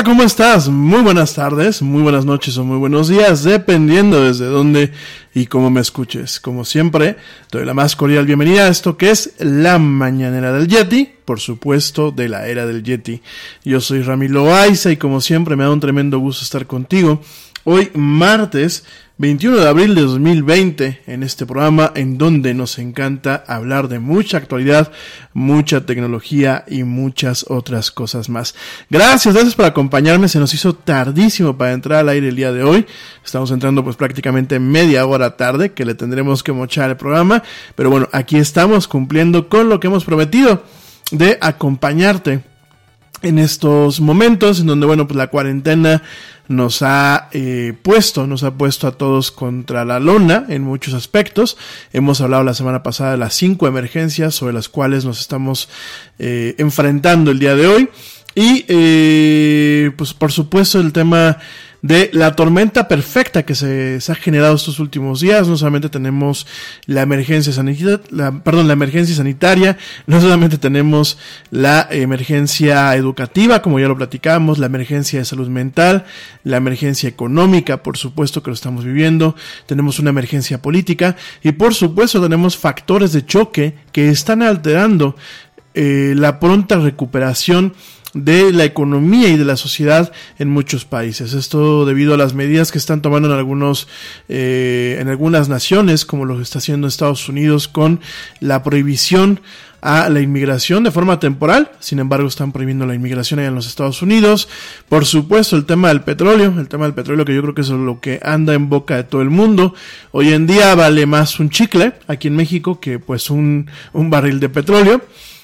Hola, ¿cómo estás? Muy buenas tardes, muy buenas noches o muy buenos días, dependiendo desde dónde y cómo me escuches. Como siempre, doy la más cordial bienvenida a esto que es La Mañanera del Yeti, por supuesto, de la era del Yeti. Yo soy Ramiro Aiza y como siempre me da un tremendo gusto estar contigo. Hoy martes 21 de abril de 2020 en este programa en donde nos encanta hablar de mucha actualidad, mucha tecnología y muchas otras cosas más. Gracias, gracias por acompañarme. Se nos hizo tardísimo para entrar al aire el día de hoy. Estamos entrando pues prácticamente media hora tarde que le tendremos que mochar el programa. Pero bueno, aquí estamos cumpliendo con lo que hemos prometido de acompañarte en estos momentos en donde bueno pues la cuarentena nos ha eh, puesto, nos ha puesto a todos contra la lona en muchos aspectos. Hemos hablado la semana pasada de las cinco emergencias sobre las cuales nos estamos eh, enfrentando el día de hoy. Y eh, pues por supuesto el tema de la tormenta perfecta que se, ha generado estos últimos días. No solamente tenemos la emergencia sanitaria, perdón, la emergencia sanitaria, no solamente tenemos la emergencia educativa, como ya lo platicamos, la emergencia de salud mental, la emergencia económica, por supuesto que lo estamos viviendo, tenemos una emergencia política y por supuesto tenemos factores de choque que están alterando eh, la pronta recuperación de la economía y de la sociedad en muchos países. Esto debido a las medidas que están tomando en algunos, eh, en algunas naciones, como lo que está haciendo Estados Unidos con la prohibición a la inmigración de forma temporal. Sin embargo, están prohibiendo la inmigración allá en los Estados Unidos. Por supuesto, el tema del petróleo, el tema del petróleo que yo creo que es lo que anda en boca de todo el mundo. Hoy en día vale más un chicle aquí en México que pues un, un barril de petróleo.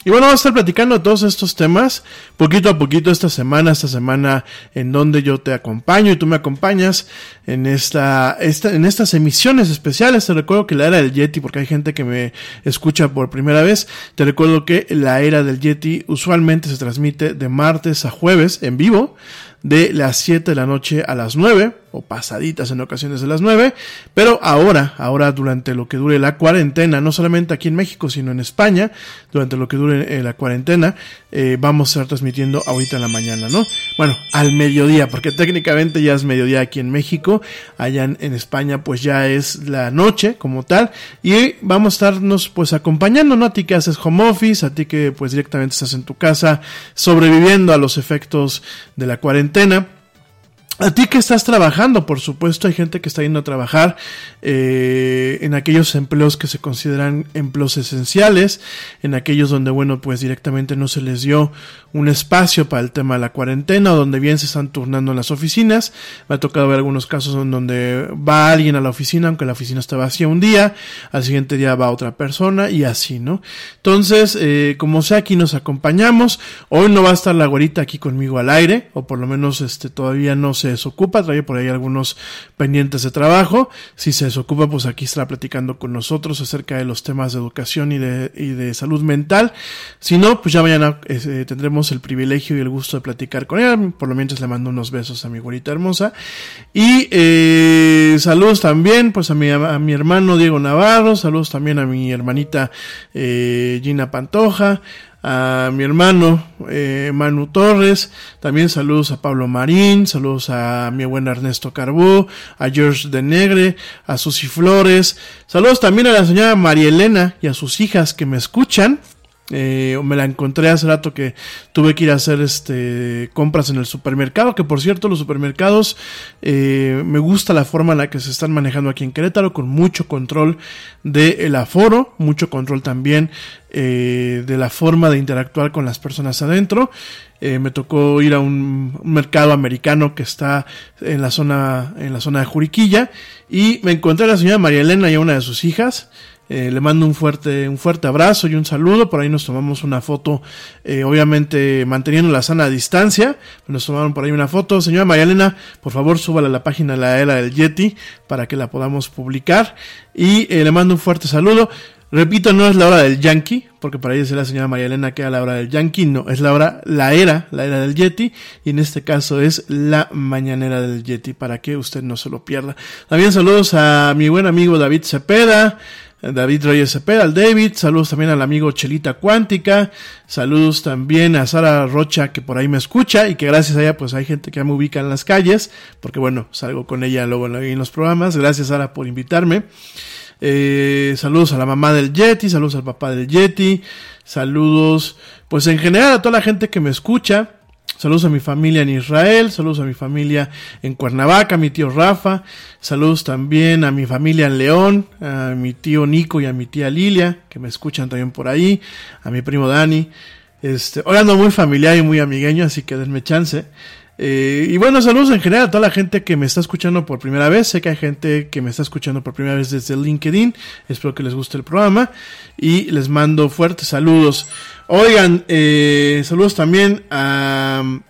Y bueno, vamos a estar platicando todos estos temas poquito a poquito esta semana, esta semana en donde yo te acompaño y tú me acompañas en esta, esta, en estas emisiones especiales. Te recuerdo que la era del Yeti, porque hay gente que me escucha por primera vez, te recuerdo que la era del Yeti usualmente se transmite de martes a jueves en vivo de las 7 de la noche a las 9 o pasaditas en ocasiones de las 9, pero ahora, ahora durante lo que dure la cuarentena, no solamente aquí en México, sino en España, durante lo que dure eh, la cuarentena, eh, vamos a estar transmitiendo ahorita en la mañana, ¿no? Bueno, al mediodía, porque técnicamente ya es mediodía aquí en México, allá en, España pues ya es la noche como tal, y vamos a estarnos pues acompañando, ¿no? A ti que haces home office, a ti que pues directamente estás en tu casa sobreviviendo a los efectos de la cuarentena a ti que estás trabajando, por supuesto, hay gente que está yendo a trabajar eh, en aquellos empleos que se consideran empleos esenciales, en aquellos donde, bueno, pues directamente no se les dio un espacio para el tema de la cuarentena o donde bien se están turnando en las oficinas. Me ha tocado ver algunos casos en donde va alguien a la oficina, aunque la oficina está vacía un día, al siguiente día va otra persona y así, ¿no? Entonces, eh, como sea, aquí nos acompañamos. Hoy no va a estar la güerita aquí conmigo al aire, o por lo menos este todavía no se desocupa, trae por ahí algunos pendientes de trabajo. Si se desocupa, pues aquí estará platicando con nosotros acerca de los temas de educación y de, y de salud mental. Si no, pues ya mañana eh, tendremos el privilegio y el gusto de platicar con ella. Por lo menos le mando unos besos a mi güerita hermosa. Y eh, saludos también, pues a mi, a mi hermano Diego Navarro, saludos también a mi hermanita eh, Gina Pantoja, a mi hermano eh, Manu Torres, también saludos a Pablo Marín, saludos a mi buen Ernesto Carbó, a George de Negre, a Susi Flores, saludos también a la señora María Elena y a sus hijas que me escuchan, eh, me la encontré hace rato que tuve que ir a hacer este compras en el supermercado, que por cierto los supermercados eh, me gusta la forma en la que se están manejando aquí en Querétaro, con mucho control del aforo, mucho control también eh, de la forma de interactuar con las personas adentro. me tocó ir a un, mercado americano que está en la zona, en la zona de Juriquilla, y me encontré a la señora María Elena y a una de sus hijas. Eh, le mando un fuerte, un fuerte abrazo y un saludo. Por ahí nos tomamos una foto, eh, obviamente manteniendo la sana distancia. Nos tomaron por ahí una foto. Señora María Elena, por favor, súbala a la página de la era del Yeti para que la podamos publicar. Y eh, le mando un fuerte saludo. Repito, no es la hora del Yankee, porque para ella dice la señora María Elena que era la hora del Yankee, no, es la hora, la era, la era del Yeti, y en este caso es la mañanera del Yeti, para que usted no se lo pierda. También saludos a mi buen amigo David Cepeda, David Reyes Cepeda, al David, saludos también al amigo Chelita Cuántica, saludos también a Sara Rocha que por ahí me escucha y que gracias a ella pues hay gente que ya me ubica en las calles, porque bueno, salgo con ella luego en los programas, gracias Sara por invitarme. Eh, saludos a la mamá del Yeti, saludos al papá del Yeti, saludos pues en general a toda la gente que me escucha. Saludos a mi familia en Israel, saludos a mi familia en Cuernavaca, a mi tío Rafa, saludos también a mi familia en León, a mi tío Nico y a mi tía Lilia, que me escuchan también por ahí, a mi primo Dani. Este, hoy ando muy familiar y muy amigueño, así que denme chance. Eh, y bueno, saludos en general a toda la gente que me está escuchando por primera vez. Sé que hay gente que me está escuchando por primera vez desde LinkedIn. Espero que les guste el programa. Y les mando fuertes saludos. Oigan, eh, saludos también a...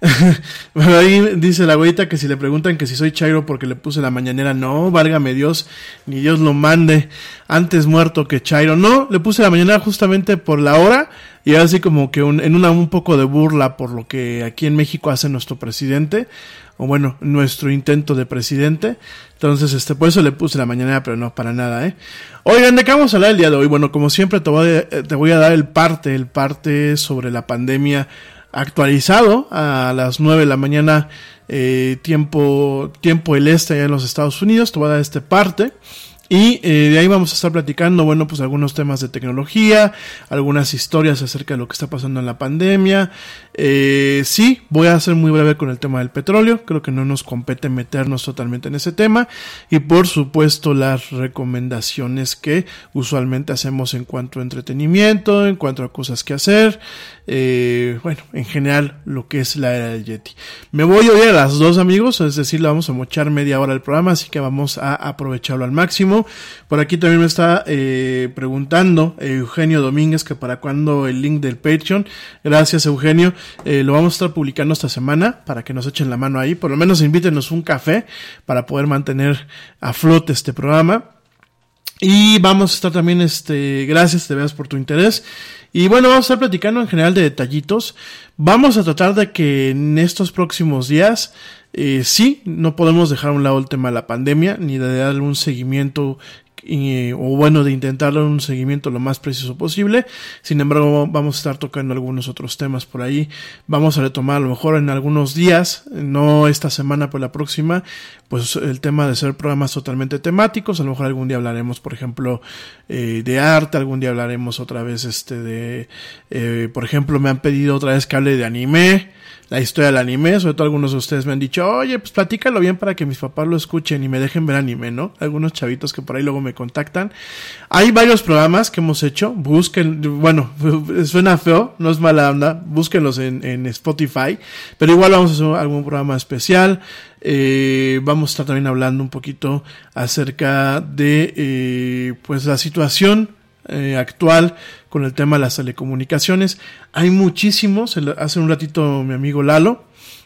ahí dice la abuelita que si le preguntan que si soy Chairo porque le puse la mañanera, no, válgame Dios, ni Dios lo mande, antes muerto que Chairo. No, le puse la mañanera justamente por la hora y así como que en una un poco de burla por lo que aquí en México hace nuestro presidente, o bueno, nuestro intento de presidente. Entonces, este, por eso le puse la mañanera, pero no, para nada, ¿eh? Oigan, ¿de qué vamos a hablar el día de hoy? Bueno, como siempre te voy a, te voy a dar el parte, el parte sobre la pandemia actualizado a las 9 de la mañana eh, tiempo tiempo el este allá en los Estados Unidos. Te voy a dar este parte y eh, de ahí vamos a estar platicando, bueno, pues algunos temas de tecnología, algunas historias acerca de lo que está pasando en la pandemia. Eh, sí, voy a ser muy breve con el tema del petróleo, creo que no nos compete meternos totalmente en ese tema. Y por supuesto las recomendaciones que usualmente hacemos en cuanto a entretenimiento, en cuanto a cosas que hacer, eh, bueno, en general lo que es la era del Yeti. Me voy hoy a las dos amigos, es decir, le vamos a mochar media hora el programa, así que vamos a aprovecharlo al máximo. Por aquí también me está eh, preguntando Eugenio Domínguez que para cuando el link del Patreon. Gracias Eugenio, eh, lo vamos a estar publicando esta semana para que nos echen la mano ahí, por lo menos invítenos un café para poder mantener a flote este programa. Y vamos a estar también, este, gracias, te veas por tu interés. Y bueno, vamos a estar platicando en general de detallitos. Vamos a tratar de que en estos próximos días, eh, sí, no podemos dejar a un lado el tema de la pandemia, ni de darle un seguimiento o bueno, de intentar dar un seguimiento lo más preciso posible. Sin embargo, vamos a estar tocando algunos otros temas por ahí. Vamos a retomar a lo mejor en algunos días, no esta semana, pero la próxima, pues el tema de ser programas totalmente temáticos. A lo mejor algún día hablaremos, por ejemplo, eh, de arte, algún día hablaremos otra vez este de, eh, por ejemplo, me han pedido otra vez que hable de anime la historia del anime. Sobre todo algunos de ustedes me han dicho, oye, pues platícalo bien para que mis papás lo escuchen y me dejen ver anime, ¿no? Algunos chavitos que por ahí luego me contactan. Hay varios programas que hemos hecho. Busquen, bueno, suena feo, no es mala onda. Búsquenlos en, en Spotify. Pero igual vamos a hacer algún programa especial. Eh, vamos a estar también hablando un poquito acerca de eh, pues la situación eh, actual con el tema de las telecomunicaciones. Hay muchísimos. Hace un ratito mi amigo Lalo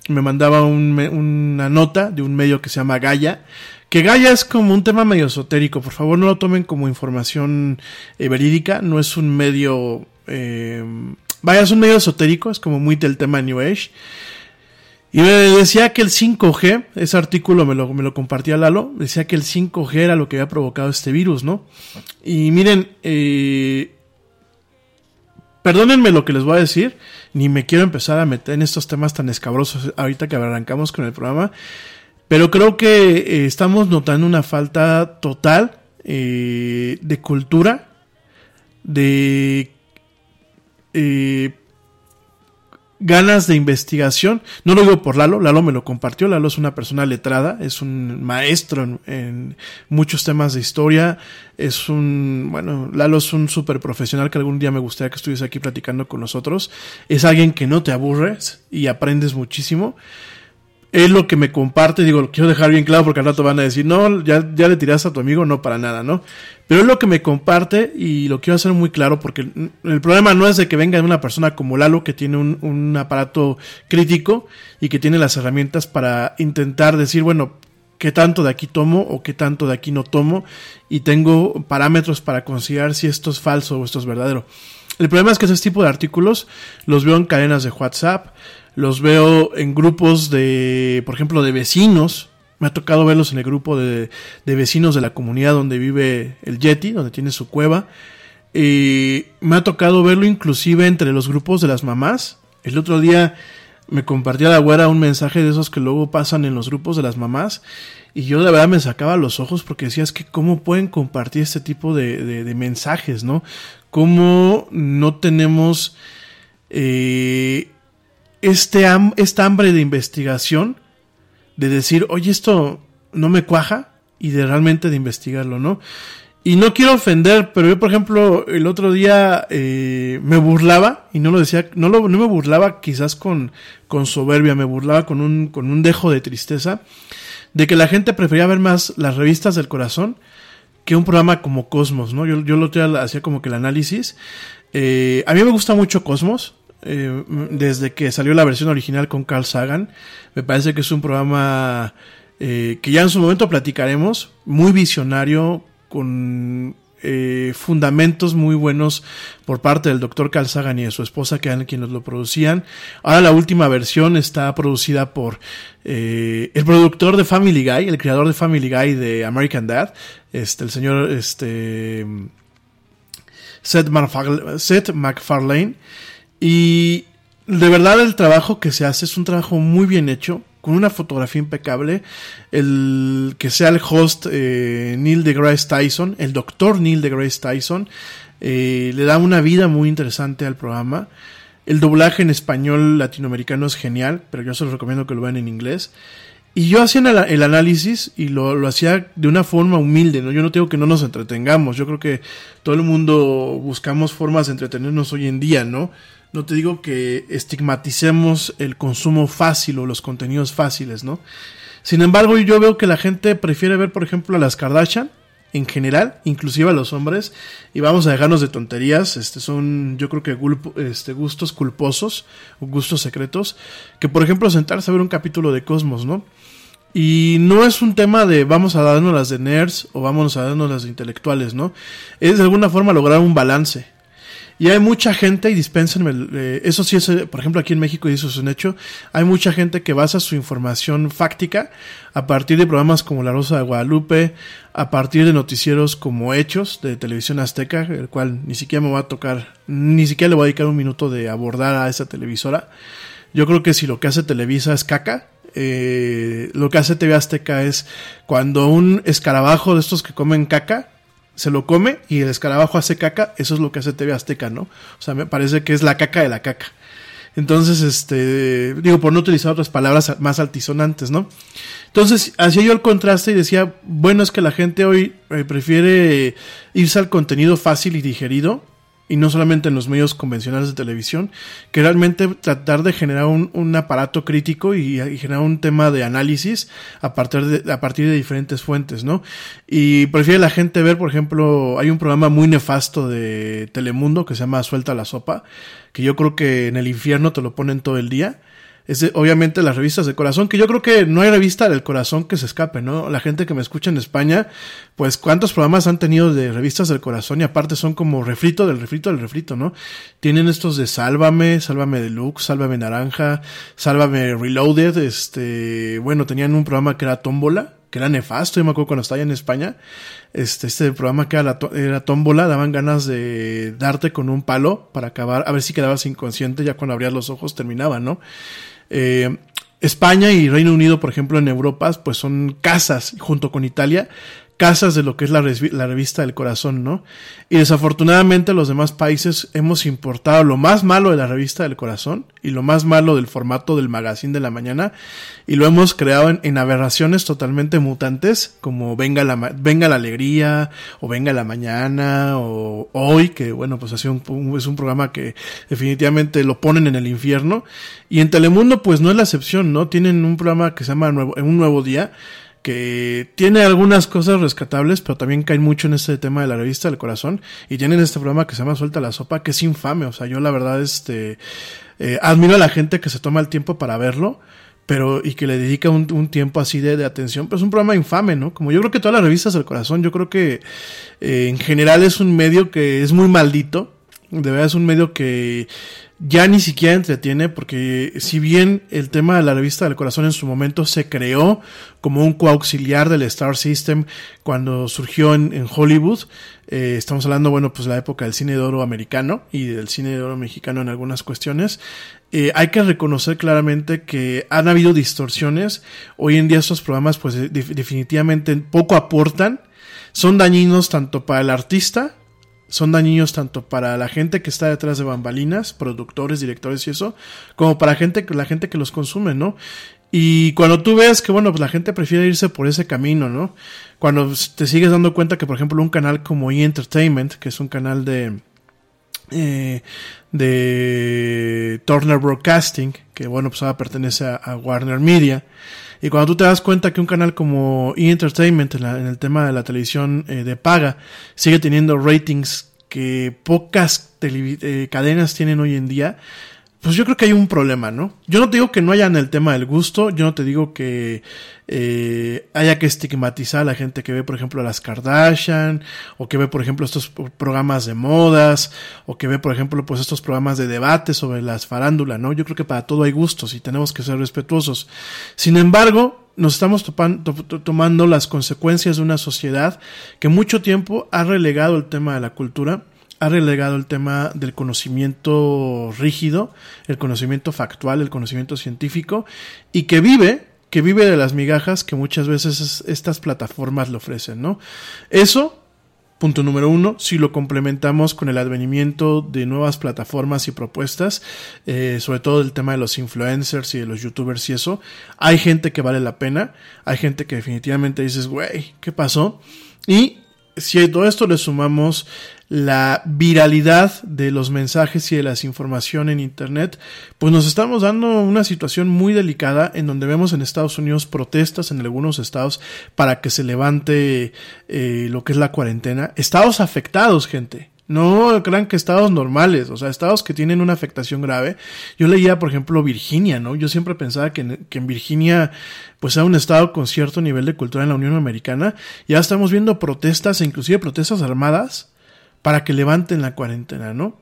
me mandaba una nota de un medio que se llama Gaia. Que Gaia es como un tema medio esotérico. Por favor, no lo tomen como información eh, verídica. No es un medio. Eh, vaya, es un medio esotérico. Es como muy del tema New Age. Y me decía que el 5G, ese artículo me lo, me lo compartía Lalo, decía que el 5G era lo que había provocado este virus, ¿no? Y miren, eh, perdónenme lo que les voy a decir, ni me quiero empezar a meter en estos temas tan escabrosos ahorita que arrancamos con el programa, pero creo que eh, estamos notando una falta total eh, de cultura, de eh, ganas de investigación. No lo digo por Lalo, Lalo me lo compartió, Lalo es una persona letrada, es un maestro en, muchos temas de historia, es un, bueno, Lalo es un súper profesional que algún día me gustaría que estuviese aquí platicando con nosotros. Es alguien que no te aburres y aprendes muchísimo es lo que me comparte, digo, lo quiero dejar bien claro porque al rato van a decir, no, ya, ya le tiraste a tu amigo, no para nada, ¿no? Pero es lo que me comparte y lo quiero hacer muy claro porque el, problema no es de que venga una persona como Lalo que tiene un, un aparato crítico y que tiene las herramientas para intentar decir, bueno, qué tanto de aquí tomo o qué tanto de aquí no tomo y tengo parámetros para considerar si esto es falso o esto es verdadero. El problema es que ese tipo de artículos los veo en cadenas de WhatsApp, los veo en grupos de, por ejemplo, de vecinos, Me ha tocado verlos en el grupo de, de vecinos de la comunidad donde vive el Yeti, donde tiene su cueva. Y me ha tocado verlo inclusive entre los grupos de las mamás. El otro día me compartía la güera un mensaje de esos que luego pasan en los grupos de las mamás. Y yo de verdad me sacaba los ojos porque decía, es que cómo pueden compartir este tipo de, de, de mensajes, ¿no? Cómo no tenemos eh, este hambre de investigación, de decir, oye, esto no me cuaja, y de realmente de investigarlo, ¿no? Y no quiero ofender, pero yo, por ejemplo, el otro día eh, me burlaba, y no lo decía, no, lo, no me burlaba quizás con, con soberbia, me burlaba con un, con un dejo de tristeza, de que la gente prefería ver más las revistas del corazón que un programa como Cosmos, ¿no? Yo, yo lo hacía como que el análisis. Eh, a mí me gusta mucho Cosmos, eh, desde que salió la versión original con Carl Sagan. Me parece que es un programa eh, que ya en su momento platicaremos, muy visionario, con eh, fundamentos muy buenos por parte del doctor Carl Sagan y de su esposa, que eran quienes lo producían. Ahora la última versión está producida por el productor de Family Guy, el creador de Family Guy de American Dad, este, el señor este, Seth, Seth MacFarlane. Y de verdad el trabajo que se hace es un trabajo muy bien hecho, con una fotografía impecable. El que sea el host eh, Neil deGrasse Tyson, el doctor Neil deGrasse Tyson, eh, le da una vida muy interesante al programa. El doblaje en español latinoamericano es genial, pero yo se los recomiendo que lo vean en inglés. Y yo hacía el, análisis y lo, lo, hacía de una forma humilde, ¿no? Yo no digo que no nos entretengamos, yo creo que todo el mundo buscamos formas de entretenernos hoy en día, ¿no? No te digo que estigmaticemos el consumo fácil o los contenidos fáciles, ¿no? Sin embargo, yo veo que la gente prefiere ver, por ejemplo, a las Kardashian en general, inclusive a los hombres, y vamos a dejarnos de tonterías, este son yo creo que este, gustos culposos, gustos secretos, que por ejemplo sentarse a ver un capítulo de Cosmos, ¿no? Y no es un tema de vamos a darnos las de nerds o vamos a darnos las de intelectuales, ¿no? Es de alguna forma lograr un balance. Y hay mucha gente, y dispénsenme, eh, eso sí es, por ejemplo, aquí en México, y eso es un hecho, hay mucha gente que basa su información fáctica a partir de programas como La Rosa de Guadalupe, a partir de noticieros como Hechos de Televisión Azteca, el cual ni siquiera me va a tocar, ni siquiera le voy a dedicar un minuto de abordar a esa televisora. Yo creo que si lo que hace Televisa es caca, eh, lo que hace TV Azteca es cuando un escarabajo de estos que comen caca, se lo come y el escarabajo hace caca, eso es lo que hace TV Azteca, ¿no? O sea, me parece que es la caca de la caca. Entonces, este, digo, por no utilizar otras palabras más altisonantes, ¿no? Entonces, hacía yo el contraste y decía, bueno, es que la gente hoy eh, prefiere irse al contenido fácil y digerido, y no solamente en los medios convencionales de televisión, que realmente tratar de generar un, un aparato crítico y, generar un tema de análisis a partir de, a partir de diferentes fuentes, ¿no? Y prefiere la gente ver, por ejemplo, hay un programa muy nefasto de Telemundo que se llama Suelta la Sopa, que yo creo que en el infierno te lo ponen todo el día. Es obviamente las revistas de corazón, que yo creo que no hay revista del corazón que se escape, ¿no? La gente que me escucha en España, pues cuántos programas han tenido de revistas del corazón y aparte son como refrito del refrito del refrito, ¿no? Tienen estos de Sálvame, Sálvame Deluxe, Sálvame Naranja, Sálvame Reloaded, este, bueno, tenían un programa que era Tómbola, que era nefasto, yo me acuerdo cuando estaba en España, este, este programa que era, la, era tómbola, daban ganas de darte con un palo para acabar, a ver si quedabas inconsciente, ya cuando abrías los ojos terminaba, ¿no? Eh, España y Reino Unido, por ejemplo, en Europa, pues son casas, junto con Italia, casas de lo que es la, revista del corazón, ¿no? Y desafortunadamente los demás países hemos importado lo más malo de la revista del corazón y lo más malo del formato del magazine de la mañana y lo hemos creado en, aberraciones totalmente mutantes como venga la, venga la alegría o venga la mañana o hoy que bueno pues ha un, un, es un programa que definitivamente lo ponen en el infierno y en Telemundo pues no es la excepción, ¿no? Tienen un programa que se llama nuevo, Un Nuevo Día que tiene algunas cosas rescatables, pero también caen mucho en este tema de la revista del corazón. Y tienen este programa que se llama Suelta la Sopa, que es infame. O sea, yo la verdad, este, eh, admiro a la gente que se toma el tiempo para verlo, pero, y que le dedica un, tiempo así de, de, atención. Pero es un programa infame, ¿no? Como yo creo que todas las revistas del corazón, yo creo que eh, en general es un medio que es muy maldito De verdad es un medio que ya ni siquiera entretiene porque si bien el tema de la revista del corazón en su momento se creó como un coauxiliar del Star System cuando surgió en, Hollywood, eh, estamos hablando, bueno, pues la época del cine de oro americano y del cine de oro mexicano en algunas cuestiones, eh, hay que reconocer claramente que han habido distorsiones. Hoy en día estos programas pues de- definitivamente poco aportan, son dañinos tanto para el artista, son dañinos tanto para la gente que está detrás de bambalinas, productores, directores y eso, como para gente, la gente que los consume, ¿no? Y cuando tú ves que, bueno, pues la gente prefiere irse por ese camino, ¿no? Cuando te sigues dando cuenta que, por ejemplo, un canal como E! Entertainment, que es un canal de, eh, de Turner Broadcasting, que bueno, pues ahora pertenece a, a Warner Media. Y cuando tú te das cuenta que un canal como E! Entertainment en, la- en el tema de la televisión eh, de paga sigue teniendo ratings que pocas eh, cadenas tienen hoy en día, pues yo creo que hay un problema, ¿no? Yo no te digo que no haya en el tema del gusto, yo no te digo que eh, haya que estigmatizar a la gente que ve, por ejemplo, las Kardashian, o que ve, por ejemplo, estos pro- programas de modas, o que ve, por ejemplo, pues estos programas de debate sobre las farándulas, ¿no? Yo creo que para todo hay gustos y tenemos que ser respetuosos. Sin embargo, nos estamos tomando las consecuencias de una sociedad que mucho tiempo ha relegado el tema de la cultura ha relegado el tema del conocimiento rígido, el conocimiento factual, el conocimiento científico, y que vive, que vive de las migajas que muchas veces es- estas plataformas le ofrecen, ¿no? Eso, punto número uno, si lo complementamos con el advenimiento de nuevas plataformas y propuestas, eh, sobre todo el tema de los influencers y de los youtubers y eso, hay gente que vale la pena, hay gente que definitivamente dices, güey, ¿qué pasó? Y si a todo esto le sumamos la viralidad de los mensajes y de las información en internet, pues nos estamos dando una situación muy delicada en donde vemos en Estados Unidos protestas en algunos estados para que se levante eh, lo que es la cuarentena. Estados afectados, gente. No crean que estados normales, o sea, estados que tienen una afectación grave. Yo leía, por ejemplo, Virginia, ¿no? Yo siempre pensaba que en, Virginia, pues era un estado con cierto nivel de cultura en la Unión Americana. Ya estamos viendo protestas, e inclusive protestas armadas, para que levanten la cuarentena, ¿no?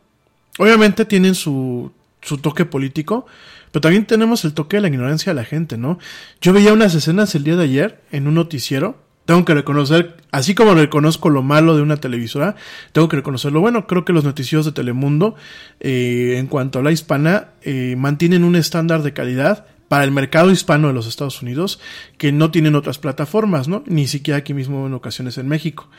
Obviamente tienen su, su toque político, pero también tenemos el toque de la ignorancia de la gente, ¿no? Yo veía unas escenas el día de ayer en un noticiero. Tengo que reconocer, así como reconozco lo malo de una televisora, tengo que reconocer lo bueno. Creo que los noticieros de Telemundo, eh, en cuanto a la hispana, eh, mantienen un estándar de calidad para el mercado hispano de los Estados Unidos que no tienen otras plataformas, ¿no? Ni siquiera aquí mismo en ocasiones en México.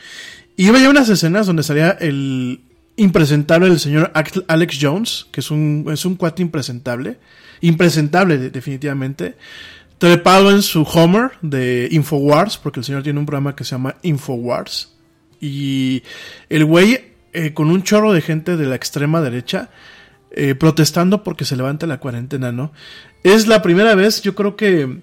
Y veía unas escenas donde salía el impresentable del señor Alex Jones, que es un, es un cuate impresentable, impresentable de- definitivamente, trepado en su Homer de Infowars, porque el señor tiene un programa que se llama Infowars, y el güey eh, con un chorro de gente de la extrema derecha eh, protestando porque se levante la cuarentena, ¿no? Es la primera vez, yo creo que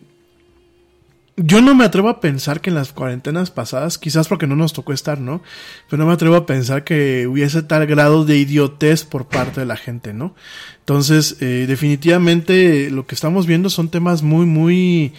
yo no me atrevo a pensar que en las cuarentenas pasadas, quizás porque no nos tocó estar, ¿no? Pero no me atrevo a pensar que hubiese tal grado de idiotez por parte de la gente, ¿no? Entonces, eh, definitivamente lo que estamos viendo son temas muy, muy...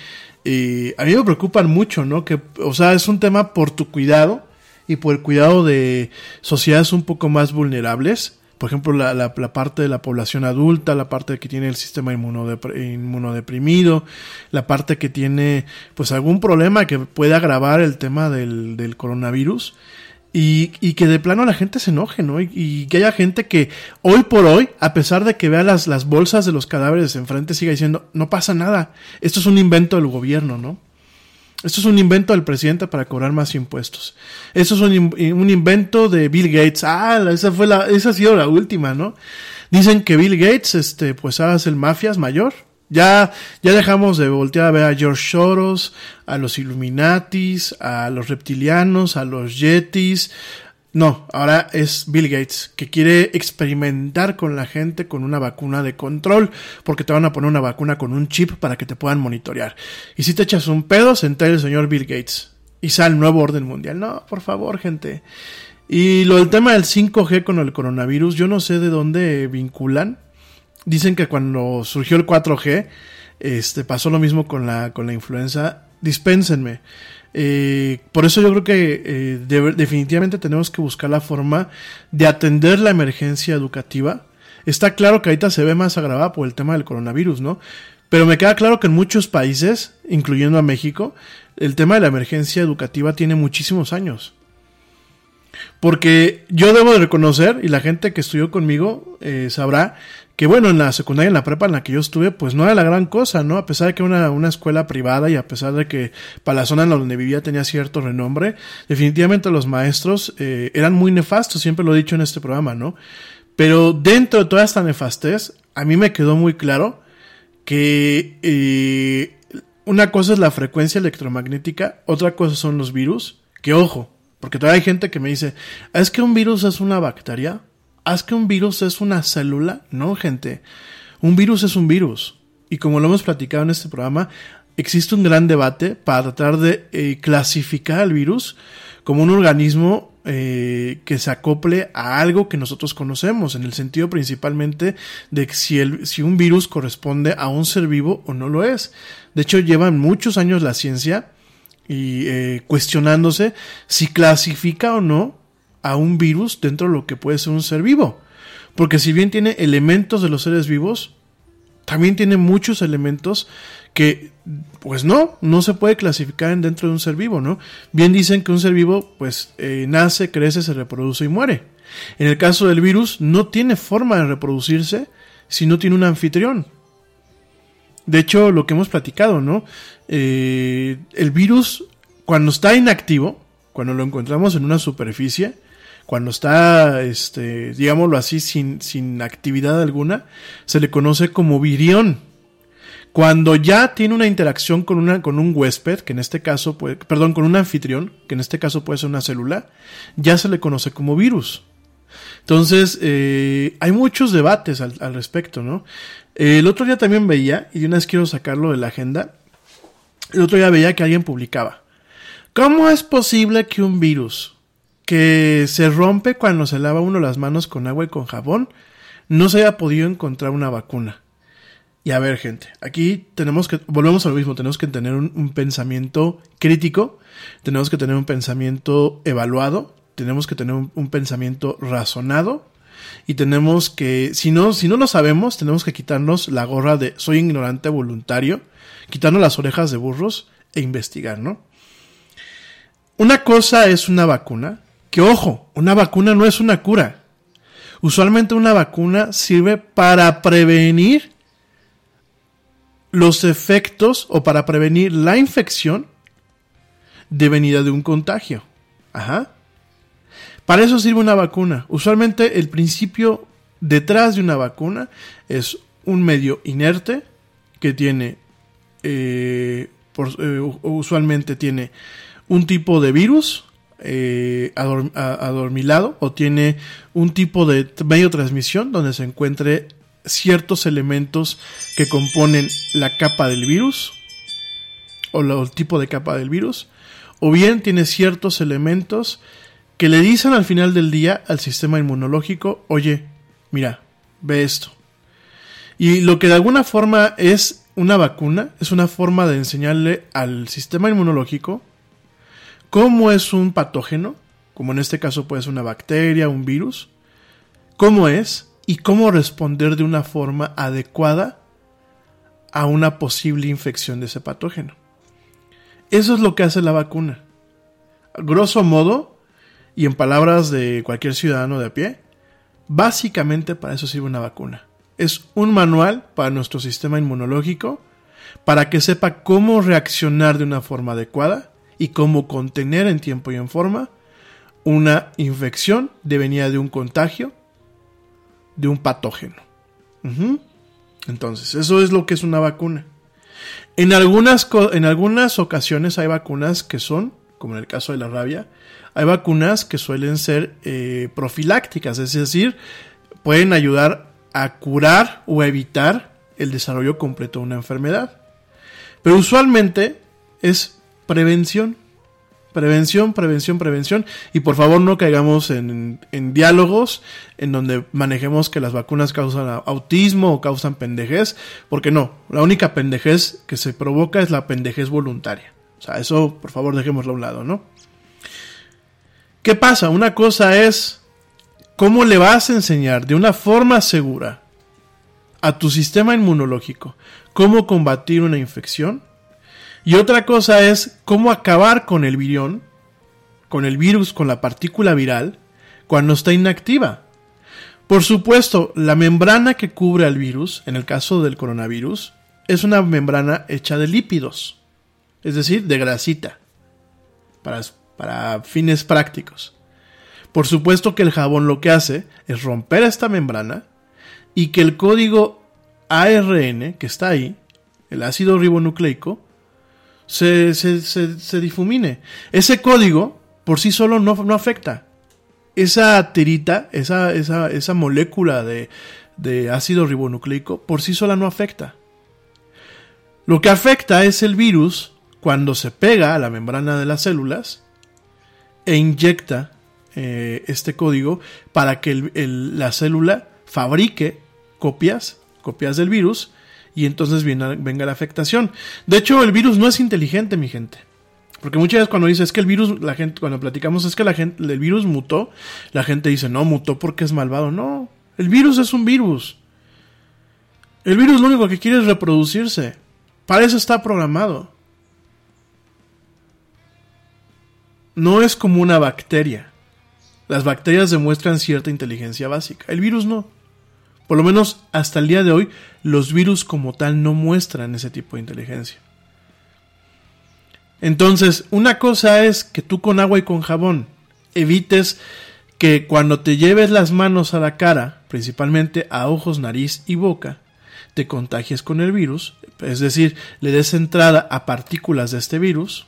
eh, a mí me preocupan mucho, ¿no? Que, o sea, es un tema por tu cuidado y por el cuidado de sociedades un poco más vulnerables por ejemplo, la, la, la, parte de la población adulta, la parte que tiene el sistema inmunodepr inmunodeprimido, la parte que tiene pues algún problema que puede agravar el tema del, del coronavirus. Y, y, que de plano la gente se enoje, ¿no? Y, y, que haya gente que hoy por hoy, a pesar de que vea las, las bolsas de los cadáveres enfrente, siga diciendo, no pasa nada, esto es un invento del gobierno, ¿no? Esto es un invento del presidente para cobrar más impuestos. Esto es un, un, invento de Bill Gates. Ah, esa fue la, esa ha sido la última, ¿no? Dicen que Bill Gates, este, pues ahora es el mafias mayor. Ya, ya dejamos de voltear a ver a George Soros, a los Illuminatis, a los reptilianos, a los Yetis. No, ahora es Bill Gates, que quiere experimentar con la gente con una vacuna de control, porque te van a poner una vacuna con un chip para que te puedan monitorear. Y si te echas un pedo, se entera el señor Bill Gates. Y sale el nuevo orden mundial. No, por favor, gente. Y lo del tema del 5G con el coronavirus, yo no sé de dónde vinculan. Dicen que cuando surgió el 4G, este, pasó lo mismo con la, con la influenza. Dispénsenme. Eh, por eso yo creo que eh, de- definitivamente tenemos que buscar la forma de atender la emergencia educativa. Está claro que ahorita se ve más agravada por el tema del coronavirus, ¿no? Pero me queda claro que en muchos países, incluyendo a México, el tema de la emergencia educativa tiene muchísimos años. Porque yo debo de reconocer, y la gente que estudió conmigo eh, sabrá, que bueno, en la secundaria, en la prepa en la que yo estuve, pues no era la gran cosa, ¿no? A pesar de que era una, una escuela privada y a pesar de que para la zona en la donde vivía tenía cierto renombre, definitivamente los maestros eh, eran muy nefastos, siempre lo he dicho en este programa, ¿no? Pero dentro de toda esta nefastez, a mí me quedó muy claro que eh, una cosa es la frecuencia electromagnética, otra cosa son los virus, que ojo, porque todavía hay gente que me dice, "Ah, es que un virus es una bacteria, "Ah, es que un virus es una célula, no gente, un virus es un virus. Y como lo hemos platicado en este programa, existe un gran debate para tratar de eh, clasificar al virus como un organismo eh, que se acople a algo que nosotros conocemos, en el sentido principalmente de si un virus corresponde a un ser vivo o no lo es. De hecho, llevan muchos años la ciencia y eh, cuestionándose si clasifica o no a un virus dentro de lo que puede ser un ser vivo. Porque si bien tiene elementos de los seres vivos, también tiene muchos elementos que, pues no, no se puede clasificar en dentro de un ser vivo, ¿no? Bien dicen que un ser vivo, pues, eh, nace, crece, se reproduce y muere. En el caso del virus, no tiene forma de reproducirse si no tiene un anfitrión. De hecho, lo que hemos platicado, ¿no? Eh, el virus, cuando está inactivo, cuando lo encontramos en una superficie, cuando está, este, digámoslo así, sin, sin actividad alguna, se le conoce como virión. Cuando ya tiene una interacción con, una, con un huésped, que en este caso, puede, perdón, con un anfitrión, que en este caso puede ser una célula, ya se le conoce como virus. Entonces, eh, hay muchos debates al, al respecto, ¿no? El otro día también veía, y de una vez quiero sacarlo de la agenda, el otro día veía que alguien publicaba, ¿cómo es posible que un virus que se rompe cuando se lava uno las manos con agua y con jabón no se haya podido encontrar una vacuna? Y a ver, gente, aquí tenemos que, volvemos a lo mismo, tenemos que tener un, pensamiento crítico, tenemos que tener un pensamiento evaluado, tenemos que tener un pensamiento razonado, y tenemos que, si no, si no lo sabemos, tenemos que quitarnos la gorra de soy ignorante voluntario, quitarnos las orejas de burros e investigar, ¿no? Una cosa es una vacuna, que ojo, una vacuna no es una cura. Usualmente una vacuna sirve para prevenir los efectos o para prevenir la infección de venida de un contagio. Ajá. Para eso sirve una vacuna. Usualmente el principio detrás de una vacuna es un medio inerte que tiene, eh, eh, usualmente tiene un tipo de virus eh, adorm adormilado o tiene un tipo de medio de transmisión donde se encuentre ciertos elementos que componen la capa del virus o el tipo de capa del virus o bien tiene ciertos elementos que le dicen al final del día al sistema inmunológico, oye, mira, ve esto. Y lo que de alguna forma es una vacuna, es una forma de enseñarle al sistema inmunológico cómo es un patógeno, como en este caso puede ser una bacteria, un virus, cómo es y cómo responder de una forma adecuada a una posible infección de ese patógeno. Eso es lo que hace la vacuna. Grosso modo, y en palabras de cualquier ciudadano de a pie, básicamente para eso sirve una vacuna. Es un manual para nuestro sistema inmunológico para que sepa cómo reaccionar de una forma adecuada y cómo contener en tiempo y en forma una infección de venida de un contagio de un patógeno. Entonces, eso es lo que es una vacuna. En algunas, en algunas ocasiones hay vacunas que son, como en el caso de la rabia, hay vacunas que suelen ser eh, profilácticas, es decir, pueden ayudar a curar o evitar el desarrollo completo de una enfermedad. Pero usualmente es prevención. Prevención, prevención, prevención. Y por favor no caigamos en, en, diálogos en donde manejemos que las vacunas causan autismo o causan pendejez. Porque no, la única pendejez que se provoca es la pendejez voluntaria. O sea, eso por favor dejémoslo a un lado, ¿no? ¿Qué pasa? Una cosa es cómo le vas a enseñar de una forma segura a tu sistema inmunológico cómo combatir una infección. Y otra cosa es cómo acabar con el virión, con el virus, con la partícula viral, cuando está inactiva. Por supuesto, la membrana que cubre al virus, en el caso del coronavirus, es una membrana hecha de lípidos, es decir, de grasita, para, para fines prácticos. Por supuesto que el jabón lo que hace es romper esta membrana y que el código ARN que está ahí, el ácido ribonucleico, se, se, difumine. Ese código por sí solo no, no afecta. Esa tirita, esa, esa, esa molécula de, de ácido ribonucleico, por sí sola no afecta. Lo que afecta es el virus cuando se pega a la membrana de las células e inyecta eh, este código para que la célula fabrique copias, copias del virus y entonces venga la afectación. De hecho, el virus no es inteligente, mi gente. Porque muchas veces cuando dice es que el virus, la gente, cuando platicamos es que la gente, el virus mutó, la gente dice, no, mutó porque es malvado. No, el virus es un virus. El virus lo único que quiere es reproducirse. Para eso está programado. No es como una bacteria. Las bacterias demuestran cierta inteligencia básica. El virus no. Por lo menos hasta el día de hoy, los virus como tal no muestran ese tipo de inteligencia. Entonces, una cosa es que tú con agua y con jabón evites que cuando te lleves las manos a la cara, principalmente a ojos, nariz y boca, te contagies con el virus, es decir, le des entrada a partículas de este virus,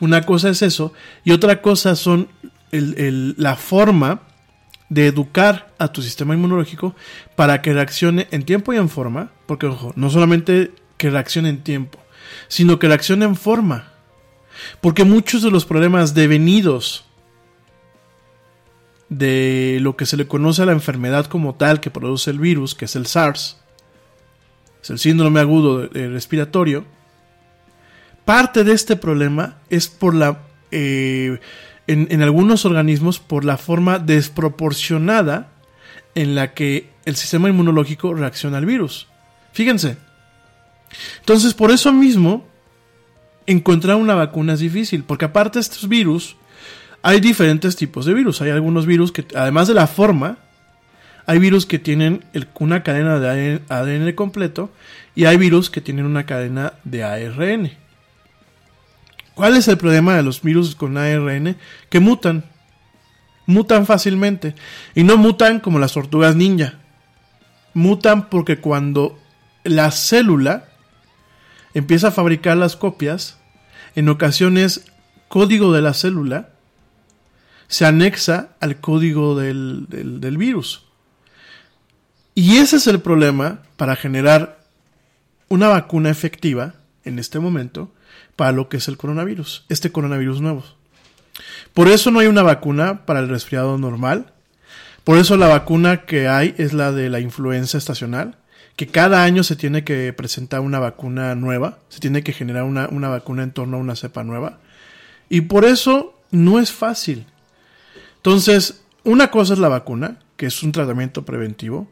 Una cosa es eso y otra cosa son la forma de educar a tu sistema inmunológico para que reaccione en tiempo y en forma, porque ojo, no solamente que reaccione en tiempo, sino que reaccione en forma. Porque muchos de los problemas devenidos de lo que se le conoce a la enfermedad como tal que produce el virus, que es el SARS, es el síndrome agudo respiratorio, parte de este problema es por la, eh, en, algunos organismos, por la forma desproporcionada en la que el sistema inmunológico reacciona al virus. Fíjense. Entonces, por eso mismo, encontrar una vacuna es difícil, porque aparte de estos virus, hay diferentes tipos de virus. Hay algunos virus que, además de la forma, hay virus que tienen una cadena de ADN completo y hay virus que tienen una cadena de ARN. ¿Cuál es el problema de los virus con ARN? Que mutan. Mutan fácilmente. Y no mutan como las tortugas ninja. Mutan porque cuando la célula empieza a fabricar las copias, en ocasiones código de la célula se anexa al código del, del, virus. Y ese es el problema para generar una vacuna efectiva en este momento para lo que es el coronavirus, este coronavirus nuevo. Por eso no hay una vacuna para el resfriado normal. Por eso la vacuna que hay es la de la influenza estacional, que cada año se tiene que presentar una vacuna nueva, se tiene que generar una, una vacuna en torno a una cepa nueva. Y por eso no es fácil. Entonces, una cosa es la vacuna, que es un tratamiento preventivo.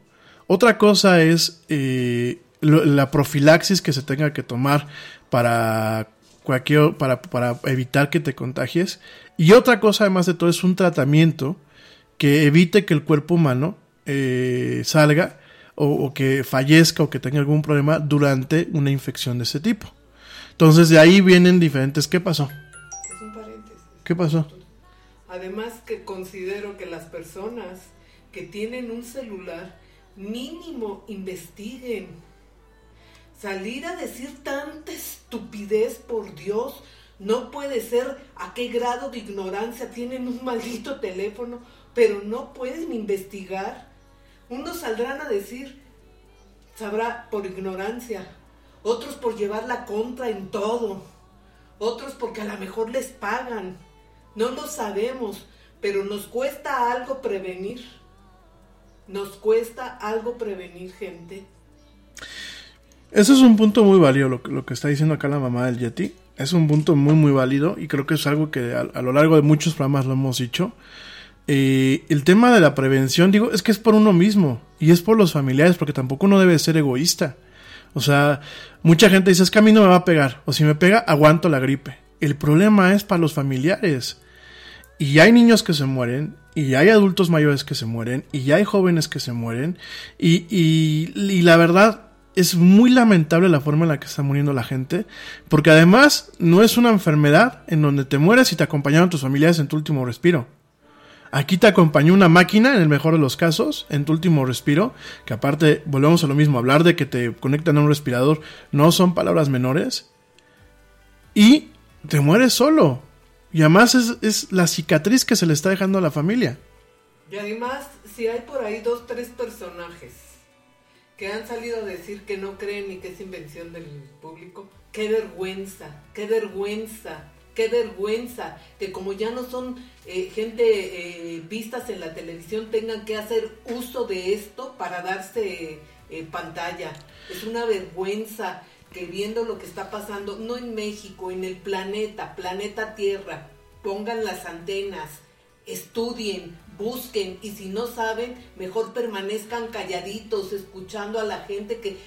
Otra cosa es eh, la profilaxis que se tenga que tomar para cualquier, para, para evitar que te contagies. Y otra cosa, además de todo, es un tratamiento que evite que el cuerpo humano eh, salga o, o que fallezca o que tenga algún problema durante una infección de ese tipo. Entonces de ahí vienen diferentes. ¿Qué pasó? Es un paréntesis. ¿Qué pasó? Además que considero que las personas que tienen un celular mínimo investiguen. Salir a decir tanta estupidez, por Dios, no puede ser a qué grado de ignorancia tienen un maldito teléfono, pero no pueden investigar. Unos saldrán a decir, sabrá, por ignorancia, otros por llevar la contra en todo, otros porque a lo mejor les pagan. No lo sabemos, pero nos cuesta algo prevenir. Nos cuesta algo prevenir, gente. Eso es un punto muy válido, lo, que- lo que está diciendo acá la mamá del Yeti. Es un punto muy, muy válido y creo que es algo que a, lo largo de muchos programas lo hemos dicho. Eh, el tema de la prevención, digo, es que es por uno mismo y es por los familiares, porque tampoco uno debe ser egoísta. O sea, mucha gente dice, es que a mí no me va a pegar, o si me pega, aguanto la gripe. El problema es para los familiares. Y hay niños que se mueren, y hay adultos mayores que se mueren, y hay jóvenes que se mueren, y, y la verdad es muy lamentable la forma en la que está muriendo la gente, porque además no es una enfermedad en donde te mueres y te acompañaron tus familiares en tu último respiro. Aquí te acompañó una máquina, en el mejor de los casos, en tu último respiro, que aparte, volvemos a lo mismo, hablar de que te conectan a un respirador no son palabras menores, y te mueres solo. Y además es, es la cicatriz que se le está dejando a la familia. Y además, si hay por ahí dos, tres personajes que han salido a decir que no creen ni que es invención del público, qué vergüenza, qué vergüenza, qué vergüenza que como ya no son eh, gente eh, vistas en la televisión tengan que hacer uso de esto para darse eh, pantalla. Es una vergüenza que viendo lo que está pasando, no en México, en el planeta, planeta Tierra, pongan las antenas, estudien, busquen y si no saben, mejor permanezcan calladitos, escuchando a la gente que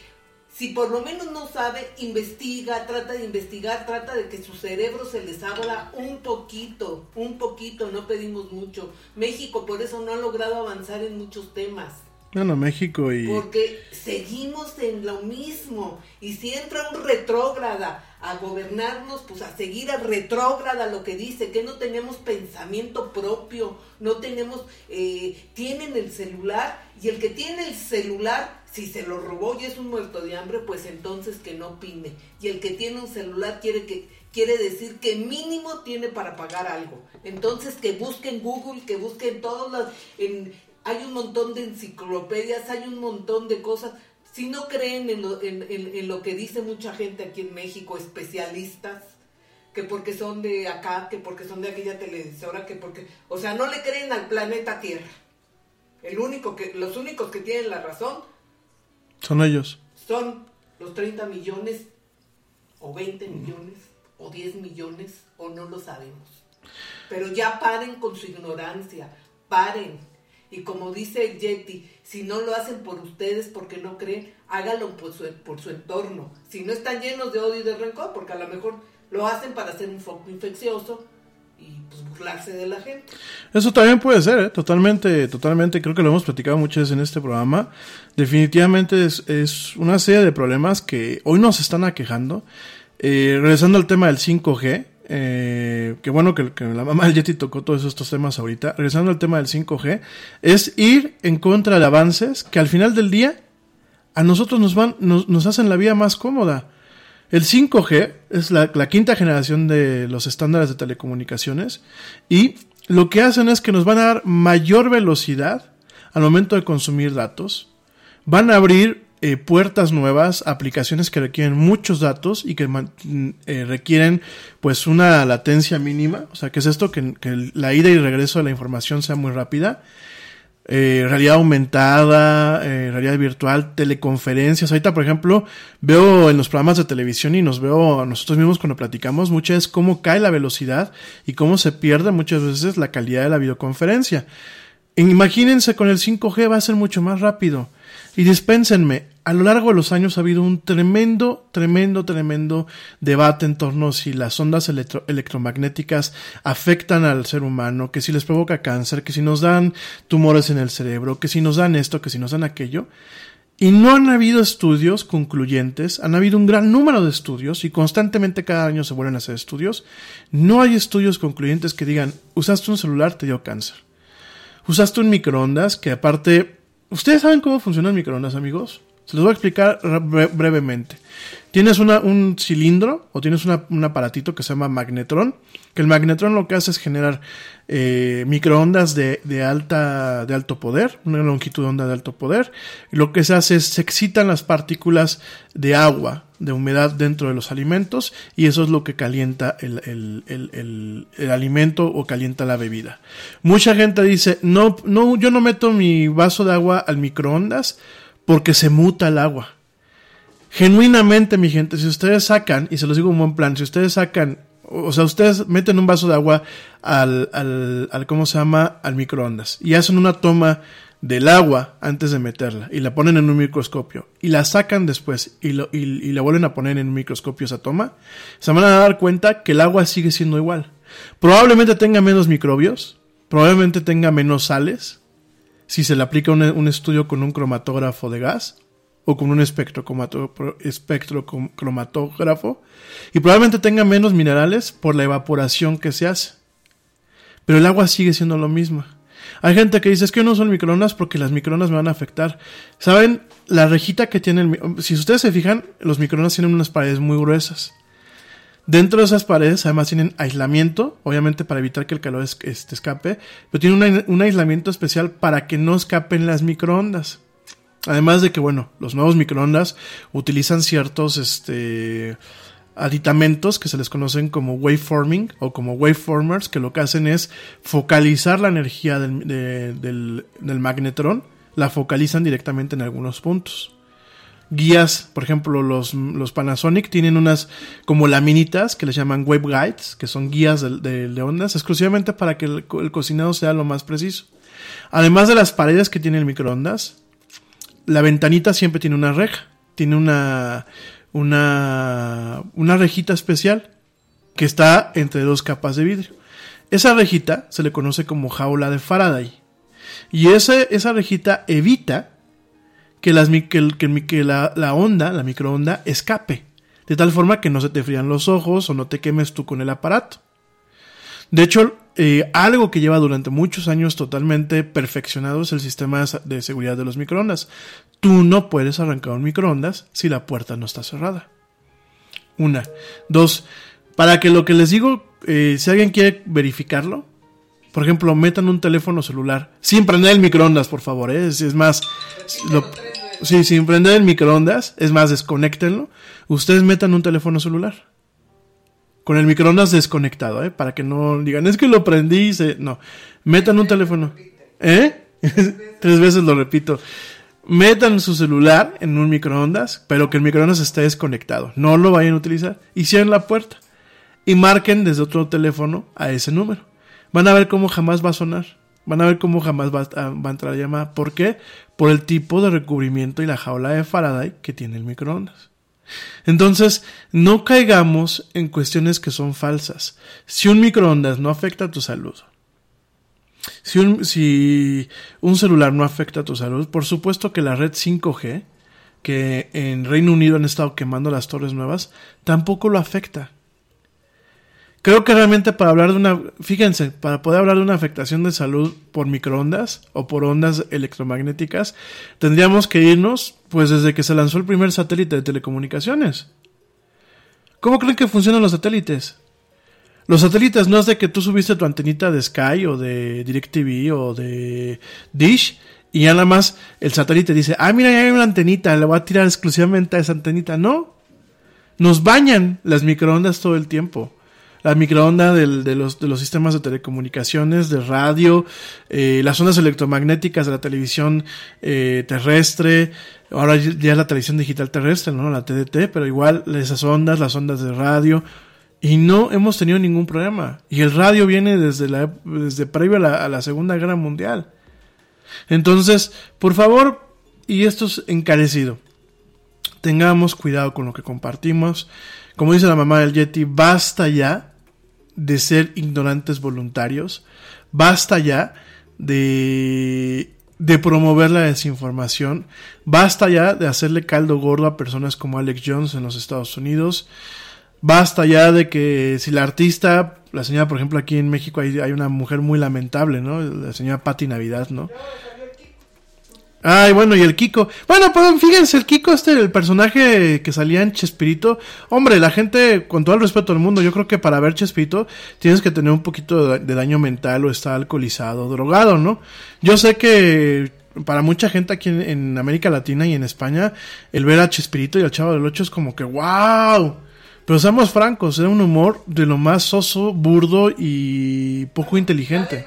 si por lo menos no sabe, investiga, trata de investigar, trata de que su cerebro se les abra un poquito, un poquito, no pedimos mucho. México por eso no ha logrado avanzar en muchos temas. Bueno, México y... Porque seguimos en lo mismo. Y si entra un retrógrada a gobernarnos, pues a seguir a retrógrada lo que dice, que no tenemos pensamiento propio, no tenemos, eh, tienen el celular y el que tiene el celular, si se lo robó y es un muerto de hambre, pues entonces que no opine. Y el que tiene un celular quiere que quiere decir que mínimo tiene para pagar algo. Entonces que busquen Google, que busquen todas las en, hay un montón de enciclopedias, hay un montón de cosas. Si no creen en lo, en, en- en lo que dice mucha gente aquí en México, especialistas, que porque son de acá, que porque son de aquella televisora, que porque, o sea, no le creen al planeta Tierra. El único que, los únicos que tienen la razón Son ellos. son los 30 millones, o 20 millones, o 10 millones, o no lo sabemos. Pero ya paren con su ignorancia, paren. Y como dice el Yeti, si no lo hacen por ustedes porque no creen, háganlo por su, por su entorno. Si no están llenos de odio y de rencor, porque a lo mejor lo hacen para hacer un foco infeccioso y pues burlarse de la gente. Eso también puede ser, ¿eh? totalmente, totalmente. Creo que lo hemos platicado muchas veces en este programa. Definitivamente es, es una serie de problemas que hoy nos están aquejando. Eh, regresando al tema del 5G, eh, que bueno que, la mamá del Yeti tocó todos estos temas ahorita. Regresando al tema del 5G, es ir en contra de avances que al final del día a nosotros nos van, nos, hacen la vida más cómoda. El 5G es la quinta generación de los estándares de telecomunicaciones y lo que hacen es que nos van a dar mayor velocidad al momento de consumir datos. Van a abrir eh, puertas nuevas, aplicaciones que requieren muchos datos y que eh, requieren pues una latencia mínima. O sea, que es esto? Que, la ida y regreso de la información sea muy rápida eh, realidad aumentada, realidad virtual, teleconferencias. Ahorita, por ejemplo, veo en los programas de televisión y nos veo a nosotros mismos cuando platicamos, muchas veces cómo cae la velocidad y cómo se pierde muchas veces la calidad de la videoconferencia. Imagínense con el 5G va a ser mucho más rápido. Y dispénsenme, a lo largo de los años ha habido un tremendo, tremendo, tremendo debate en torno a si las ondas electro- electromagnéticas afectan al ser humano, que si les provoca cáncer, que si nos dan tumores en el cerebro, que si nos dan esto, que si nos dan aquello. Y no han habido estudios concluyentes, han habido un gran número de estudios y constantemente cada año se vuelven a hacer estudios. No hay estudios concluyentes que digan, usaste un celular, te dio cáncer. Usaste un microondas que aparte, ¿ustedes saben cómo funciona el microondas, amigos? Se voy a explicar bre- brevemente. Tienes un cilindro o tienes un aparatito que se llama magnetrón, que el magnetrón lo que hace es generar eh, microondas de, alta, de alto poder, una longitud de onda de alto poder. Y lo que se hace es se excitan las partículas de agua, de humedad dentro de los alimentos y eso es lo que calienta el- el alimento o calienta la bebida. Mucha gente dice, no, no, yo no meto mi vaso de agua al microondas porque se muta el agua. Genuinamente, mi gente, si ustedes sacan, y se los digo en buen plan, si ustedes sacan, o sea, ustedes meten un vaso de agua al, al, al ¿cómo se llama? Al microondas y hacen una toma del agua antes de meterla y la ponen en un microscopio y la sacan después y, lo, y, y la vuelven a poner en un microscopio esa toma, se van a dar cuenta que el agua sigue siendo igual. Probablemente tenga menos microbios, probablemente tenga menos sales, si se le aplica un, un estudio con un cromatógrafo de gas o con un espectrocromatógrafo y probablemente tenga menos minerales por la evaporación que se hace. Pero el agua sigue siendo lo mismo. Hay gente que dice, es que no uso el microondas porque las microondas me van a afectar. ¿Saben? La rejita que tiene el... Si ustedes se fijan, los microondas tienen unas paredes muy gruesas. Dentro de esas paredes además tienen aislamiento, obviamente para evitar que el calor es- este, escape, pero tiene un ai- un aislamiento especial para que no escapen las microondas. Además de que, bueno, los nuevos microondas utilizan ciertos este, aditamentos que se les conocen como waveforming o como waveformers, que lo que hacen es focalizar la energía del, de- del, del magnetrón, la focalizan directamente en algunos puntos. Guías, por ejemplo, los, los Panasonic tienen unas como laminitas que les llaman waveguides, que son guías de, de- de ondas, exclusivamente para que el, el cocinado sea lo más preciso. Además de las paredes que tiene el microondas, la ventanita siempre tiene una reja, tiene una, una, una rejita especial que está entre dos capas de vidrio. Esa rejita se le conoce como jaula de Faraday. Y ese, esa rejita evita que, las, que, la, onda, la microonda, escape. De tal forma que no se te frían los ojos o no te quemes tú con el aparato. De hecho, eh, algo que lleva durante muchos años totalmente perfeccionado es el sistema de seguridad de los microondas. Tú no puedes arrancar un microondas si la puerta no está cerrada. Una. Dos. Para que lo que les digo, eh, si alguien quiere verificarlo, por ejemplo, metan un teléfono celular sin prender el microondas, por favor. ¿eh? Es, es más, sí, sin prender el microondas, es más, desconectenlo. Ustedes metan un teléfono celular con el microondas desconectado, ¿eh? Para que no digan, es que lo prendí y se... No, metan un teléfono. ¿Eh? Tres veces lo repito. Metan su celular en un microondas, pero que el microondas esté desconectado. No lo vayan a utilizar. Y cierren la puerta. Y marquen desde otro teléfono a ese número. Van a ver cómo jamás va a sonar. Van a ver cómo jamás va a, va a entrar la llamada. ¿Por qué? Por el tipo de recubrimiento y la jaula de Faraday que tiene el microondas. Entonces, no caigamos en cuestiones que son falsas. Si un microondas no afecta a tu salud, si un, si un celular no afecta a tu salud, por supuesto que la red 5G, que en Reino Unido han estado quemando las torres nuevas, tampoco lo afecta. Creo que realmente para hablar de una, fíjense, para poder hablar de una afectación de salud por microondas o por ondas electromagnéticas, tendríamos que irnos pues desde que se lanzó el primer satélite de telecomunicaciones. ¿Cómo creen que funcionan los satélites? Los satélites no es de que tú subiste tu antenita de Sky o de DirecTV o de Dish y ya nada más el satélite dice, ah, mira, ya hay una antenita, le voy a tirar exclusivamente a esa antenita. No. Nos bañan las microondas todo el tiempo la microonda del, de, los, de los sistemas de telecomunicaciones, de radio, eh, las ondas electromagnéticas de la televisión eh, terrestre, ahora ya es la televisión digital terrestre, ¿no? La TDT, pero igual esas ondas, las ondas de radio, y no hemos tenido ningún problema. Y el radio viene desde, la, desde previo a la, a la Segunda Guerra Mundial. Entonces, por favor, y esto es encarecido, tengamos cuidado con lo que compartimos. Como dice la mamá del Yeti, basta ya de ser ignorantes voluntarios. Basta ya de, de promover la desinformación. Basta ya de hacerle caldo gordo a personas como Alex Jones en los Estados Unidos. Basta ya de que si la artista, la señora, por ejemplo, aquí en México hay, hay una mujer muy lamentable, ¿no? La señora Patti Navidad, ¿no? Ay, bueno, y el Kiko. Bueno, pues fíjense, el Kiko, este, el personaje que salía en Chespirito. Hombre, la gente, con todo el respeto del mundo, yo creo que para ver Chespirito tienes que tener un poquito de, de daño mental o estar alcoholizado, drogado, ¿no? Yo sé que para mucha gente aquí en, en América Latina y en España, el ver a Chespirito y al Chavo del Ocho es como que, wow. Pero seamos francos, era un humor de lo más soso, burdo y poco inteligente.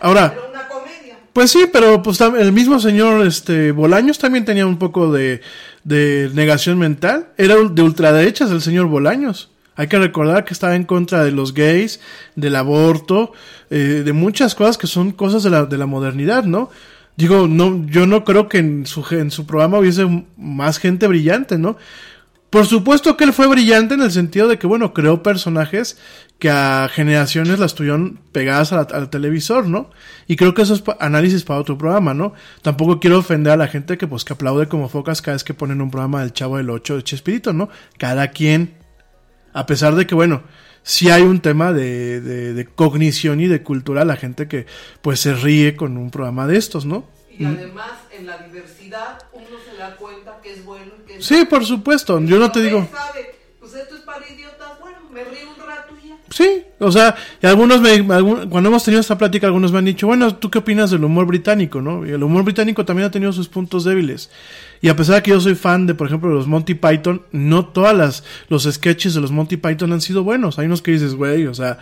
Ahora- Era una comedia. Pues sí, pero pues el mismo señor este Bolaños también tenía un poco de, de negación mental. Era de ultraderechas el señor Bolaños. Hay que recordar que estaba en contra de los gays, del aborto, eh, de muchas cosas que son cosas de la, de la modernidad, ¿no? Digo, no, yo no creo que en su, ge- en su programa hubiese más gente brillante, ¿no? Por supuesto que él fue brillante en el sentido de que, bueno, creó personajes que a generaciones las tuvieron pegadas la- al televisor, ¿no? Y creo que eso es pa- análisis para otro programa, ¿no? Tampoco quiero ofender a la gente que, pues, que aplaude como focas cada vez que ponen un programa del Chavo del Ocho de Chespirito, ¿no? Cada quien. A pesar de que, bueno, sí hay un tema de, de, de cognición y de cultura, la gente que, pues, se ríe con un programa de estos, ¿no? Y además, en la diversidad, uno se da cuenta que es bueno y que es Sí, por supuesto, yo no te digo. sabe, pues esto es para idiotas, bueno, me río un rato y ya. Sí, o sea, y algunos me, cuando hemos tenido esta plática, algunos me han dicho, bueno, ¿tú qué opinas del humor británico, no? Y el humor británico también ha tenido sus puntos débiles. Y a pesar de que yo soy fan de, por ejemplo, de los Monty Python, no todas las, los sketches de los Monty Python han sido buenos. Hay unos que dices, güey, o sea,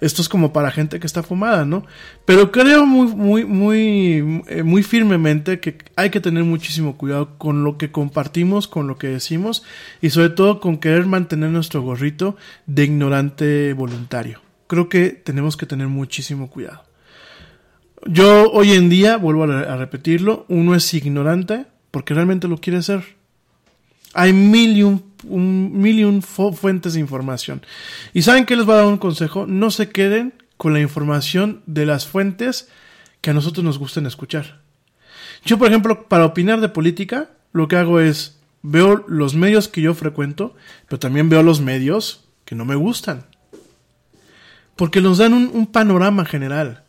esto es como para gente que está fumada, ¿no? Pero creo muy, muy, muy, eh, muy firmemente que hay que tener muchísimo cuidado con lo que compartimos, con lo que decimos y sobre todo con querer mantener nuestro gorrito de ignorante voluntario. Creo que tenemos que tener muchísimo cuidado. Yo hoy en día, vuelvo a, re- a repetirlo, uno es ignorante porque realmente lo quiere ser. Hay mil y un, un- fuentes de información. ¿Y saben qué les voy a dar un consejo? No se queden con la información de las fuentes que a nosotros nos gusten escuchar. Yo, por ejemplo, para opinar de política, lo que hago es veo los medios que yo frecuento, pero también veo los medios que no me gustan. Porque nos dan un panorama general.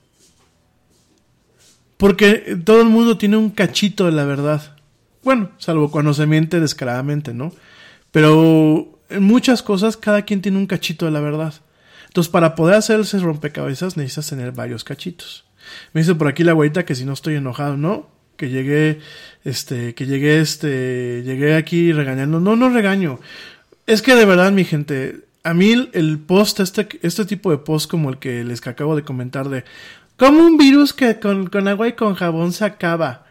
Porque todo el mundo tiene un cachito de la verdad. Bueno, salvo cuando se miente descaradamente, ¿no? Pero en muchas cosas cada quien tiene un cachito de la verdad. Entonces, para poder hacer ese rompecabezas necesitas tener varios cachitos. Me dice por aquí la güeyita que si no estoy enojado, ¿no? Que llegué, este, que llegué, este, llegué aquí regañando. No, no regaño. Es que de verdad, mi gente, a mí el, post, este, este tipo de post como el que les acabo de comentar de, como un virus que con, con agua y con jabón se acaba.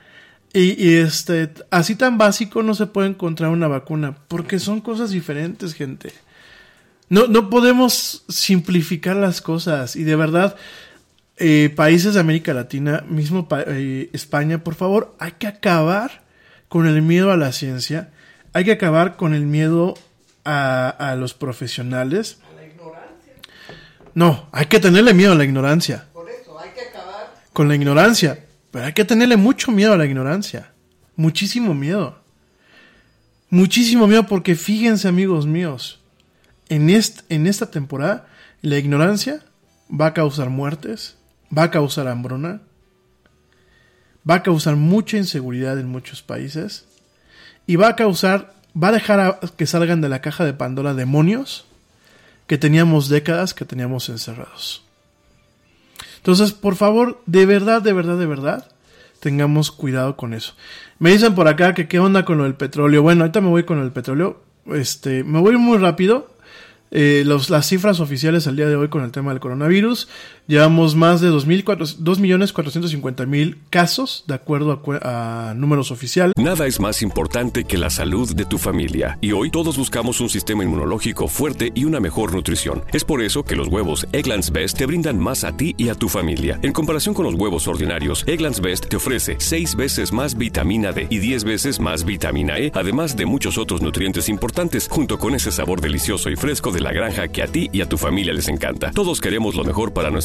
Y, y este, así tan básico no se puede encontrar una vacuna, porque son cosas diferentes, gente. No, no podemos simplificar las cosas y de verdad, eh, países de América Latina, mismo eh, España, por favor, hay que acabar con el miedo a la ciencia, hay que acabar con el miedo a, a los profesionales. A la ignorancia. No, hay que tenerle miedo a la ignorancia, Por eso, hay que acabar. con la ignorancia, pero hay que tenerle mucho miedo a la ignorancia, muchísimo miedo. Muchísimo miedo porque fíjense amigos míos, en, est- en esta temporada la ignorancia va a causar muertes, va a causar hambruna, va a causar mucha inseguridad en muchos países y va a causar, va a dejar que salgan de la caja de Pandora demonios que teníamos décadas que teníamos encerrados. Entonces, por favor, de verdad, de verdad, de verdad, tengamos cuidado con eso. Me dicen por acá que qué onda con lo del petróleo. Bueno, ahorita me voy con el petróleo. Este, me voy muy rápido. eh, los, las cifras oficiales al día de hoy con el tema del coronavirus. Llevamos más de 2.450.000 casos, de acuerdo a, números oficiales. Nada es más importante que la salud de tu familia. Y hoy todos buscamos un sistema inmunológico fuerte y una mejor nutrición. Es por eso que los huevos Egglands Best te brindan más a ti y a tu familia. En comparación con los huevos ordinarios, Egglands Best te ofrece 6 veces más vitamina D y 10 veces más vitamina E, además de muchos otros nutrientes importantes, junto con ese sabor delicioso y fresco de la granja que a ti y a tu familia les encanta. Todos queremos lo mejor para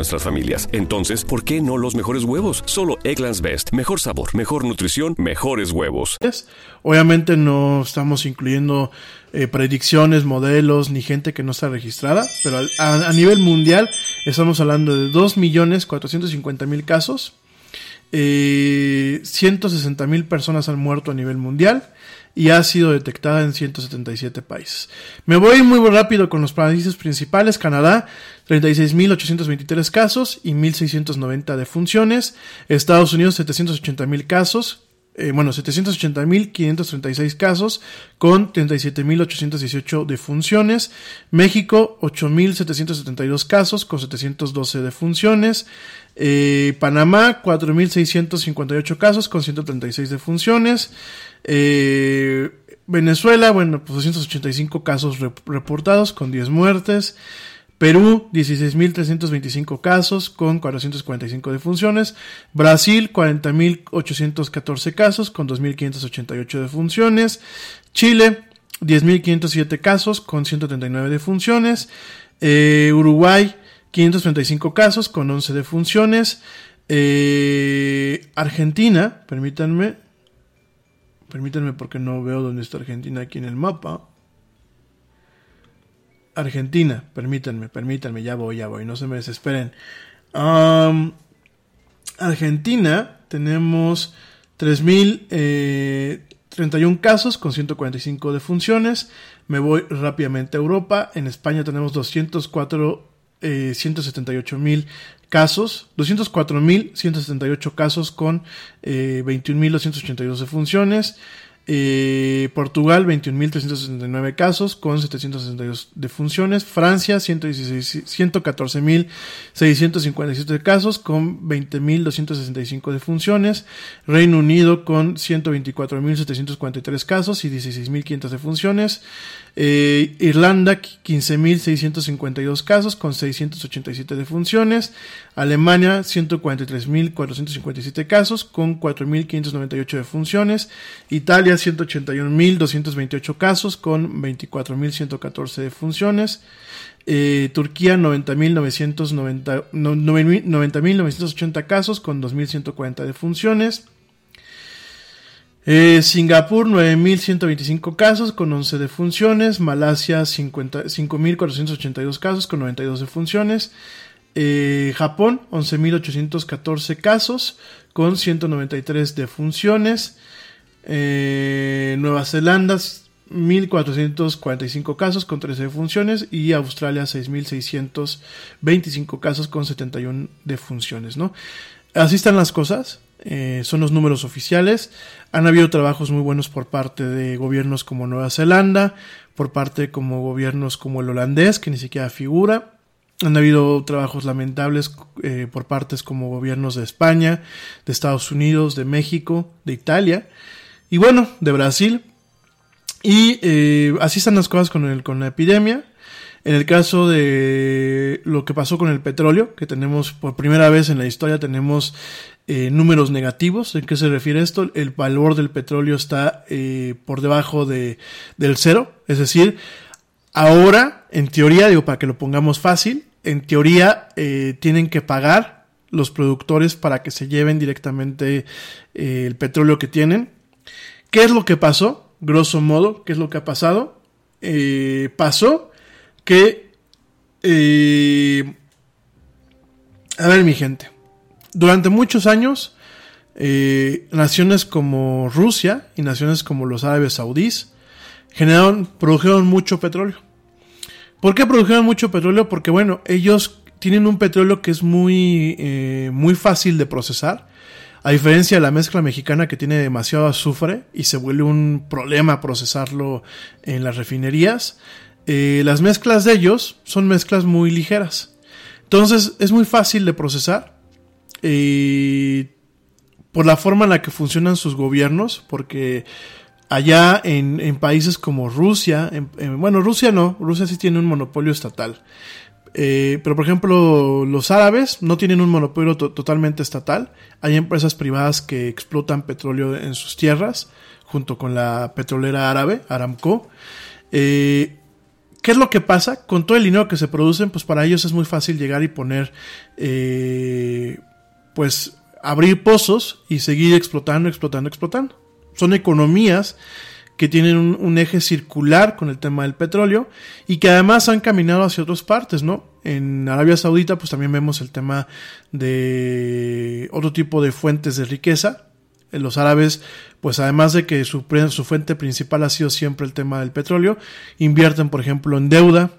nuestras familias. Entonces, ¿por qué no los mejores huevos? Solo Egglands Best. Mejor sabor, mejor nutrición, mejores huevos. Obviamente no estamos incluyendo eh, predicciones, modelos, ni gente que no está registrada, pero a nivel mundial estamos hablando de 2.450.000 casos, eh, 160.000 personas han muerto a nivel mundial y ha sido detectada en 177 países. Me voy muy rápido con los países principales. Canadá, 36.823 casos y 1.690 defunciones. Estados Unidos, 780.000 casos. Eh, bueno, 780.536 casos con 37.818 defunciones. México, 8.772 casos con 712 defunciones. Eh, Panamá, 4.658 casos con 136 defunciones. Eh, Venezuela, bueno, pues 285 casos rep- reportados con 10 muertes. Perú, 16.325 casos con 445 defunciones. Brasil, 40.814 casos con 2.588 defunciones. Chile, 10.507 casos con 139 defunciones. Eh, Uruguay, 535 casos con 11 defunciones. Eh, Argentina, permítanme. Permítanme porque no veo dónde está Argentina aquí en el mapa. Argentina, permítanme, permítanme, ya voy, ya voy, no se me desesperen. Argentina, tenemos 3.031 eh, 31 casos con 145 defunciones. Me voy rápidamente a Europa. En España tenemos 204, eh, 178 mil casos, 204.178 casos con eh, 21.282 defunciones. Eh, Portugal, 21.369 casos con 762 defunciones. Francia, 116 114.657 casos con 20.265 defunciones. Reino Unido con 124.743 casos y 16.500 defunciones. Eh, Irlanda, 15.652 casos con 687 defunciones. Alemania, 143.457 casos con 4.598 defunciones. Italia, 181.228 casos con 24.114 defunciones. Eh, Turquía 90.990 no- 90.980 casos con 2.140 defunciones. Eh, Singapur 9.125 casos con 11 defunciones. Malasia 50 5.482 casos con 92 defunciones. Eh, Japón 11.814 casos con 193 defunciones. Eh, Nueva Zelanda 1.445 casos con 13 defunciones y Australia 6.625 casos con 71 defunciones, ¿no? Así están las cosas, eh, son los números oficiales. Han habido trabajos muy buenos por parte de gobiernos como Nueva Zelanda, por parte como gobiernos como el holandés, que ni siquiera figura. Han habido trabajos lamentables eh, por partes como gobiernos de España, de Estados Unidos, de México, de Italia y bueno, de Brasil. Y eh, así están las cosas con, el, con la epidemia. En el caso de lo que pasó con el petróleo, que tenemos por primera vez en la historia, tenemos eh, números negativos. ¿En qué se refiere esto? El valor del petróleo está eh, por debajo de, del cero. Es decir, ahora, en teoría, digo, para que lo pongamos fácil, en teoría eh, tienen que pagar los productores para que se lleven directamente eh, el petróleo que tienen. ¿Qué es lo que pasó? Grosso modo, ¿qué es lo que ha pasado? Eh, pasó eh, a ver, mi gente. Durante muchos años, eh, naciones como Rusia y naciones como los árabes saudíes generaron, produjeron mucho petróleo. ¿Por qué produjeron mucho petróleo? Porque, bueno, ellos tienen un petróleo que es muy, eh, muy fácil de procesar. A diferencia de la mezcla mexicana que tiene demasiado azufre y se vuelve un problema procesarlo en las refinerías, eh, las mezclas de ellos son mezclas muy ligeras. Entonces es muy fácil de procesar. eh, por la forma en la que funcionan sus gobiernos, porque allá en, países como Rusia, en- en- bueno, Rusia no, Rusia sí tiene un monopolio estatal. Eh, pero por ejemplo, los árabes no tienen un monopolio to- totalmente estatal. Hay empresas privadas que explotan petróleo en sus tierras, junto con la petrolera árabe, Aramco. ¿Qué es lo que pasa? Con todo el dinero que se producen, pues para ellos es muy fácil llegar y poner, eh, pues abrir pozos y seguir explotando, explotando, explotando. Son economías que tienen un, un eje circular con el tema del petróleo y que además han caminado hacia otras partes, ¿no? En Arabia Saudita pues también vemos el tema de otro tipo de fuentes de riqueza. Los árabes, pues además de que su, fuente principal ha sido siempre el tema del petróleo, invierten por ejemplo en deuda,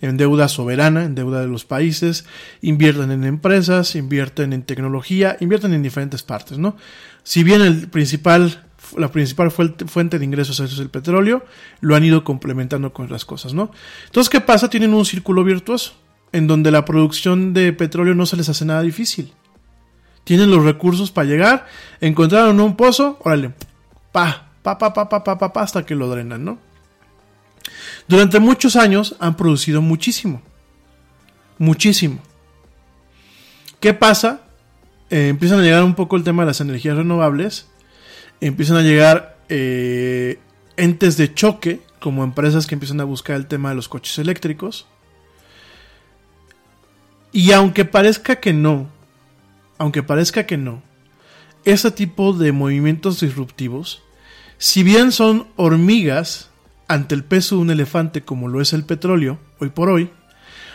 en deuda soberana, en deuda de los países, invierten en empresas, invierten en tecnología, invierten en diferentes partes, ¿no? Si bien el principal, la principal fuente fuente de ingresos es el petróleo, lo han ido complementando con otras cosas, ¿no? Entonces, ¿qué pasa? Tienen un círculo virtuoso, en donde la producción de petróleo no se les hace nada difícil. Tienen los recursos para llegar, encontraron un pozo, órale, pa, pa, pa, pa, pa, pa, pa, pa, hasta que lo drenan, ¿no? Durante muchos años han producido muchísimo. Muchísimo. ¿Qué pasa? Eh, empiezan a llegar un poco el tema de las energías renovables. Empiezan a llegar eh, entes de choque, como empresas que empiezan a buscar el tema de los coches eléctricos. Y aunque parezca que no, aunque parezca que no, ese tipo de movimientos disruptivos, si bien son hormigas ante el peso de un elefante como lo es el petróleo, hoy por hoy,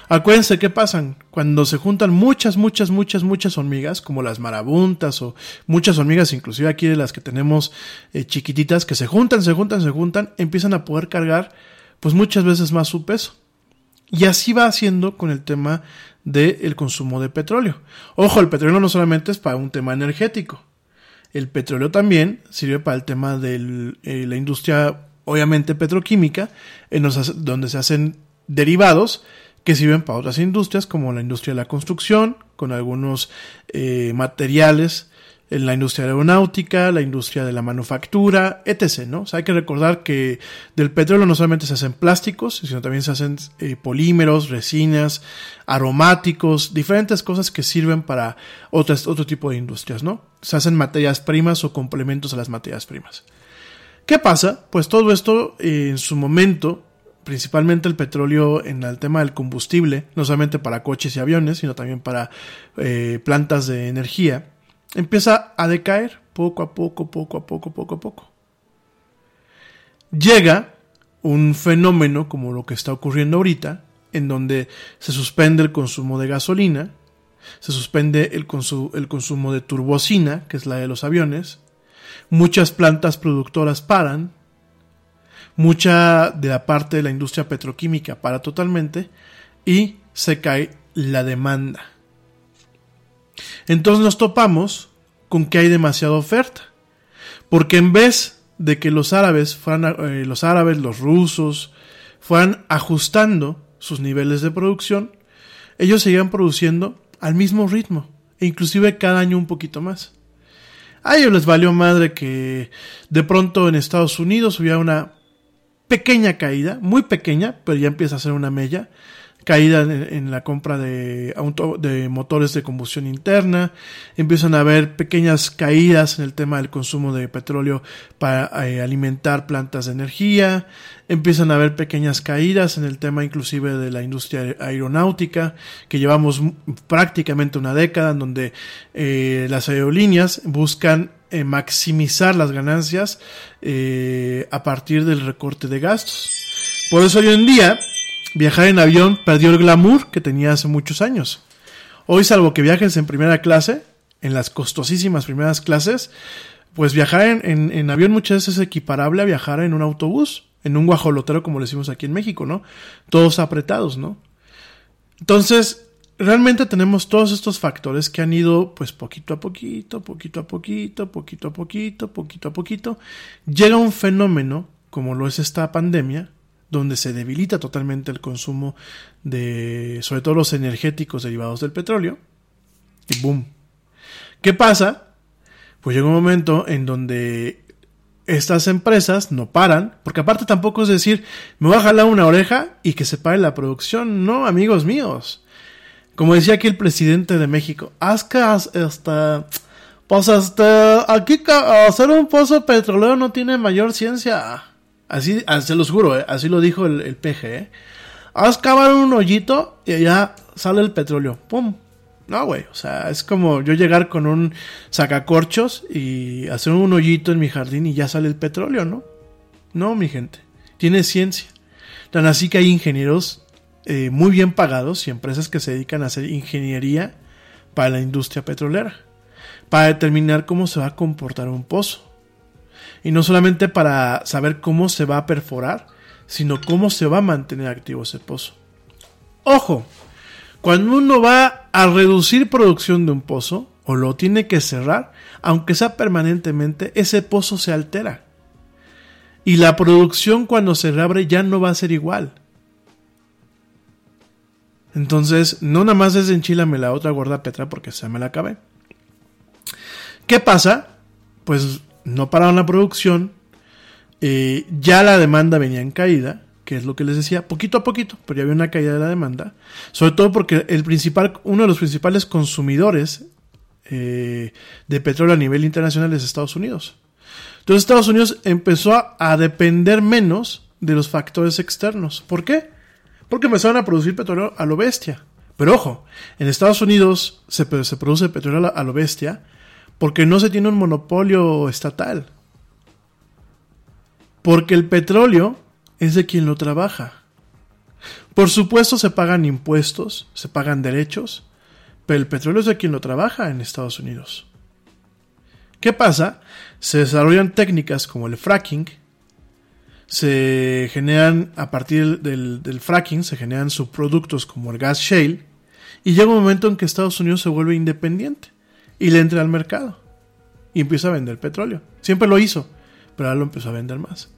acuérdense qué pasan cuando se juntan muchas, muchas, muchas, muchas hormigas, como las marabuntas o muchas hormigas, inclusive aquí de las que tenemos eh, chiquititas, que se juntan, se juntan, se juntan, empiezan a poder cargar pues muchas veces más su peso. Y así va haciendo con el tema del consumo de petróleo. Ojo, el petróleo no solamente es para un tema energético. El petróleo también sirve para el tema de la industria, obviamente petroquímica, en los donde se hacen derivados que sirven para otras industrias, como la industria de la construcción, con algunos eh, materiales en la industria aeronáutica, la industria de la manufactura, etc. ¿no? O sea, hay que recordar que del petróleo no solamente se hacen plásticos, sino también se hacen eh, polímeros, resinas, aromáticos, diferentes cosas que sirven para otras, otro tipo de industrias, ¿no? Se hacen materias primas o complementos a las materias primas. ¿Qué pasa? Pues todo esto eh, en su momento, principalmente el petróleo en el tema del combustible, no solamente para coches y aviones, sino también para eh, plantas de energía, empieza a decaer poco a poco, poco a poco, poco a poco. Llega un fenómeno como lo que está ocurriendo ahorita, en donde se suspende el consumo de gasolina, se suspende el, el consumo de turbocina, que es la de los aviones, muchas plantas productoras paran, mucha de la parte de la industria petroquímica para totalmente y se cae la demanda. Entonces nos topamos con que hay demasiada oferta. Porque en vez de que los árabes fueran, eh, los árabes, los rusos, fueran ajustando sus niveles de producción, ellos seguían produciendo al mismo ritmo, e inclusive cada año un poquito más. A ellos les valió madre que de pronto en Estados Unidos hubiera una pequeña caída, muy pequeña, pero ya empieza a ser una mella, caída en, la compra de, motores de combustión interna, empiezan a haber pequeñas caídas en el tema del consumo de petróleo para eh, alimentar plantas de energía, empiezan a haber pequeñas caídas en el tema inclusive de la industria aeronáutica, que llevamos prácticamente una década en donde eh, las aerolíneas buscan eh, maximizar las ganancias a partir del recorte de gastos. Por eso hoy en día viajar en avión perdió el glamour que tenía hace muchos años. Hoy, salvo que viajes en primera clase, en las costosísimas primeras clases, pues viajar en, en- en avión muchas veces es equiparable a viajar en un autobús, en un guajolotero como le decimos aquí en México, ¿no? Todos apretados, ¿no? Entonces, realmente tenemos todos estos factores que han ido, pues poquito a poquito, poquito a poquito, poquito a poquito, poquito a poquito. Llega un fenómeno, como lo es esta pandemia, donde se debilita totalmente el consumo de, sobre todo los energéticos derivados del petróleo, y boom. ¿Qué pasa? Pues llega un momento en donde estas empresas no paran, porque aparte tampoco es decir, me voy a jalar una oreja y que se pare la producción. No, amigos míos. Como decía aquí el presidente de México, este, pues este, aquí hacer un pozo petrolero no tiene mayor ciencia. Así, ah, se los juro, eh, así lo dijo el, el PG. eh. Haz cavar un hoyito y allá sale el petróleo. ¡Pum! No, güey. O sea, es como yo llegar con un sacacorchos y hacer un hoyito en mi jardín y ya sale el petróleo, ¿no? No, mi gente. Tiene ciencia. Tan así que hay ingenieros eh, muy bien pagados y empresas que se dedican a hacer ingeniería para la industria petrolera. Para determinar cómo se va a comportar un pozo. Y no solamente para saber cómo se va a perforar, sino cómo se va a mantener activo ese pozo. Ojo, cuando uno va a reducir producción de un pozo o lo tiene que cerrar, aunque sea permanentemente, ese pozo se altera. Y la producción cuando se reabre ya no va a ser igual. Entonces, no nada más es enchilame la otra gorda Petra porque se me la acabé. ¿Qué pasa? Pues no pararon la producción, eh, ya la demanda venía en caída, que es lo que les decía, poquito a poquito, pero ya había una caída de la demanda, sobre todo porque el principal, uno de los principales consumidores eh, de petróleo a nivel internacional es Estados Unidos. Entonces Estados Unidos empezó a, a depender menos de los factores externos. ¿Por qué? Porque empezaron a producir petróleo a lo bestia. Pero ojo, en Estados Unidos se, se produce petróleo a lo bestia porque no se tiene un monopolio estatal. Porque el petróleo es de quien lo trabaja. Por supuesto se pagan impuestos, se pagan derechos, pero el petróleo es de quien lo trabaja en Estados Unidos. ¿Qué pasa? Se desarrollan técnicas como el fracking, se generan a partir del, fracking, se generan subproductos como el gas shale, y llega un momento en que Estados Unidos se vuelve independiente y le entra al mercado y empieza a vender petróleo. Siempre lo hizo, pero ahora lo empezó a vender más.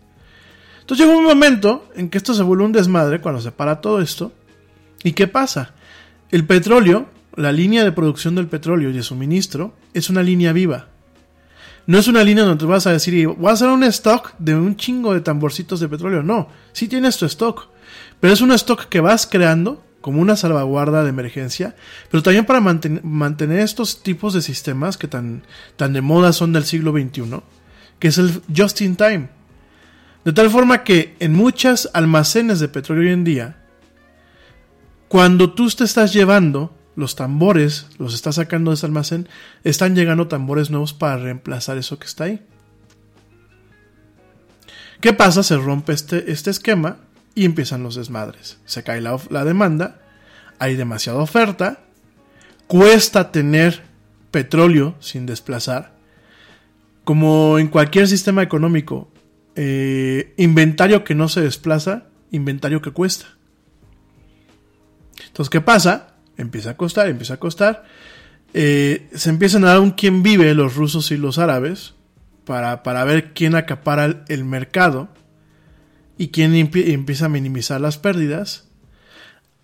Entonces llegó un momento en que esto se vuelve un desmadre cuando se para todo esto. ¿Y qué pasa? El petróleo, la línea de producción del petróleo y de suministro, es una línea viva. No es una línea donde tú vas a decir, voy a hacer un stock de un chingo de tamborcitos de petróleo. No, sí tienes tu stock. Pero es un stock que vas creando como una salvaguarda de emergencia, pero también para manten- mantener estos tipos de sistemas que tan, tan de moda son del siglo XXI, que es el just in time. De tal forma que en muchos almacenes de petróleo hoy en día, cuando tú te estás llevando los tambores, los estás sacando de ese almacén, están llegando tambores nuevos para reemplazar eso que está ahí. ¿Qué pasa? Se rompe este, este esquema y empiezan los desmadres. Se cae la, la demanda, hay demasiada oferta, cuesta tener petróleo sin desplazar. Como en cualquier sistema económico, eh, inventario que no se desplaza, inventario que cuesta. Entonces, ¿qué pasa? Empieza a costar, empieza a costar. Eh, se empiezan a dar un quién vive los rusos y los árabes para, para ver quién acapara el mercado y empie- empieza a minimizar las pérdidas.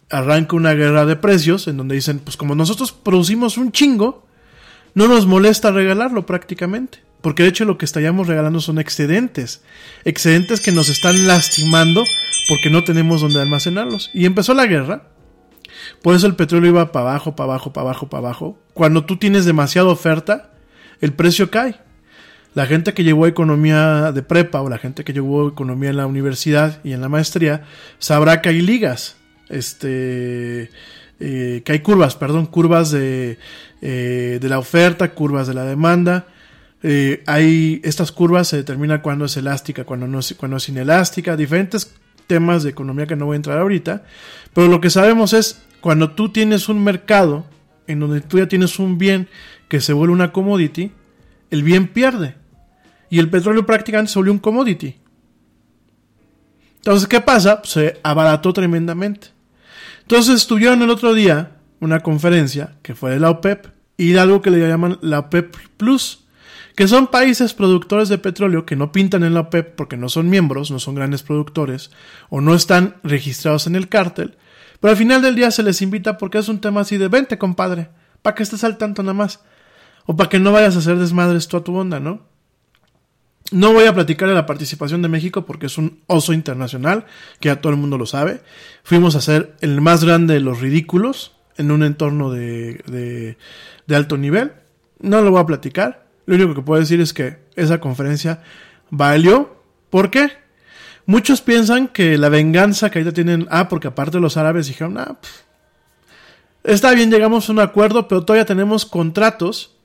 Arranca una guerra de precios en donde dicen, pues como nosotros producimos un chingo, no nos molesta regalarlo prácticamente. Porque de hecho lo que estaríamos regalando son excedentes. Excedentes que nos están lastimando porque no tenemos donde almacenarlos. Y empezó la guerra. Por eso el petróleo iba para abajo, para abajo, para abajo, para abajo. Cuando tú tienes demasiada oferta, el precio cae. La gente que llevó economía de prepa o la gente que llevó economía en la universidad y en la maestría sabrá que hay ligas. Este. eh, que hay curvas, perdón, curvas de, eh, de la oferta, curvas de la demanda. Eh, hay estas curvas se determina cuándo es elástica, cuándo no es, cuándo es inelástica, diferentes temas de economía que no voy a entrar ahorita, pero lo que sabemos es cuando tú tienes un mercado en donde tú ya tienes un bien que se vuelve una commodity, el bien pierde. Y el petróleo prácticamente se volvió un commodity. Entonces, ¿qué pasa? Se abarató tremendamente. Entonces estuvieron el otro día una conferencia que fue de la OPEP y de algo que le llaman la OPEP Plus, que son países productores de petróleo que no pintan en la OPEP porque no son miembros, no son grandes productores o no están registrados en el cártel, pero al final del día se les invita porque es un tema así de vente, compadre, para que estés al tanto nada más. O para que no vayas a hacer desmadres tú a tu onda, ¿no? No voy a platicar de la participación de México porque es un oso internacional, que ya todo el mundo lo sabe. Fuimos a ser el más grande de los ridículos en un entorno de, de, alto nivel. No lo voy a platicar. Lo único que puedo decir es que esa conferencia valió. ¿Por qué? Muchos piensan que la venganza que ahorita tienen, ah, porque aparte los árabes dijeron, ah, está bien, llegamos a un acuerdo, pero todavía tenemos contratos,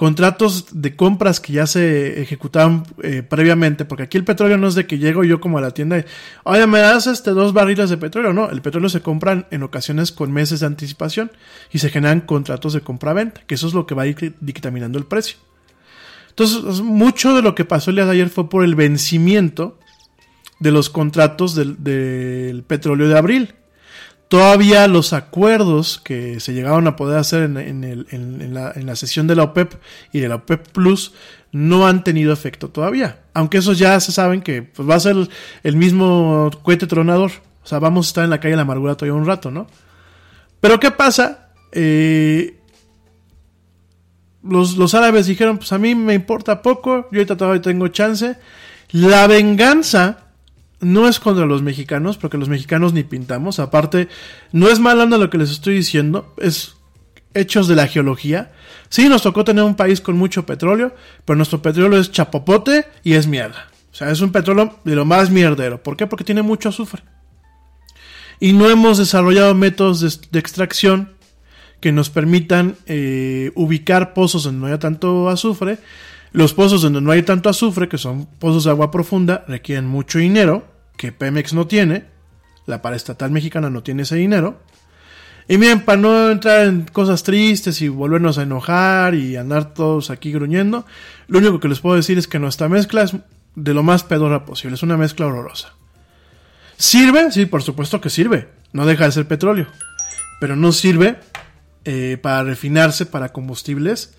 contratos de compras que ya se ejecutaron eh, previamente, porque aquí el petróleo no es de que llego yo como a la tienda y, oye, me das este dos barriles de petróleo, no, el petróleo se compra en ocasiones con meses de anticipación y se generan contratos de compra-venta, que eso es lo que va a ir dictaminando el precio. Entonces, mucho de lo que pasó el día de ayer fue por el vencimiento de los contratos del, petróleo de abril. Todavía los acuerdos que se llegaron a poder hacer en, la, sesión de la OPEP y de la OPEP Plus no han tenido efecto todavía. Aunque esos ya se saben que pues, va a ser el, mismo cohete tronador. O sea, vamos a estar en la calle de la amargura todavía un rato, ¿no? Pero ¿qué pasa? Eh, los, los árabes dijeron, pues a mí me importa poco, yo ahorita todavía tengo chance. La venganza no es contra los mexicanos, porque los mexicanos ni pintamos. Aparte, no es mal anda lo que les estoy diciendo, es hechos de la geología. Sí, nos tocó tener un país con mucho petróleo, pero nuestro petróleo es chapopote y es mierda. O sea, es un petróleo de lo más mierdero. ¿Por qué? Porque tiene mucho azufre. Y no hemos desarrollado métodos de, de extracción que nos permitan eh, ubicar pozos donde no haya tanto azufre. Los pozos donde no hay tanto azufre, que son pozos de agua profunda, requieren mucho dinero, que Pemex no tiene. La paraestatal mexicana no tiene ese dinero. Y miren, para no entrar en cosas tristes y volvernos a enojar y andar todos aquí gruñendo, lo único que les puedo decir es que nuestra mezcla es de lo más pedora posible, es una mezcla horrorosa. ¿Sirve? Sí, por supuesto que sirve. No deja de ser petróleo. Pero no sirve eh, para refinarse para combustibles.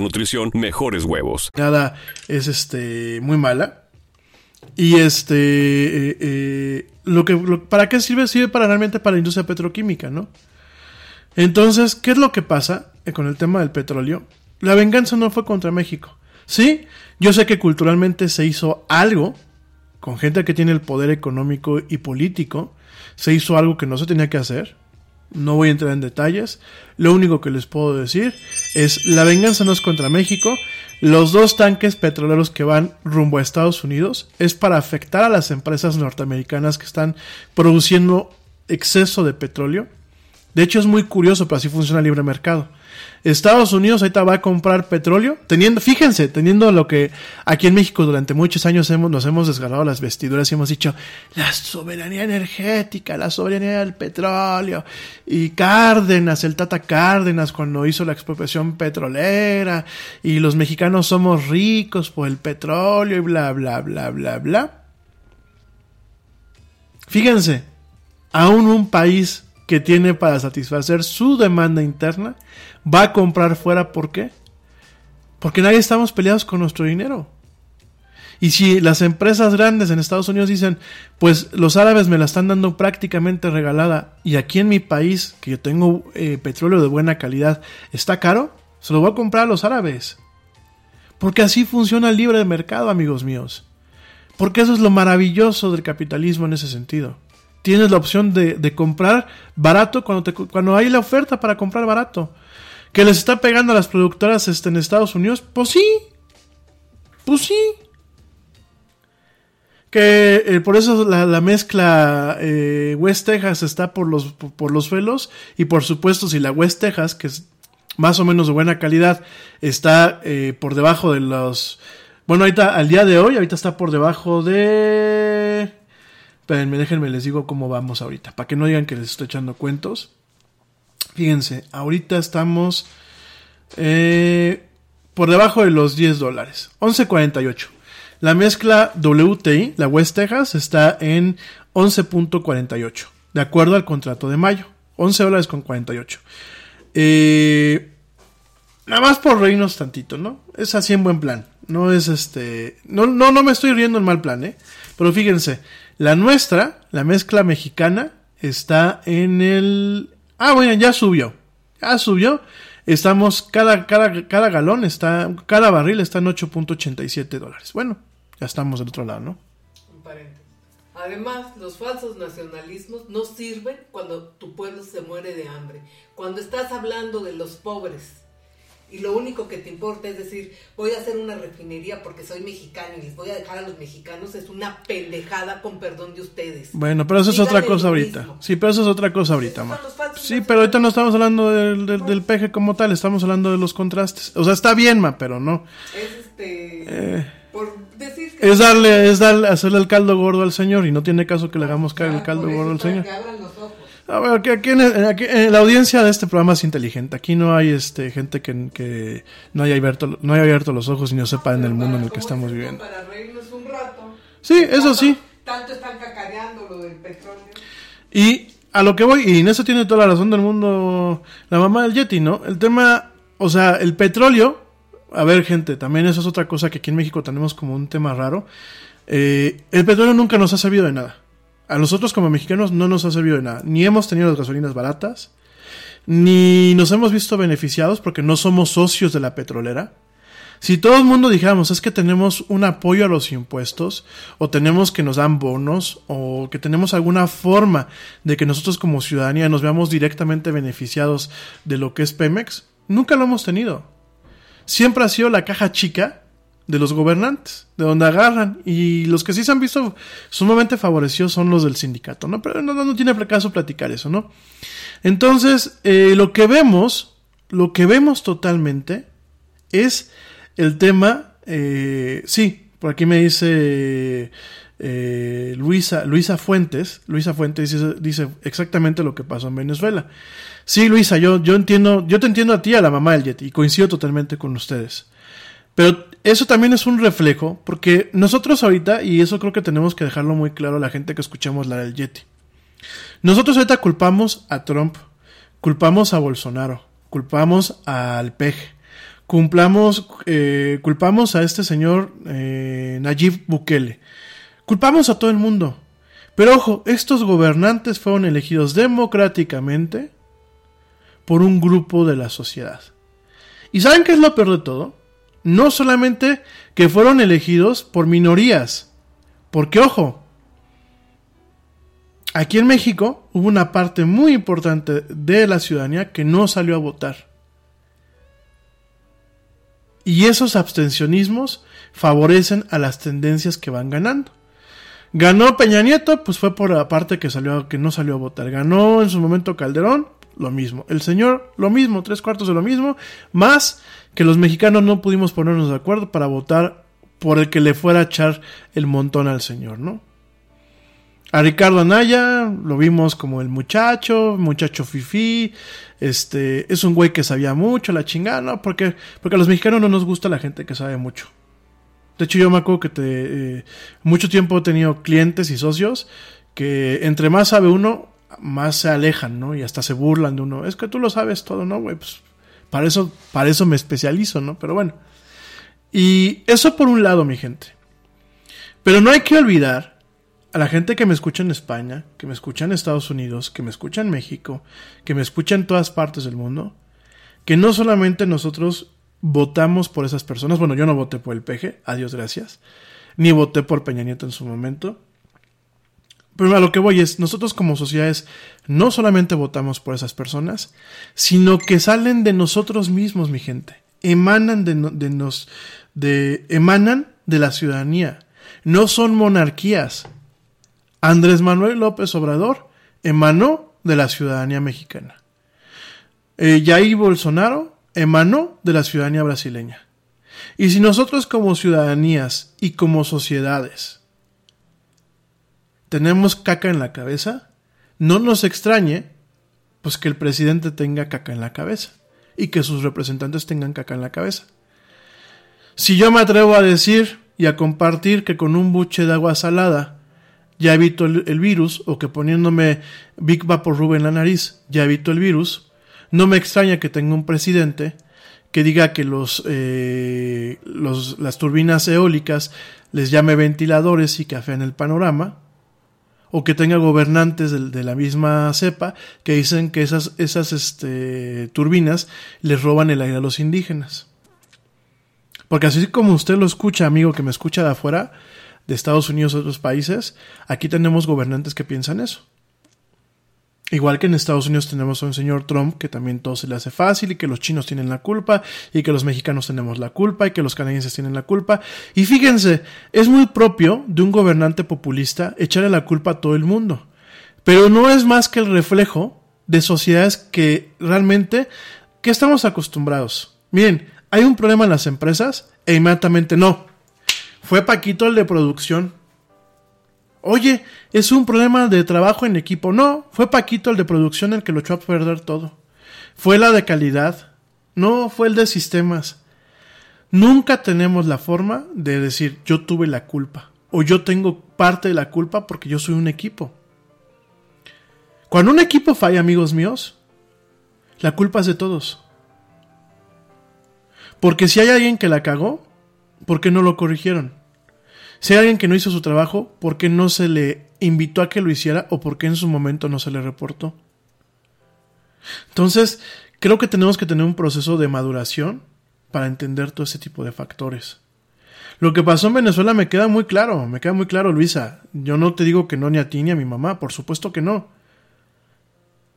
nutrición, mejores huevos. Nada es este muy mala. Y este eh, eh, lo que para qué sirve sirve para realmente para la industria petroquímica, ¿no? Entonces, ¿qué es lo que pasa con el tema del petróleo? La venganza no fue contra México. Sí, yo sé que culturalmente se hizo algo con gente que tiene el poder económico y político, se hizo algo que no se tenía que hacer. No voy a entrar en detalles. Lo único que les puedo decir es la venganza no es contra México. Los dos tanques petroleros que van rumbo a Estados Unidos es para afectar a las empresas norteamericanas que están produciendo exceso de petróleo. De hecho es muy curioso, pero así funciona el libre mercado. Estados Unidos ahorita va a comprar petróleo, teniendo, fíjense, teniendo lo que aquí en México durante muchos años hemos, nos hemos desgarrado las vestiduras y hemos dicho la soberanía energética, la soberanía del petróleo. Y Cárdenas, el Tata Cárdenas, cuando hizo la expropiación petrolera, y los mexicanos somos ricos por el petróleo y bla, bla, bla, bla, bla. Fíjense, aún un país que tiene para satisfacer su demanda interna va a comprar fuera, ¿por qué? Porque nadie estamos peleados con nuestro dinero. Y si las empresas grandes en Estados Unidos dicen, pues los árabes me la están dando prácticamente regalada y aquí en mi país, que yo tengo eh, petróleo de buena calidad, está caro, se lo voy a comprar a los árabes. Porque así funciona el libre mercado, amigos míos. Porque eso es lo maravilloso del capitalismo en ese sentido. Tienes la opción de, comprar barato cuando, te- cuando hay la oferta para comprar barato. Que les está pegando a las productoras este, en Estados Unidos, pues sí. Pues sí. Que eh, por eso la, la mezcla eh, West Texas está por los, por los suelos. Y por supuesto, si la West Texas, que es más o menos de buena calidad, está eh, por debajo de los... Bueno, ahorita, al día de hoy, ahorita está por debajo de... Espérenme, déjenme, les digo cómo vamos ahorita, para que no digan que les estoy echando cuentos. Fíjense, ahorita estamos eh, por debajo de los 10 dólares, 11.48. La mezcla WTI, la West Texas, está en 11.48, de acuerdo al contrato de mayo, 11 dólares con 48. Eh, nada más por reírnos tantito, ¿no? Es así en buen plan. No es este. No, no, no me estoy riendo en mal plan, ¿eh? Pero fíjense, la nuestra, la mezcla mexicana, está en el. Ah, bueno, ya subió. Ya subió. Estamos, cada, cada, cada galón está, cada barril está en 8.87 dólares. Bueno, ya estamos del otro lado, ¿no? Además, los falsos nacionalismos no sirven cuando tu pueblo se muere de hambre. Cuando estás hablando de los pobres y lo único que te importa es decir, voy a hacer una refinería porque soy mexicano y les voy a dejar a los mexicanos, es una pendejada con perdón de ustedes. Bueno, pero eso es otra cosa ahorita. mismo. Sí, pero eso es otra cosa ahorita, ma. Sí, pero ahorita no estamos hablando del, del, del peje como tal, estamos hablando de los contrastes. O sea, está bien, ma, pero no. Es este. Eh. por decir que. Es darle, es darle, hacerle el caldo gordo al señor y no tiene caso que le hagamos caer el Ah, caldo gordo al señor. Que abran los ojos. A ver, aquí, aquí en, aquí en la audiencia de este programa es inteligente. Aquí no hay este gente que, que no haya abierto, no haya abierto los ojos y no sepa en el mundo en el que estamos viviendo. Para reírnos un rato. Sí, eso sí. Tanto están cacareando lo del petróleo. Y a lo que voy, y en eso tiene toda la razón del mundo la mamá del Yeti, ¿no? El tema, o sea, el petróleo, a ver gente, también eso es otra cosa que aquí en México tenemos como un tema raro. Eh, el petróleo nunca nos ha servido de nada. A nosotros como mexicanos no nos ha servido de nada. Ni hemos tenido las gasolinas baratas, ni nos hemos visto beneficiados porque no somos socios de la petrolera. Si todo el mundo dijéramos es que tenemos un apoyo a los impuestos, o tenemos que nos dan bonos, o que tenemos alguna forma de que nosotros como ciudadanía nos veamos directamente beneficiados de lo que es Pemex, nunca lo hemos tenido. Siempre ha sido la caja chica de los gobernantes, de donde agarran, y los que sí se han visto sumamente favorecidos son los del sindicato, ¿no? Pero no, no, tiene caso platicar eso, ¿no? Entonces, eh, lo que vemos, lo que vemos totalmente es el tema, eh, sí, por aquí me dice eh, Luisa, Luisa Fuentes, Luisa Fuentes dice, dice exactamente lo que pasó en Venezuela. Sí, Luisa, yo, yo entiendo, yo te entiendo a ti, a la mamá del Yeti, y coincido totalmente con ustedes. Pero eso también es un reflejo, porque nosotros ahorita, y eso creo que tenemos que dejarlo muy claro a la gente que escuchemos la del Yeti. Nosotros ahorita culpamos a Trump, culpamos a Bolsonaro, culpamos al peje, cumplamos, eh, culpamos a este señor eh, Nayib Bukele, culpamos a todo el mundo. Pero ojo, estos gobernantes fueron elegidos democráticamente por un grupo de la sociedad. ¿Y saben qué es lo peor de todo? No solamente que fueron elegidos por minorías, porque ojo, aquí en México hubo una parte muy importante de la ciudadanía que no salió a votar. Y esos abstencionismos favorecen a las tendencias que van ganando. Ganó Peña Nieto, pues fue por la parte que que no salió a votar. Ganó en su momento Calderón, lo mismo. El señor, lo mismo, tres cuartos de lo mismo, más que los mexicanos no pudimos ponernos de acuerdo para votar por el que le fuera a echar el montón al señor, ¿no? A Ricardo Anaya lo vimos como el muchacho, muchacho fifí, este, es un güey que sabía mucho, la chingada, ¿no? Porque, porque a los mexicanos no nos gusta la gente que sabe mucho. De hecho, yo me acuerdo que te, eh, mucho tiempo he tenido clientes y socios que entre más sabe uno, más se alejan, ¿no? Y hasta se burlan de uno. Es que tú lo sabes todo, ¿no, güey? Pues para eso, para eso me especializo, ¿no? Pero bueno. Y eso por un lado, mi gente. Pero no hay que olvidar a la gente que me escucha en España, que me escucha en Estados Unidos, que me escucha en México, que me escucha en todas partes del mundo, que no solamente nosotros votamos por esas personas, bueno, yo no voté por el PG, adiós gracias, ni voté por Peña Nieto en su momento, pero a lo que voy es, nosotros como sociedades no solamente votamos por esas personas, sino que salen de nosotros mismos, mi gente. Emanan de, de nos, de, emanan de la ciudadanía. No son monarquías. Andrés Manuel López Obrador emanó de la ciudadanía mexicana. Eh, Jair Bolsonaro emanó de la ciudadanía brasileña. Y si nosotros como ciudadanías y como sociedades tenemos caca en la cabeza, no nos extrañe pues que el presidente tenga caca en la cabeza y que sus representantes tengan caca en la cabeza. Si yo me atrevo a decir y a compartir que con un buche de agua salada ya evito el, el virus o que poniéndome Big Vapor en la nariz ya evito el virus, no me extraña que tenga un presidente que diga que los, eh, las turbinas eólicas les llame ventiladores y que afean el panorama, o que tenga gobernantes de, la misma cepa que dicen que esas, esas este, turbinas les roban el aire a los indígenas. Porque así como usted lo escucha, amigo que me escucha de afuera, de Estados Unidos o otros países, aquí tenemos gobernantes que piensan eso. Igual que en Estados Unidos tenemos a un señor Trump que también todo se le hace fácil y que los chinos tienen la culpa y que los mexicanos tenemos la culpa y que los canadienses tienen la culpa. Y fíjense, es muy propio de un gobernante populista echarle la culpa a todo el mundo. Pero no es más que el reflejo de sociedades que realmente, que estamos acostumbrados. Miren, hay un problema en las empresas e inmediatamente no. Fue Paquito el de producción Oye, es un problema de trabajo en equipo. No, fue Paquito el de producción el que lo echó a perder todo. Fue la de calidad. No, fue el de sistemas. Nunca tenemos la forma de decir yo tuve la culpa o yo tengo parte de la culpa porque yo soy un equipo. Cuando un equipo falla, amigos míos, la culpa es de todos. Porque si hay alguien que la cagó, ¿por qué no lo corrigieron? Si hay alguien que no hizo su trabajo, ¿por qué no se le invitó a que lo hiciera o por qué en su momento no se le reportó? Entonces, creo que tenemos que tener un proceso de maduración para entender todo ese tipo de factores. Lo que pasó en Venezuela me queda muy claro, me queda muy claro, Luisa. Yo no te digo que no ni a ti ni a mi mamá, por supuesto que no.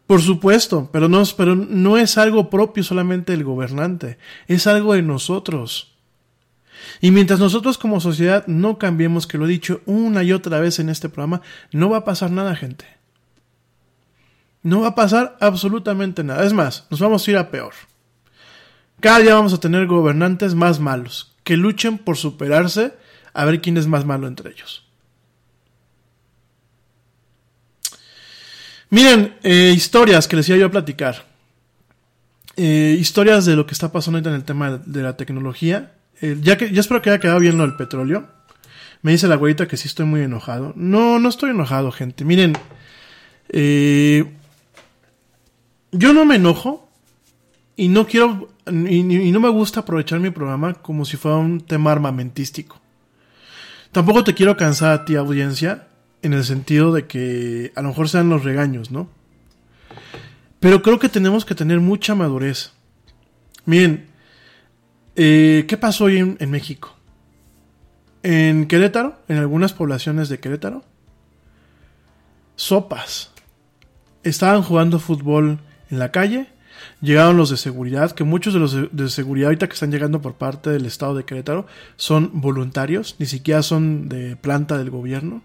Por supuesto, pero no, pero no es algo propio solamente del gobernante, es algo de nosotros. Y mientras nosotros como sociedad no cambiemos, que lo he dicho una y otra vez en este programa, no va a pasar nada, gente. No va a pasar absolutamente nada. Es más, nos vamos a ir a peor. Cada día vamos a tener gobernantes más malos, que luchen por superarse a ver quién es más malo entre ellos. Miren, eh, historias que les iba yo a platicar. Eh, historias de lo que está pasando ahorita en el tema de la tecnología eh, ya que, yo espero que haya quedado bien lo del petróleo. Me dice la güeyita que sí estoy muy enojado. No, no estoy enojado, gente. Miren, eh, yo no me enojo y no quiero y, y, no me gusta aprovechar mi programa como si fuera un tema armamentístico. Tampoco te quiero cansar a ti, audiencia, en el sentido de que a lo mejor sean los regaños, ¿no? Pero creo que tenemos que tener mucha madurez. Miren, eh, ¿Qué pasó hoy en, México? En Querétaro, en algunas poblaciones de Querétaro, sopas. Estaban jugando fútbol en la calle, llegaron los de seguridad, que muchos de los de, de seguridad ahorita que están llegando por parte del estado de Querétaro son voluntarios, ni siquiera son de planta del gobierno,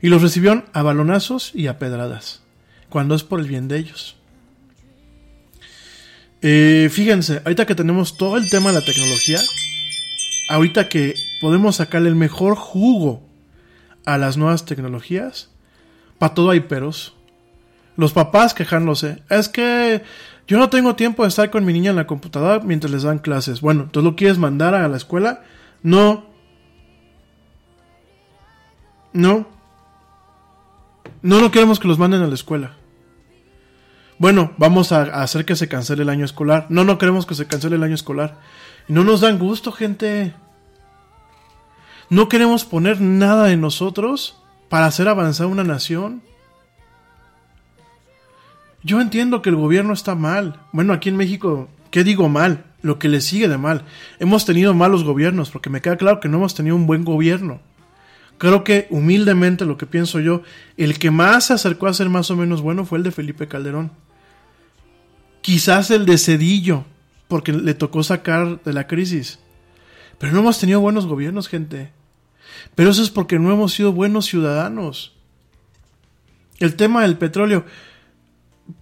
y los recibieron a balonazos y a pedradas, cuando es por el bien de ellos. Eh, fíjense, ahorita que tenemos todo el tema de la tecnología, ahorita que podemos sacarle el mejor jugo a las nuevas tecnologías, para todo hay peros. Los papás quejándose, es que yo no tengo tiempo de estar con mi niña en la computadora mientras les dan clases. Bueno, ¿tú lo quieres mandar a la escuela? No. No. No, no queremos que los manden a la escuela. Bueno, vamos a, hacer que se cancele el año escolar. No, no queremos que se cancele el año escolar. Y no nos dan gusto, gente. No queremos poner nada de nosotros para hacer avanzar una nación. Yo entiendo que el gobierno está mal. Bueno, aquí en México, ¿qué digo mal? Lo que le sigue de mal. Hemos tenido malos gobiernos, porque me queda claro que no hemos tenido un buen gobierno. Creo que humildemente lo que pienso yo, el que más se acercó a ser más o menos bueno fue el de Felipe Calderón. Quizás el de Cedillo, porque le tocó sacar de la crisis. Pero no hemos tenido buenos gobiernos, gente. Pero eso es porque no hemos sido buenos ciudadanos. El tema del petróleo.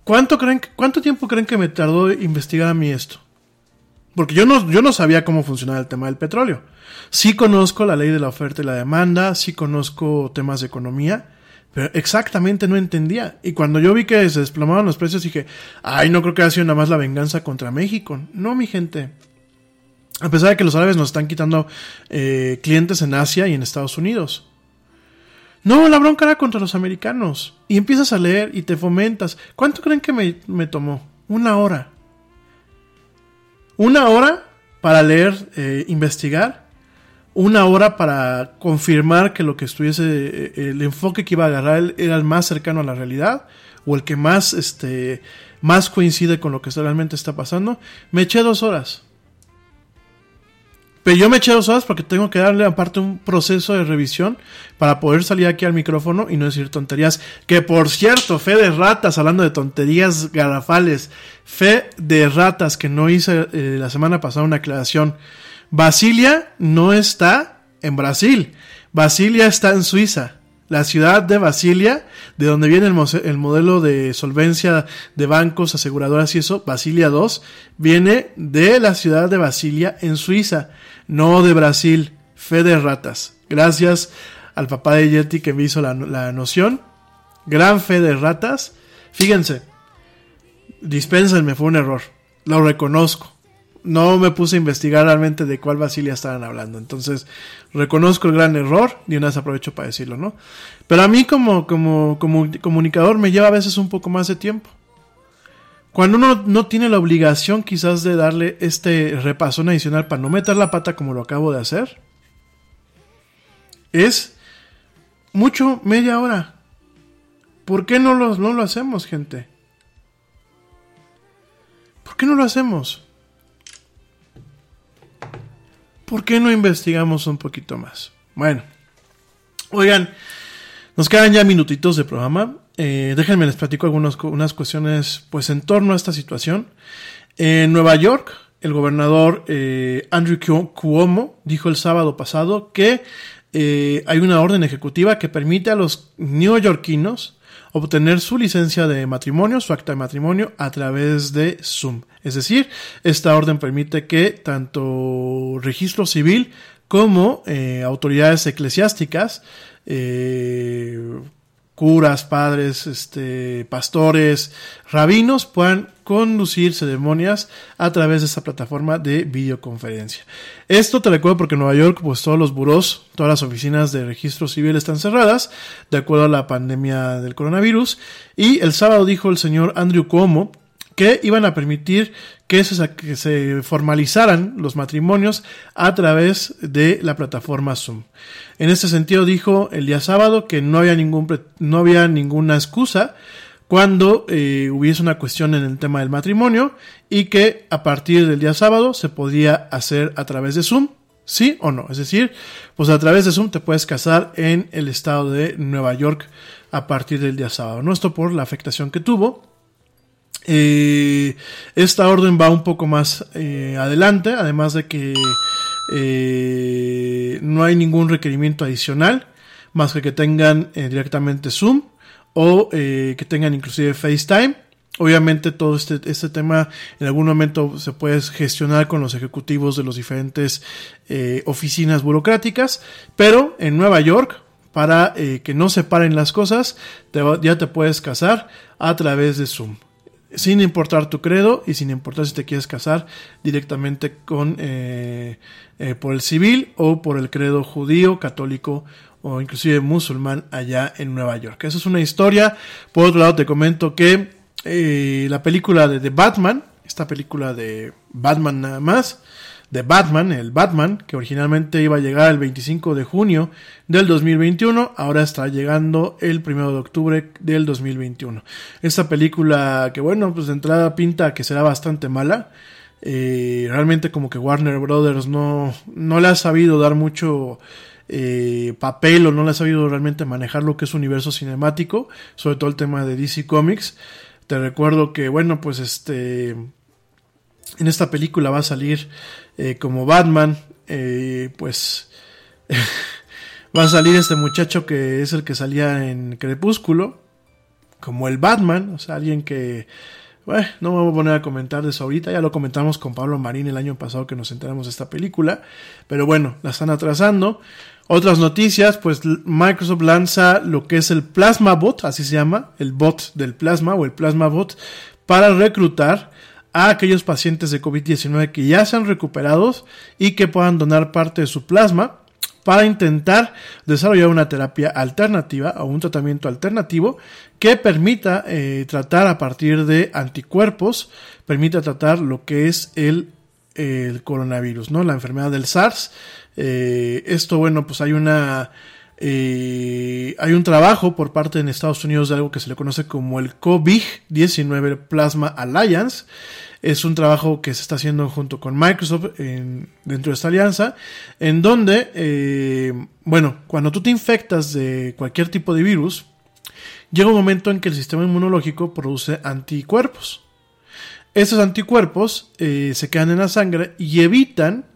¿Cuánto, creen, ¿Cuánto tiempo creen que me tardó investigar a mí esto? Porque yo no, yo no sabía cómo funcionaba el tema del petróleo. Sí conozco la ley de la oferta y la demanda, sí conozco temas de economía, pero exactamente no entendía. Y cuando yo vi que se desplomaban los precios, dije, ay, no creo que haya sido nada más la venganza contra México. No, mi gente. A pesar de que los árabes nos están quitando eh, clientes en Asia y en Estados Unidos. No, la bronca era contra los americanos. Y empiezas a leer y te fomentas. ¿Cuánto creen que me, me tomó? Una hora. Una hora para leer, eh, investigar. Una hora para confirmar que lo que estuviese, eh, el enfoque que iba a agarrar era el más cercano a la realidad. O el que más, este, más coincide con lo que realmente está pasando. Me eché dos horas. Pero yo me eché dos horas porque tengo que darle aparte un proceso de revisión para poder salir aquí al micrófono y no decir tonterías. Que por cierto, fe de ratas, hablando de tonterías garrafales, fe de ratas que no hice eh, la semana pasada una aclaración. Basilia no está en Brasil, Basilia está en Suiza. La ciudad de Basilia, de donde viene el, el, modelo de solvencia de bancos, aseguradoras y eso, Basilia 2, viene de la ciudad de Basilia en Suiza, no de Brasil. Fe de ratas. Gracias al papá de Yeti que me hizo la, la noción. Gran fe de ratas. Fíjense, dispénsenme, fue un error. Lo reconozco no me puse a investigar realmente de cuál Basilia estaban hablando. Entonces, reconozco el gran error y una vez aprovecho para decirlo, ¿no? Pero a mí como, como, como comunicador me lleva a veces un poco más de tiempo. Cuando uno no tiene la obligación quizás de darle este repasón adicional para no meter la pata como lo acabo de hacer, es mucho media hora. ¿Por qué no lo, no lo hacemos, gente? ¿Por qué no lo hacemos? ¿Por qué no investigamos un poquito más? Bueno, oigan, nos quedan ya minutitos de programa. Eh, déjenme les platico algunas unas cuestiones pues en torno a esta situación. En Nueva York, el gobernador eh, Andrew Cuomo dijo el sábado pasado que eh, hay una orden ejecutiva que permite a los neoyorquinos obtener su licencia de matrimonio, su acta de matrimonio, a través de Zoom. Es decir, esta orden permite que tanto registro civil como eh, autoridades eclesiásticas, eh, curas, padres, este, pastores, rabinos puedan conducir ceremonias a través de esta plataforma de videoconferencia. Esto te recuerdo porque en Nueva York, pues todos los buros, todas las oficinas de registro civil están cerradas, de acuerdo a la pandemia del coronavirus. Y el sábado dijo el señor Andrew Cuomo que iban a permitir que se, que se formalizaran los matrimonios a través de la plataforma Zoom. En este sentido dijo el día sábado que no había, ningún, no había ninguna excusa cuando eh, hubiese una cuestión en el tema del matrimonio y que a partir del día sábado se podía hacer a través de Zoom, sí o no. Es decir, pues a través de Zoom te puedes casar en el estado de Nueva York a partir del día sábado. No esto por la afectación que tuvo, eh, esta orden va un poco más eh, adelante, además de que eh, no hay ningún requerimiento adicional, más que que tengan directamente Zoom o que tengan inclusive FaceTime. Obviamente todo este, este tema en algún momento se puede gestionar con los ejecutivos de las diferentes oficinas burocráticas, pero en Nueva York, para que no se paren las cosas, ya te puedes casar a través de Zoom sin importar tu credo y sin importar si te quieres casar directamente con eh, eh, por el civil o por el credo judío, católico o inclusive musulmán allá en Nueva York. Esa es una historia. Por otro lado te comento que eh, la película de The Batman, esta película de Batman nada más, de Batman, el Batman, que originalmente iba a llegar el 25 de junio del 2021, ahora está llegando el 1 de octubre del 2021. Esta película que bueno, pues de entrada pinta que será bastante mala. Eh, realmente como que Warner Brothers no, no le ha sabido dar mucho eh, papel o no le ha sabido realmente manejar lo que es universo cinemático, sobre todo el tema de DC Comics. Te recuerdo que, bueno, pues este, en esta película va a salir eh, como Batman, eh, pues va a salir este muchacho que es el que salía en Crepúsculo, como el Batman, o sea, alguien que bueno, no me voy a poner a comentar de eso ahorita, ya lo comentamos con Pablo Marín el año pasado que nos enteramos de esta película, pero bueno, la están atrasando. Otras noticias, pues Microsoft lanza lo que es el Plasma Bot, así se llama, el bot del plasma o el Plasma Bot, para reclutar a aquellos pacientes de COVID-19 que ya sean recuperados y que puedan donar parte de su plasma para intentar desarrollar una terapia alternativa o un tratamiento alternativo que permita eh, tratar a partir de anticuerpos, permita tratar lo que es el, coronavirus, ¿no? La enfermedad del SARS. Eh, esto, bueno, pues hay una... Eh, hay un trabajo por parte en Estados Unidos de algo que se le conoce como el COVID-19 Plasma Alliance, es un trabajo que se está haciendo junto con Microsoft dentro de esta alianza, en donde, eh, bueno, cuando tú te infectas de cualquier tipo de virus, llega un momento en que el sistema inmunológico produce anticuerpos. Esos anticuerpos eh, se quedan en la sangre y evitan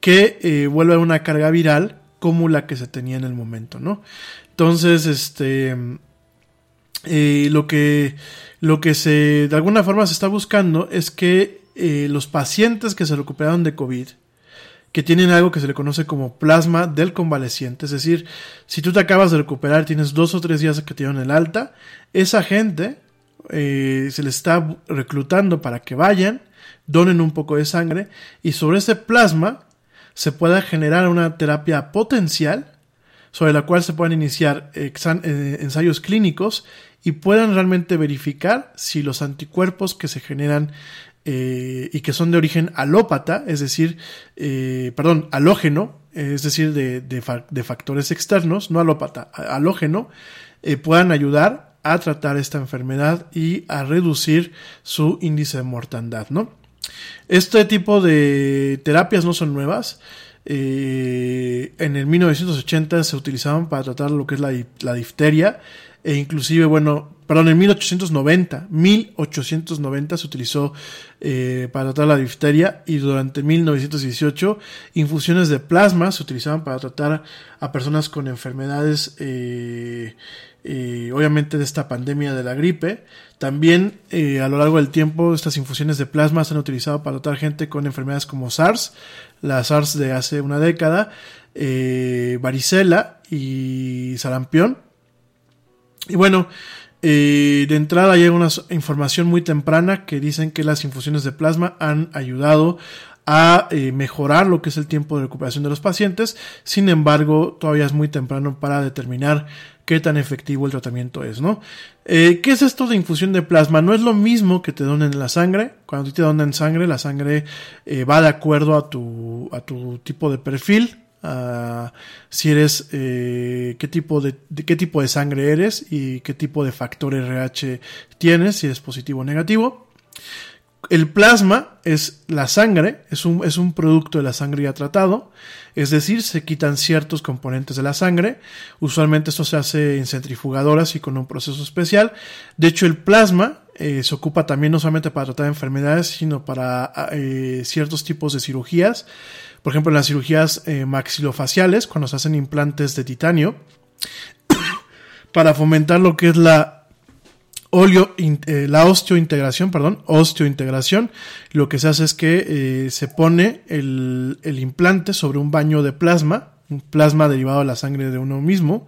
que vuelva una carga viral como la que se tenía en el momento, ¿no? Entonces, este, lo que lo que se, de alguna forma se está buscando es que eh, los pacientes que se recuperaron de COVID, que tienen algo que se le conoce como plasma del convaleciente, es decir, si tú te acabas de recuperar, tienes dos o tres días que te dieron el alta, esa gente eh, se le está reclutando para que vayan, donen un poco de sangre y sobre ese plasma se pueda generar una terapia potencial sobre la cual se puedan iniciar eh, ensayos clínicos y puedan realmente verificar si los anticuerpos que se generan eh, y que son de origen alópata, es decir, eh, perdón, halógeno, es decir, de, de, factores externos, no alópata, halógeno, puedan ayudar a tratar esta enfermedad y a reducir su índice de mortandad, ¿no? Este tipo de terapias no son nuevas. en el 1980 se utilizaban para tratar lo que es la, la difteria e inclusive, bueno, perdón, en 1890, 1890 se utilizó eh, para tratar la difteria y durante 1918 infusiones de plasma se utilizaban para tratar a personas con enfermedades, eh, eh, obviamente de esta pandemia de la gripe. También a lo largo del tiempo estas infusiones de plasma se han utilizado para tratar gente con enfermedades como SARS, la SARS de hace una década, varicela y sarampión y bueno, eh, de entrada hay una información muy temprana que dicen que las infusiones de plasma han ayudado a eh, mejorar lo que es el tiempo de recuperación de los pacientes. Sin embargo, todavía es muy temprano para determinar qué tan efectivo el tratamiento es, ¿no? Eh, ¿Qué es esto de infusión de plasma? No es lo mismo que te donen la sangre. Cuando te donan sangre, la sangre va de acuerdo a tu, a tu tipo de perfil si eres, eh, qué, tipo de, qué tipo de sangre eres y qué tipo de factor RH tienes, si es positivo o negativo. El plasma es la sangre, es un, es un producto de la sangre ya tratado, es decir, se quitan ciertos componentes de la sangre. Usualmente esto se hace en centrifugadoras y con un proceso especial. De hecho, el plasma eh, se ocupa también no solamente para tratar enfermedades, sino para eh, ciertos tipos de cirugías por ejemplo, en las cirugías eh, maxilofaciales, cuando se hacen implantes de titanio, para fomentar lo que es la eh, la osteointegración, perdón, osteointegración, lo que se hace es que eh, se pone el, el, implante sobre un baño de plasma, un plasma derivado de la sangre de uno mismo,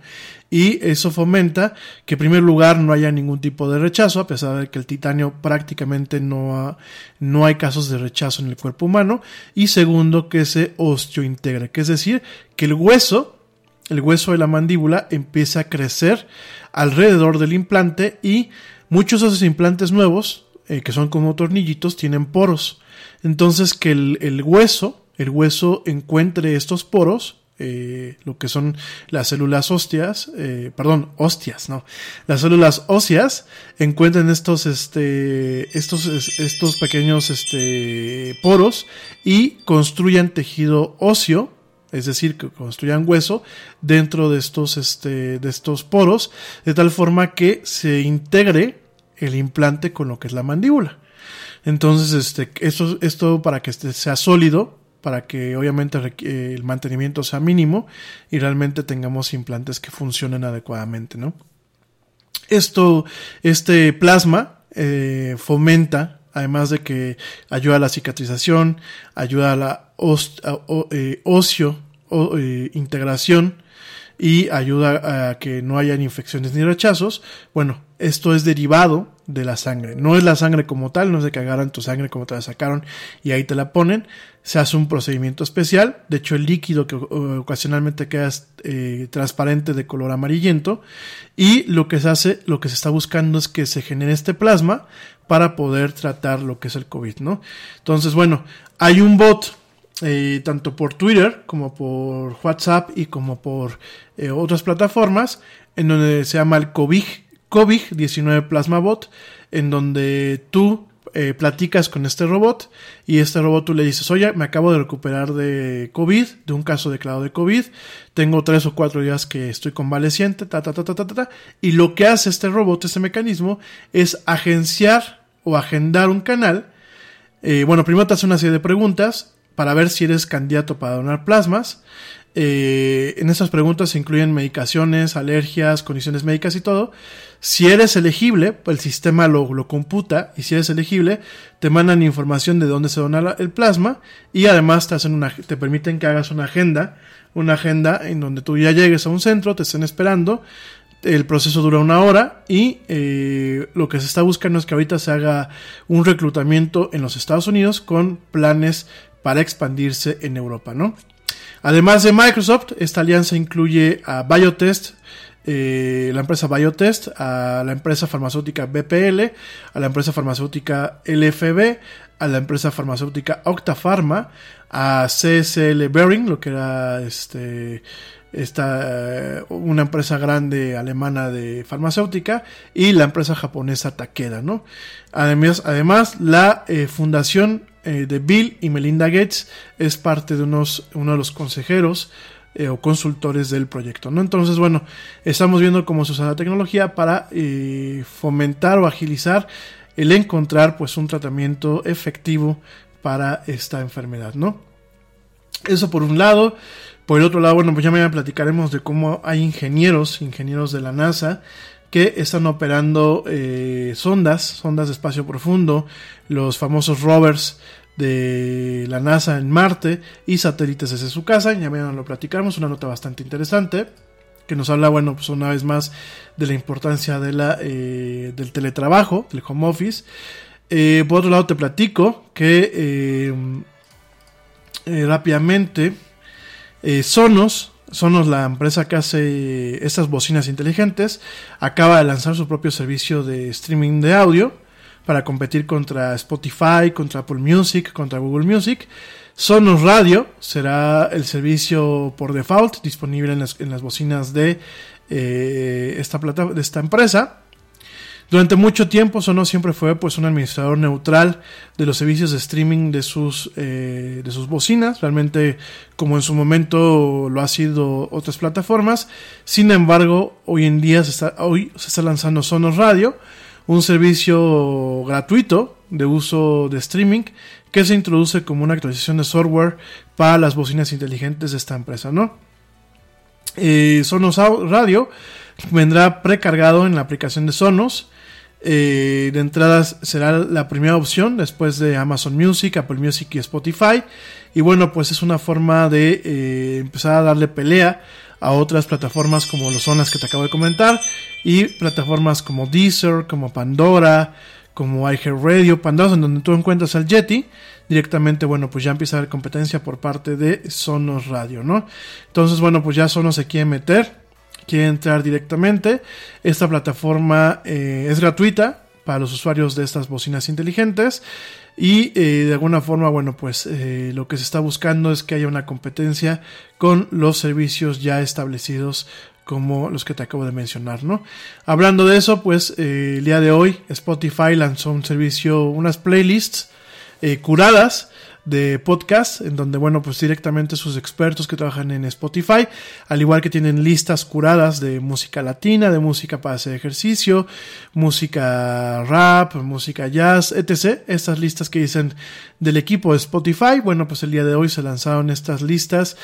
y eso fomenta que en primer lugar no haya ningún tipo de rechazo, a pesar de que el titanio prácticamente no, no hay casos de rechazo en el cuerpo humano, y segundo que se osteointegre, que es decir, que el hueso el hueso de la mandíbula empieza a crecer alrededor del implante y muchos de esos implantes nuevos, eh, que son como tornillitos, tienen poros. Entonces que el, el hueso, el hueso encuentre estos poros, eh, lo que son las células óseas, eh, perdón, hostias, no, las células óseas encuentran estos, este, estos, es- estos pequeños, este, poros y construyan tejido óseo, es decir, que construyan hueso dentro de estos, este, de estos poros, de tal forma que se integre el implante con lo que es la mandíbula. Entonces, este, esto, esto para que este sea sólido, para que obviamente eh, el mantenimiento sea mínimo y realmente tengamos implantes que funcionen adecuadamente, ¿no? Esto, este plasma eh, fomenta, además de que ayuda a la cicatrización, ayuda a la os- a- o- eh, ocio, eh, integración y ayuda a que no hayan infecciones ni rechazos. Bueno, esto es derivado de la sangre. No es la sangre como tal, no es de que agarran tu sangre como te la sacaron y ahí te la ponen. Se hace un procedimiento especial. De hecho, el líquido que ocasionalmente queda eh, transparente de color amarillento. Y lo que se hace, lo que se está buscando es que se genere este plasma para poder tratar lo que es el COVID, ¿no? Entonces, bueno, hay un bot eh, tanto por Twitter como por WhatsApp y como por eh, otras plataformas, en donde se llama el COVID, COVID-19 Plasma Bot, en donde tú eh, platicas con este robot y este robot tú le dices, oye, me acabo de recuperar de COVID, de un caso declarado de COVID, tengo tres o cuatro días que estoy convaleciente, ta, ta, ta, ta, ta, ta, ta, y lo que hace este robot, este mecanismo, es agenciar o agendar un canal eh, bueno, primero te hace una serie de preguntas para ver si eres candidato para donar plasmas. Eh, en esas preguntas se incluyen medicaciones, alergias, condiciones médicas y todo. Si eres elegible, el sistema lo, lo computa y si eres elegible, te mandan información de dónde se dona el plasma y además te, hacen una, te permiten que hagas una agenda, una agenda en donde tú ya llegues a un centro, te estén esperando, el proceso dura una hora y eh, lo que se está buscando es que ahorita se haga un reclutamiento en los Estados Unidos con planes para expandirse en Europa, ¿no? Además de Microsoft, esta alianza incluye a Biotest, eh, la empresa Biotest, a la empresa farmacéutica BPL, a la empresa farmacéutica LFB, a la empresa farmacéutica Octafarma, a CSL Behring, lo que era este esta una empresa grande alemana de farmacéutica y la empresa japonesa Takeda, ¿no? Además, además la eh, fundación eh, de Bill y Melinda Gates es parte de unos uno de los consejeros eh, o consultores del proyecto, ¿no? Entonces, bueno, estamos viendo cómo se usa la tecnología para eh, fomentar o agilizar el encontrar pues un tratamiento efectivo para esta enfermedad, ¿no? Eso por un lado. Por el otro lado, bueno, pues ya mañana platicaremos de cómo hay ingenieros, ingenieros de la NASA, que están operando eh, sondas, sondas de espacio profundo, los famosos rovers de la NASA en Marte y satélites desde su casa. Ya mañana lo platicaremos, una nota bastante interesante que nos habla, bueno, pues una vez más de la importancia de la, eh, del teletrabajo, del home office. Eh, por otro lado, te platico que rápidamente Sonos, Sonos, la empresa que hace estas bocinas inteligentes, acaba de lanzar su propio servicio de streaming de audio para competir contra Spotify, contra Apple Music, contra Google Music. Sonos Radio será el servicio por default disponible en las, en las bocinas de, eh, esta plata, de esta empresa. Durante mucho tiempo Sonos siempre fue pues un administrador neutral de los servicios de streaming de sus, eh, de sus bocinas, realmente como en su momento lo ha sido otras plataformas. Sin embargo, hoy en día se está, hoy se está lanzando Sonos Radio, un servicio gratuito de uso de streaming que se introduce como una actualización de software para las bocinas inteligentes de esta empresa, ¿no? Eh, Sonos Radio vendrá precargado en la aplicación de Sonos. Eh, de entradas será la primera opción después de Amazon Music, Apple Music y Spotify. Y bueno, pues es una forma de eh, empezar a darle pelea a otras plataformas como lo son que te acabo de comentar y plataformas como Deezer, como Pandora, como iHeartRadio, Pandados, en donde tú encuentras al Yeti, directamente, bueno, pues ya empieza a haber competencia por parte de Sonos Radio, ¿no? Entonces, bueno, pues ya Sonos se quiere meter, quiere entrar directamente. Esta plataforma eh, es gratuita para los usuarios de estas bocinas inteligentes. Y eh, de alguna forma, bueno, pues eh, lo que se está buscando es que haya una competencia con los servicios ya establecidos como los que te acabo de mencionar, ¿no? Hablando de eso, pues el día de hoy Spotify lanzó un servicio, unas playlists curadas de podcast, en donde, bueno, pues directamente sus expertos que trabajan en Spotify, al igual que tienen listas curadas de música latina, de música para hacer ejercicio, música rap, música jazz, etc. Estas listas que dicen del equipo de Spotify, bueno, pues el día de hoy se lanzaron estas listas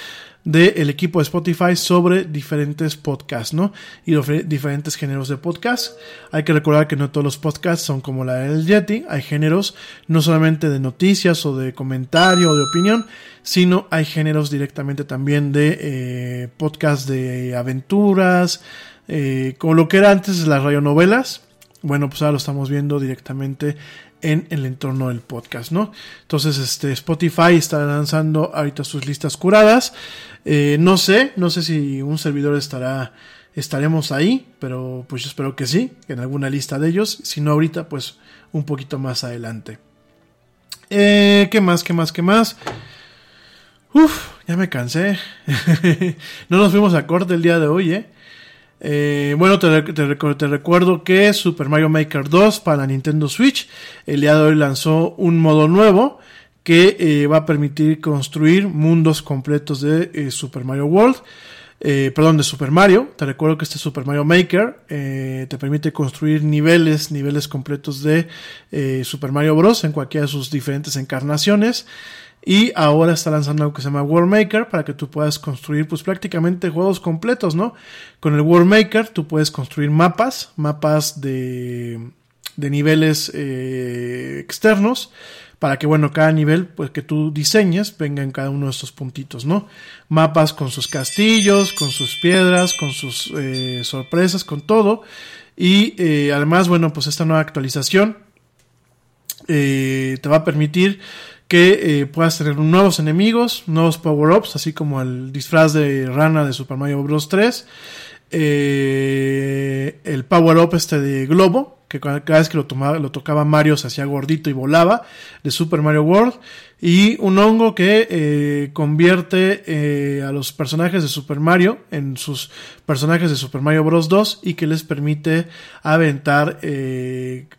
del equipo de Spotify sobre diferentes podcasts, ¿no? Y diferentes géneros de podcast. Hay que recordar que no todos los podcasts son como la del Yeti, hay géneros no solamente de noticias o de comentario o de opinión, sino hay géneros directamente también de eh, podcasts de aventuras, eh, como lo que era antes las radionovelas. Bueno, pues ahora lo estamos viendo directamente en el entorno del podcast, ¿no? Entonces, este Spotify está lanzando ahorita sus listas curadas. Eh, no sé, no sé si un servidor estará, estaremos ahí, pero pues yo espero que sí, en alguna lista de ellos. Si no ahorita, pues un poquito más adelante. Eh, ¿Qué más? ¿Qué más? ¿Qué más? Uf, ya me cansé. no nos fuimos a corte el día de hoy, ¿eh? Eh, bueno, te, te, recuerdo que Super Mario Maker 2 para Nintendo Switch el día de hoy lanzó un modo nuevo que eh, va a permitir construir mundos completos de eh, Super Mario World. perdón, de Super Mario. Te recuerdo que este Super Mario Maker te permite construir niveles, niveles completos de Super Mario Bros. en cualquiera de sus diferentes encarnaciones. Y ahora está lanzando algo que se llama World Maker para que tú puedas construir pues prácticamente juegos completos, ¿no? Con el World Maker tú puedes construir mapas, mapas de, de niveles eh, externos para que bueno cada nivel pues que tú diseñes venga en cada uno de estos puntitos no mapas con sus castillos con sus piedras con sus eh, sorpresas con todo y eh, además bueno pues esta nueva actualización te va a permitir que eh, puedas tener nuevos enemigos, nuevos power-ups, así como el disfraz de rana de Super Mario Bros. 3, eh, el power-up este de globo, que cada, vez que lo, tocaba Mario se hacía gordito y volaba, de Super Mario World, y un hongo que eh, convierte a los personajes de Super Mario en sus personajes de Super Mario Bros. 2 y que les permite aventar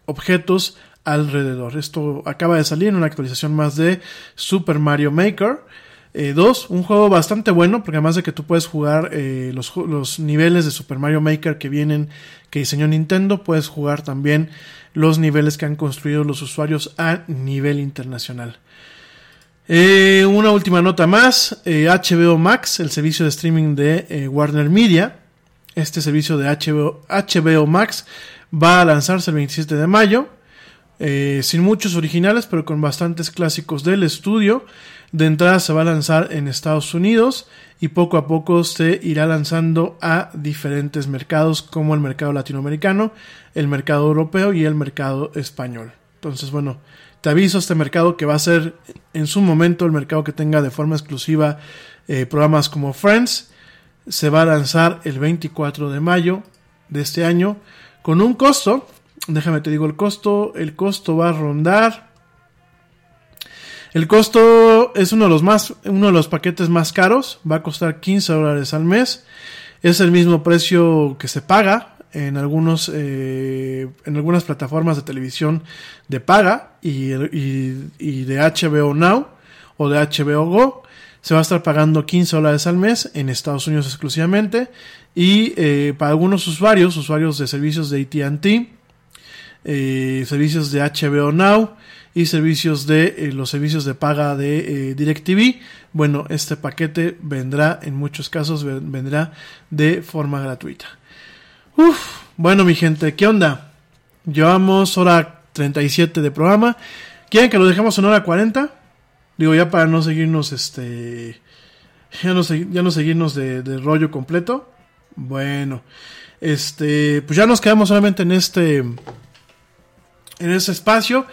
objetos alrededor. Esto acaba de salir en una actualización más de Super Mario Maker. 2, eh, un juego bastante bueno, porque además de que tú puedes jugar eh, los, los, niveles de Super Mario Maker que vienen, que diseñó Nintendo, puedes jugar también los niveles que han construido los usuarios a nivel internacional. Eh, una última nota más, HBO Max, el servicio de streaming de Warner Media, este servicio de HBO, HBO Max va a lanzarse el 27 de mayo. Eh, sin muchos originales, pero con bastantes clásicos del estudio. De entrada se va a lanzar en Estados Unidos y poco a poco se irá lanzando a diferentes mercados como el mercado latinoamericano, el mercado europeo y el mercado español. Entonces, bueno, te aviso este mercado que va a ser en su momento el mercado que tenga de forma exclusiva eh, programas como Friends. Se va a lanzar el 24 de mayo de este año con un costo Déjame te digo el costo. El costo va a rondar. El costo es uno de los más, uno de los paquetes más caros. Va a costar 15 dólares al mes. Es el mismo precio que se paga en algunos, eh, en algunas plataformas de televisión de paga y, de HBO Now o de HBO Go. Se va a estar pagando 15 dólares al mes en Estados Unidos exclusivamente. Y eh, para algunos usuarios, usuarios de servicios de ATT, eh, servicios de HBO Now y servicios de eh, los servicios de paga de eh, DirecTV. Bueno, este paquete vendrá, en muchos casos, vendrá de forma gratuita. Uf, bueno, mi gente, ¿qué onda? Llevamos hora 37 de programa. ¿Quieren que lo dejemos en hora 40? Digo, ya para no seguirnos, este. Ya no, ya no seguirnos de, de rollo completo. Bueno, este. Pues ya nos quedamos solamente en este en ese espacio.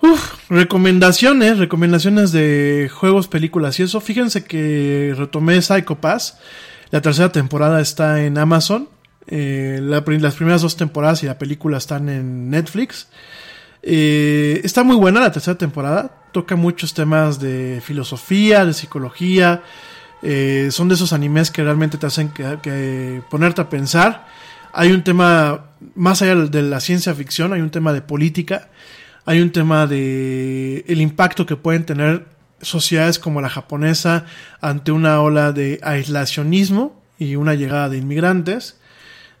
Uf, recomendaciones, recomendaciones de juegos, películas y eso. Fíjense que retomé Psycho Pass. La tercera temporada está en Amazon. Eh, las primeras dos temporadas y la película están en Netflix. Eh, está muy buena la tercera temporada. Toca muchos temas de filosofía, de psicología. Eh, son de esos animes que realmente te hacen que ponerte a pensar. Hay un tema, más allá de la ciencia ficción, hay un tema de política. Hay un tema de el impacto que pueden tener sociedades como la japonesa ante una ola de aislacionismo y una llegada de inmigrantes.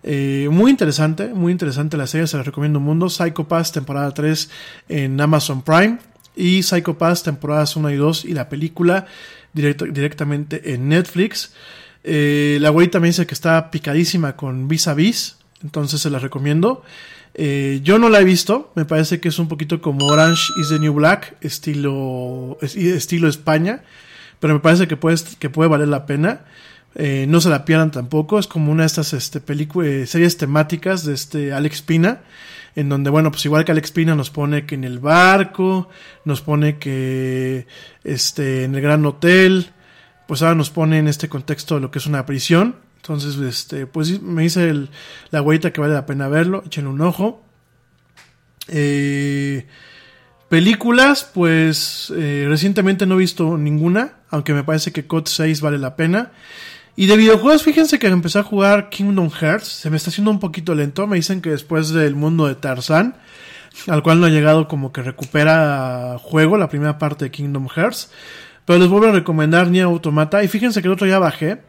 Eh, muy interesante, muy interesante la serie, se la recomiendo un mundo. Psycho Pass temporada 3 en Amazon Prime y Psycho Pass temporadas 1 y 2 y la película directamente en Netflix. Eh, la güey también dice que está picadísima con Vis a Vis, entonces se la recomiendo. Eh, yo no la he visto, me parece que es un poquito como Orange is the New Black, estilo, es- estilo España, pero me parece que puede, que puede valer la pena. Eh, no se la pierdan tampoco, es como una de estas este, eh, series temáticas de este Alex Pina, en donde, bueno, pues igual que Alex Pina nos pone que en el barco, nos pone que este, en el Gran Hotel, pues ahora nos pone en este contexto de lo que es una prisión. Entonces, este, pues me dice el- la güeyita que vale la pena verlo, échenle un ojo. Eh, películas, pues eh, recientemente no he visto ninguna, aunque me parece que COD 6 vale la pena. Y de videojuegos, fíjense que empecé a jugar Kingdom Hearts, se me está haciendo un poquito lento, me dicen que después del mundo de Tarzan, al cual no ha llegado como que recupera juego la primera parte de Kingdom Hearts, pero les vuelvo a recomendar Nier Automata y fíjense que el otro día bajé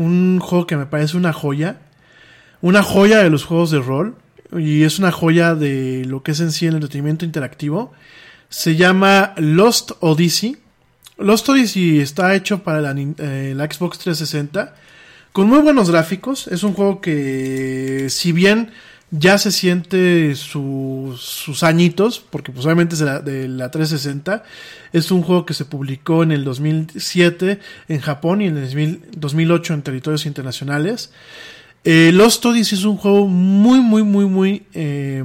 un juego que me parece una joya, una joya de los juegos de rol y es una joya de lo que es en sí el entretenimiento interactivo. Se llama Lost Odyssey. Lost Odyssey está hecho para la, eh, Xbox 360 con muy buenos gráficos. Es un juego que, si bien ya se siente su- sus añitos, porque pues obviamente es de la, de la 360, es un juego que se publicó en el 2007 en Japón y en el 2000 2008 en territorios internacionales. Eh, Lost Odyssey es un juego muy, muy, muy, muy... eh,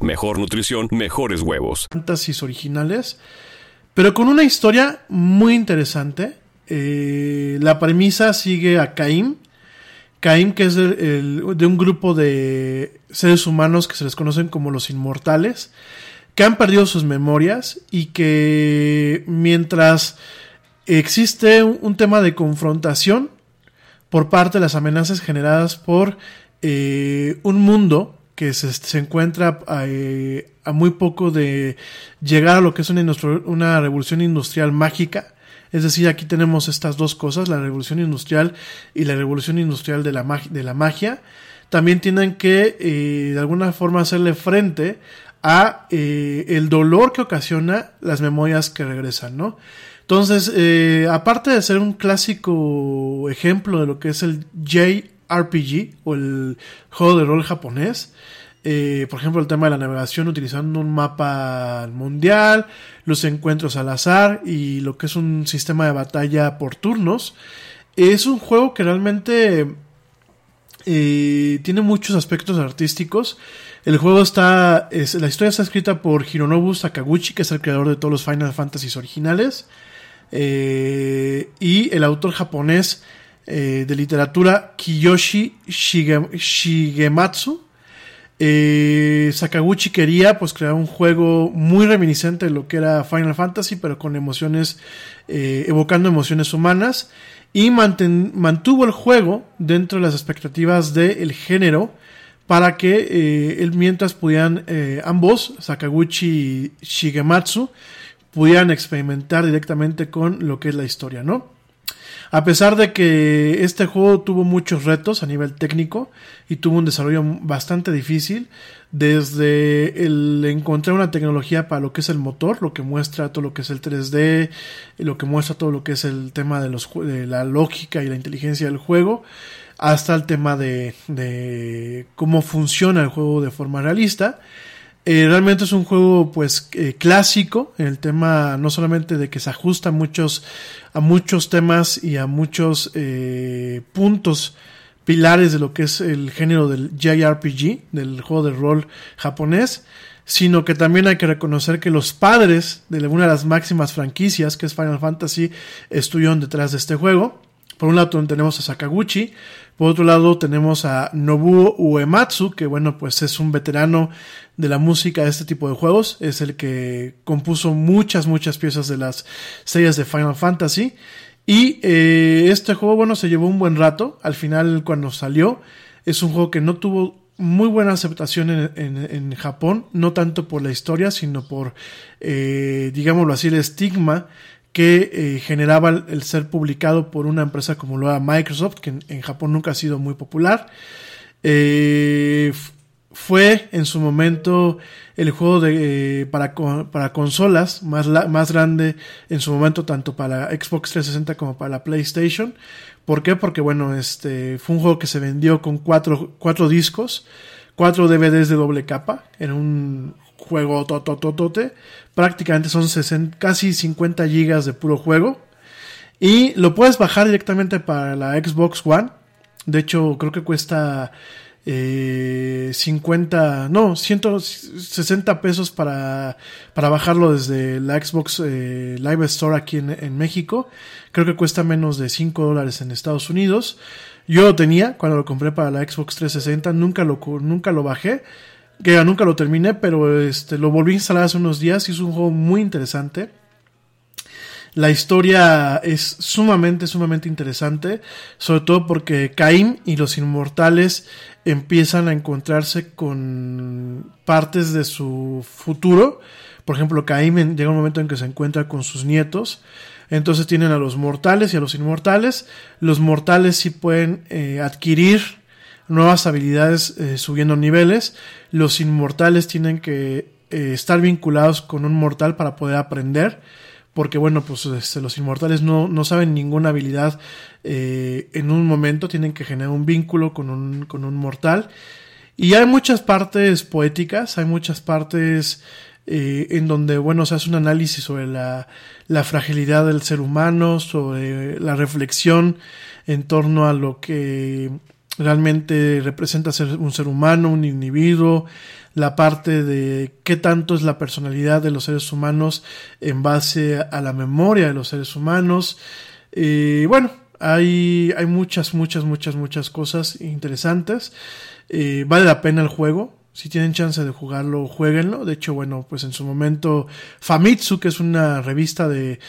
mejor nutrición, mejores huevos. Fantasies originales, pero con una historia muy interesante. Eh, la premisa sigue a Caim. Caim, que es el- el- de un grupo de seres humanos que se les conocen como los inmortales, que han perdido sus memorias y que mientras existe un, un tema de confrontación por parte de las amenazas generadas por eh, un mundo que se, se encuentra eh, a muy poco de llegar a lo que es una, una revolución industrial mágica. Es decir, aquí tenemos estas dos cosas, la revolución industrial y la revolución industrial de la, mag- de la magia. También tienen que, eh, de alguna forma, hacerle frente a eh, el dolor que ocasiona las memorias que regresan, ¿no? Entonces, aparte de ser un clásico ejemplo de lo que es el JRPG o el juego de rol japonés, eh, por ejemplo, el tema de la navegación utilizando un mapa mundial, los encuentros al azar y lo que es un sistema de batalla por turnos, es un juego que realmente eh, tiene muchos aspectos artísticos. El juego está, es- la historia está escrita por Hironobu Sakaguchi, que es el creador de todos los Final Fantasy originales, eh, y el autor japonés eh, de literatura Kiyoshi Shige- Shigematsu. Eh, Sakaguchi quería pues crear un juego muy reminiscente de lo que era Final Fantasy, pero con emociones, eh, evocando emociones humanas, y mantuvo el juego dentro de las expectativas del género para que él mientras pudieran ambos, Sakaguchi y Shigematsu, pudieran experimentar directamente con lo que es la historia, ¿no? A pesar de que este juego tuvo muchos retos a nivel técnico y tuvo un desarrollo bastante difícil, desde el encontrar una tecnología para lo que es el motor, lo que muestra todo lo que es el 3D, y lo que muestra todo lo que es el tema de, los, de la lógica y la inteligencia del juego, hasta el tema de, de cómo funciona el juego de forma realista. Eh, realmente es un juego pues eh, clásico el tema no solamente de que se ajusta a muchos a muchos temas y a muchos eh, puntos pilares de lo que es el género del JRPG del juego de rol japonés sino que también hay que reconocer que los padres de una de las máximas franquicias que es Final Fantasy estuvieron detrás de este juego. Por un lado tenemos a Sakaguchi, por otro lado tenemos a Nobuo Uematsu, que bueno, pues es un veterano de la música de este tipo de juegos, es el que compuso muchas, muchas piezas de las series de Final Fantasy. Y eh, este juego, bueno, se llevó un buen rato, al final cuando salió, es un juego que no tuvo muy buena aceptación en, en- Japón, no tanto por la historia, sino por, eh, digámoslo así, el estigma que eh, generaba el, ser publicado por una empresa como lo era Microsoft, que en, Japón nunca ha sido muy popular. Eh, fue en su momento el juego de, eh, para, para consolas más, la- más grande en su momento, tanto para Xbox 360 como para la PlayStation. ¿Por qué? Porque bueno, este fue un juego que se vendió con cuatro, cuatro discos, cuatro DVDs de doble capa, en un juego totototote. Prácticamente son 60 casi 50 gigas de puro juego. Y lo puedes bajar directamente para la Xbox One. De hecho, creo que cuesta eh, 50, no, 160 pesos para, para bajarlo desde la Xbox eh, Live Store aquí en, en México. Creo que cuesta menos de 5 dólares en Estados Unidos. Yo lo tenía cuando lo compré para la Xbox 360, nunca lo, nunca lo bajé, que nunca lo terminé, pero este, lo volví a instalar hace unos días y es un juego muy interesante. La historia es sumamente, sumamente interesante, sobre todo porque Caim y los inmortales empiezan a encontrarse con partes de su futuro. Por ejemplo, Caim en- llega un momento en que se encuentra con sus nietos. Entonces tienen a los mortales y a los inmortales. Los mortales sí pueden eh, adquirir nuevas habilidades eh, subiendo niveles. Los inmortales tienen que eh, estar vinculados con un mortal para poder aprender porque bueno, pues este, los inmortales no, no saben ninguna habilidad eh, en un momento, tienen que generar un vínculo con un, con un mortal. Y hay muchas partes poéticas, hay muchas partes en donde, bueno, se hace un análisis sobre la, la fragilidad del ser humano, sobre la reflexión en torno a lo que realmente representa ser un ser humano, un individuo, la parte de qué tanto es la personalidad de los seres humanos en base a la memoria de los seres humanos. Eh, bueno, hay, hay muchas, muchas, muchas, muchas cosas interesantes. Eh, vale la pena el juego. Si tienen chance de jugarlo, jueguenlo. De hecho, bueno, pues en su momento Famitsu, que es una revista de,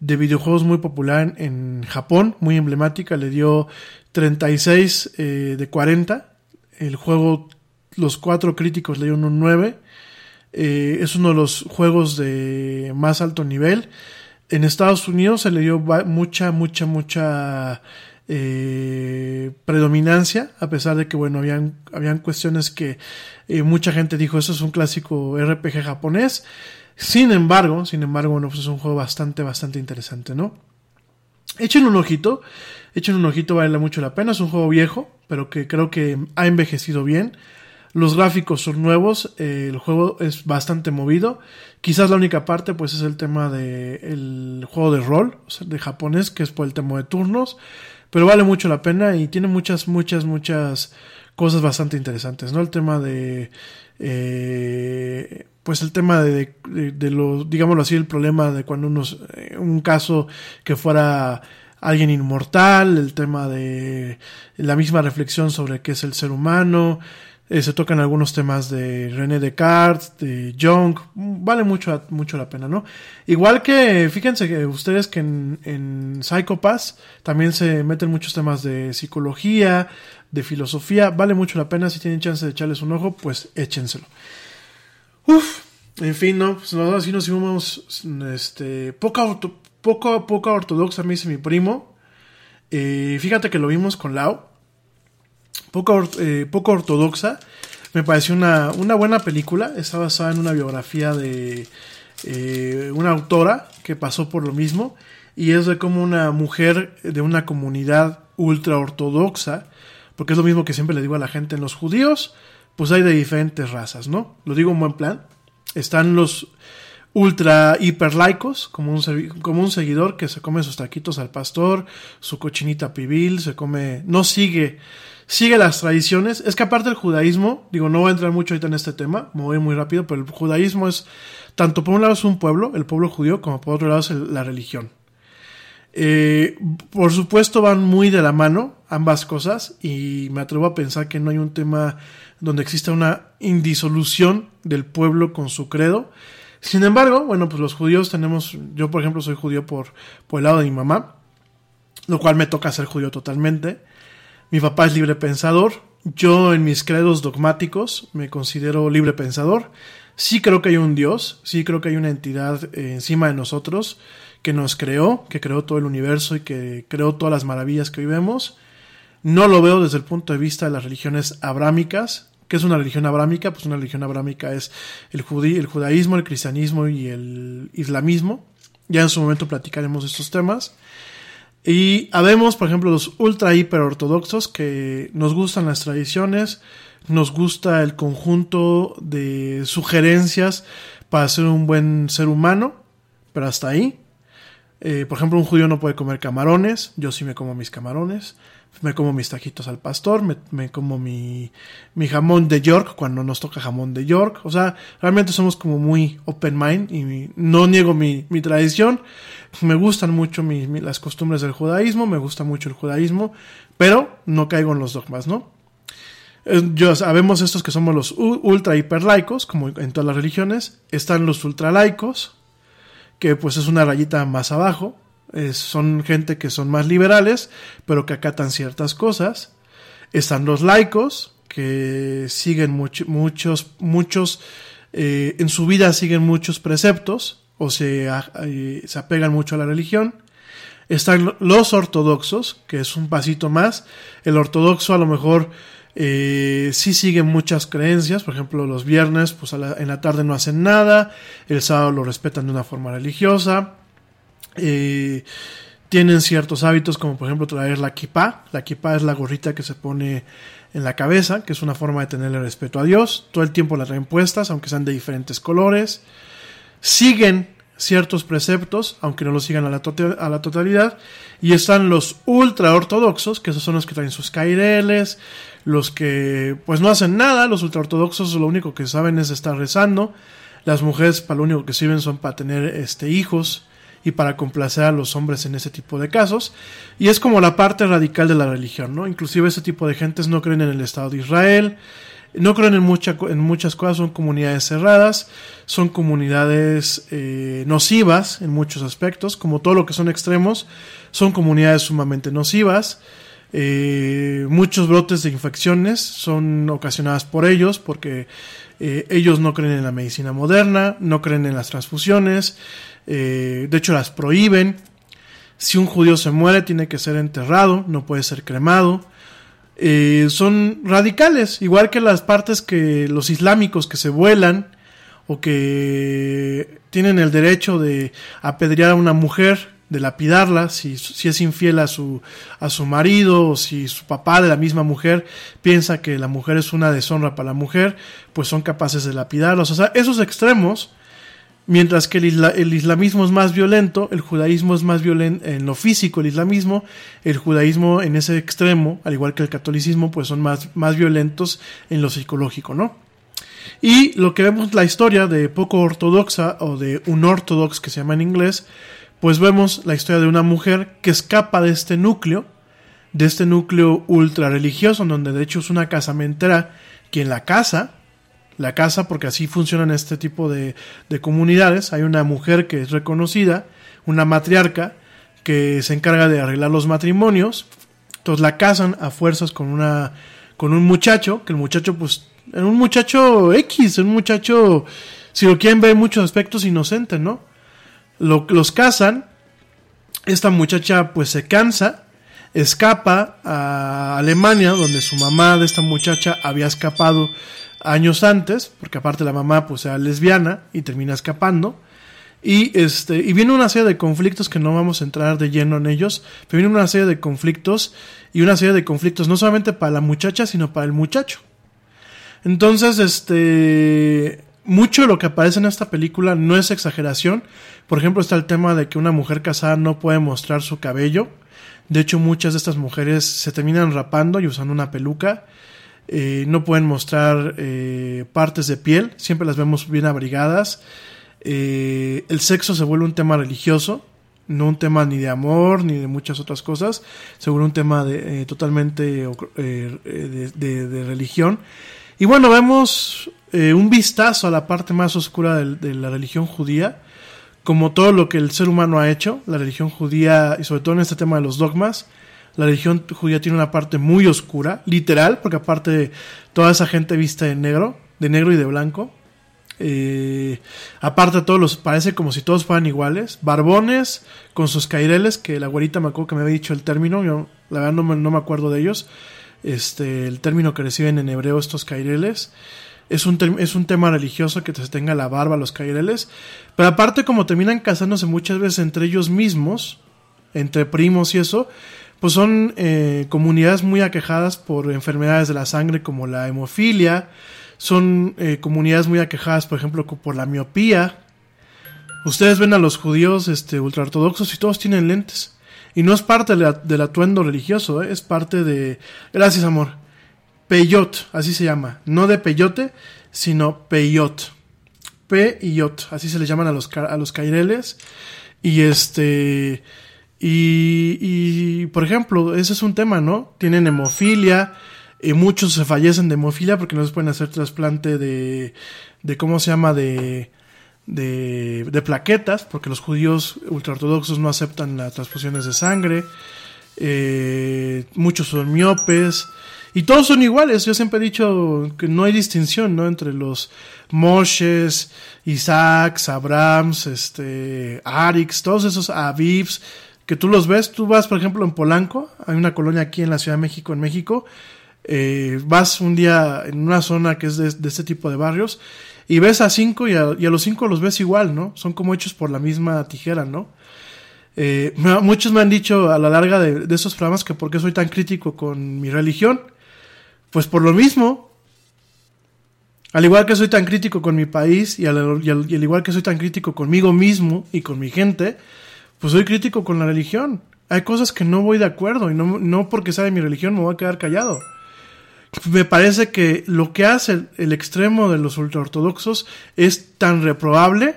de videojuegos muy popular en Japón, muy emblemática, le dio 36 eh, de 40. El juego, los cuatro críticos le dieron un 9. Eh, es uno de los juegos de más alto nivel. En Estados Unidos se le dio mucha, mucha, mucha eh, predominancia, a pesar de que, bueno, habían, habían cuestiones que eh, mucha gente dijo, eso es un clásico RPG japonés. Sin embargo, sin embargo, bueno, pues es un juego bastante, bastante interesante, ¿no? Echen un ojito, echen un ojito, vale mucho la pena. Es un juego viejo, pero que creo que ha envejecido bien. Los gráficos son nuevos, eh, el juego es bastante movido. Quizás la única parte, pues, es el tema de el juego de rol, de japonés, que es por el tema de turnos. Pero vale mucho la pena y tiene muchas, muchas, muchas cosas bastante interesantes, ¿no? El tema de, eh, pues el tema de, de, de lo, digámoslo así, el problema de cuando unos, eh, un caso que fuera alguien inmortal, el tema de la misma reflexión sobre qué es el ser humano, Eh, se tocan algunos temas de René Descartes, de Jung. Vale mucho, mucho la pena, ¿no? Igual que, fíjense que ustedes que en, en también se meten muchos temas de psicología, de filosofía. Vale mucho la pena. Si tienen chance de echarles un ojo, pues échenselo. Uf, en fin, ¿no? Pues nosotros así nos hicimos este, poca, orto- poco, poca ortodoxa, me dice mi primo. Eh, fíjate que lo vimos con Lau. Poco, eh, poco ortodoxa. Me pareció una, una buena película. Está basada en una biografía de eh, una autora que pasó por lo mismo. Y es de cómo una mujer de una comunidad ultra ortodoxa, porque es lo mismo que siempre le digo a la gente, en los judíos, pues hay de diferentes razas, ¿no? Lo digo en buen plan. Están los ultra hiper laicos, como un, como un seguidor que se come sus taquitos al pastor, su cochinita pibil, se come, no sigue, sigue las tradiciones. Es que aparte el judaísmo, digo, no voy a entrar mucho ahorita en este tema, me voy muy rápido, pero el judaísmo es, tanto por un lado es un pueblo, el pueblo judío, como por otro lado es la religión. Eh, por supuesto van muy de la mano ambas cosas y me atrevo a pensar que no hay un tema donde exista una indisolución del pueblo con su credo. Sin embargo, bueno, pues los judíos tenemos, yo por ejemplo soy judío por, por el lado de mi mamá, lo cual me toca ser judío totalmente. Mi papá es libre pensador, yo en mis credos dogmáticos me considero libre pensador. Sí creo que hay un Dios, sí creo que hay una entidad eh, encima de nosotros que nos creó, que creó todo el universo y que creó todas las maravillas que hoy vemos. No lo veo desde el punto de vista de las religiones abrámicas. ¿Qué es una religión abrámica? Pues una religión abrámica es el, judí- el judaísmo, el cristianismo y el islamismo. Ya en su momento platicaremos estos temas. Y habemos, por ejemplo, los ultra hiper ortodoxos que nos gustan las tradiciones, nos gusta el conjunto de sugerencias para ser un buen ser humano, pero hasta ahí. Eh, por ejemplo, un judío no puede comer camarones, yo sí me como mis camarones, me como mis tajitos al pastor, me, me como mi, mi jamón de York cuando nos toca jamón de York. O sea, realmente somos como muy open mind y no niego mi, mi tradición. Me gustan mucho las costumbres del judaísmo, me gusta mucho el judaísmo, pero no caigo en los dogmas, ¿no? Eh, Yo, sabemos estos que somos los ultra hiper laicos, como en todas las religiones. Están los ultra laicos, que pues es una rayita más abajo. Son gente que son más liberales, pero que acatan ciertas cosas. Están los laicos, que siguen much- muchos, muchos, eh, en su vida siguen muchos preceptos, o se, eh, se apegan mucho a la religión. Están lo- los ortodoxos, que es un pasito más. El ortodoxo a lo mejor eh, sí sigue muchas creencias. Por ejemplo, los viernes pues en la tarde no hacen nada. El sábado lo respetan de una forma religiosa. Eh, tienen ciertos hábitos como por ejemplo traer la kippah. La kippah es la gorrita que se pone en la cabeza, que es una forma de tenerle respeto a Dios. Todo el tiempo la traen puestas, aunque sean de diferentes colores. Siguen ciertos preceptos, aunque no los sigan a la, tote- a la totalidad, y están los ultra ortodoxos, que esos son los que traen sus caireles, los que pues no hacen nada, los ultra ortodoxos lo único que saben es estar rezando, las mujeres para lo único que sirven son para tener este hijos y para complacer a los hombres en ese tipo de casos, y es como la parte radical de la religión, ¿no? Inclusive ese tipo de gentes no creen en el Estado de Israel, no creen en, en muchas cosas, son comunidades cerradas, son comunidades eh, nocivas en muchos aspectos, como todo lo que son extremos, son comunidades sumamente nocivas. Eh, muchos brotes de infecciones son ocasionadas por ellos, porque eh, ellos no creen en la medicina moderna, no creen en las transfusiones, eh, de hecho las prohíben. Si un judío se muere, tiene que ser enterrado, no puede ser cremado eh, son radicales, igual que las partes que los islámicos que se vuelan o que tienen el derecho de apedrear a una mujer, de lapidarla, si, si es infiel a su, a su marido o si su papá de la misma mujer piensa que la mujer es una deshonra para la mujer, pues son capaces de lapidarlos. O sea, esos extremos Mientras que el, isla- el islamismo es más violento, el judaísmo es más violento en lo físico, el islamismo, el judaísmo en ese extremo, al igual que el catolicismo, pues son más, más violentos en lo psicológico, ¿no? Y lo que vemos la historia de poco ortodoxa o de un ortodox que se llama en inglés, pues vemos la historia de una mujer que escapa de este núcleo, de este núcleo ultra religioso, donde de hecho es una casamentera quien la casa, la casa porque así funcionan este tipo de, de comunidades. Hay una mujer que es reconocida, una matriarca, que se encarga de arreglar los matrimonios. Entonces la casan a fuerzas con una con un muchacho, que el muchacho pues era un muchacho X, un muchacho si lo quieren ver muchos aspectos inocente, ¿no? Lo, los casan, esta muchacha pues se cansa, escapa a Alemania, donde su mamá de esta muchacha había escapado años antes, porque aparte la mamá pues era lesbiana y termina escapando. Y este, y viene una serie de conflictos que no vamos a entrar de lleno en ellos, pero viene una serie de conflictos y una serie de conflictos no solamente para la muchacha, sino para el muchacho. Entonces, este, mucho de lo que aparece en esta película no es exageración. Por ejemplo, está el tema de que una mujer casada no puede mostrar su cabello. De hecho, muchas de estas mujeres se terminan rapando y usando una peluca. Eh, no pueden mostrar eh, partes de piel, siempre las vemos bien abrigadas. Eh, el sexo se vuelve un tema religioso, no un tema ni de amor ni de muchas otras cosas, se vuelve un tema de, totalmente de, de, religión. Y bueno, vemos un vistazo a la parte más oscura de, de la religión judía, como todo lo que el ser humano ha hecho, la religión judía, y sobre todo en este tema de los dogmas, la religión judía tiene una parte muy oscura, literal, porque aparte toda esa gente vista de negro, de negro y de blanco. Eh, aparte todos los, parece como si todos fueran iguales, barbones con sus caireles, que la güerita me acuerdo que me había dicho el término, yo la verdad no me, no me acuerdo de ellos, este, el término que reciben en hebreo estos caireles. Es un, es un tema religioso que se tenga la barba, los caireles. Pero aparte, como terminan casándose muchas veces entre ellos mismos, entre primos y eso, pues son eh, comunidades muy aquejadas por enfermedades de la sangre como la hemofilia, son eh, comunidades muy aquejadas, por ejemplo, por la miopía. Ustedes ven a los judíos este, ultraortodoxos y todos tienen lentes. Y no es parte del atuendo religioso, ¿eh? es parte de... Gracias, amor. Peyot, así se llama. No de peyote, sino peyot. Peyot, así se le llaman a los, a los caireles. Y este y, por ejemplo, ese es un tema, ¿no? Tienen hemofilia, y muchos se fallecen de hemofilia porque no se pueden hacer trasplante de, de ¿cómo se llama? De, de, de plaquetas, porque los judíos ultraortodoxos no aceptan las transfusiones de sangre. Eh, muchos son miopes. Y todos son iguales. Yo siempre he dicho que no hay distinción, ¿no? Entre los Moshes, Isaacs, Abrams, este, Arix, todos esos Avivs que tú los ves, tú vas, por ejemplo, en Polanco, hay una colonia aquí en la Ciudad de México, en México, eh, vas un día en una zona que es de, este tipo de barrios y ves a cinco y a, los cinco los ves igual, ¿no? Son como hechos por la misma tijera, ¿no? Eh, muchos me han dicho a la larga de, de esos programas que por qué soy tan crítico con mi religión. Pues por lo mismo, al igual que soy tan crítico con mi país y al, igual que soy tan crítico conmigo mismo y con mi gente, pues soy crítico con la religión. Hay cosas que no voy de acuerdo y no, no porque sea de mi religión me voy a quedar callado. Me parece que lo que hace el, extremo de los ultraortodoxos es tan reprobable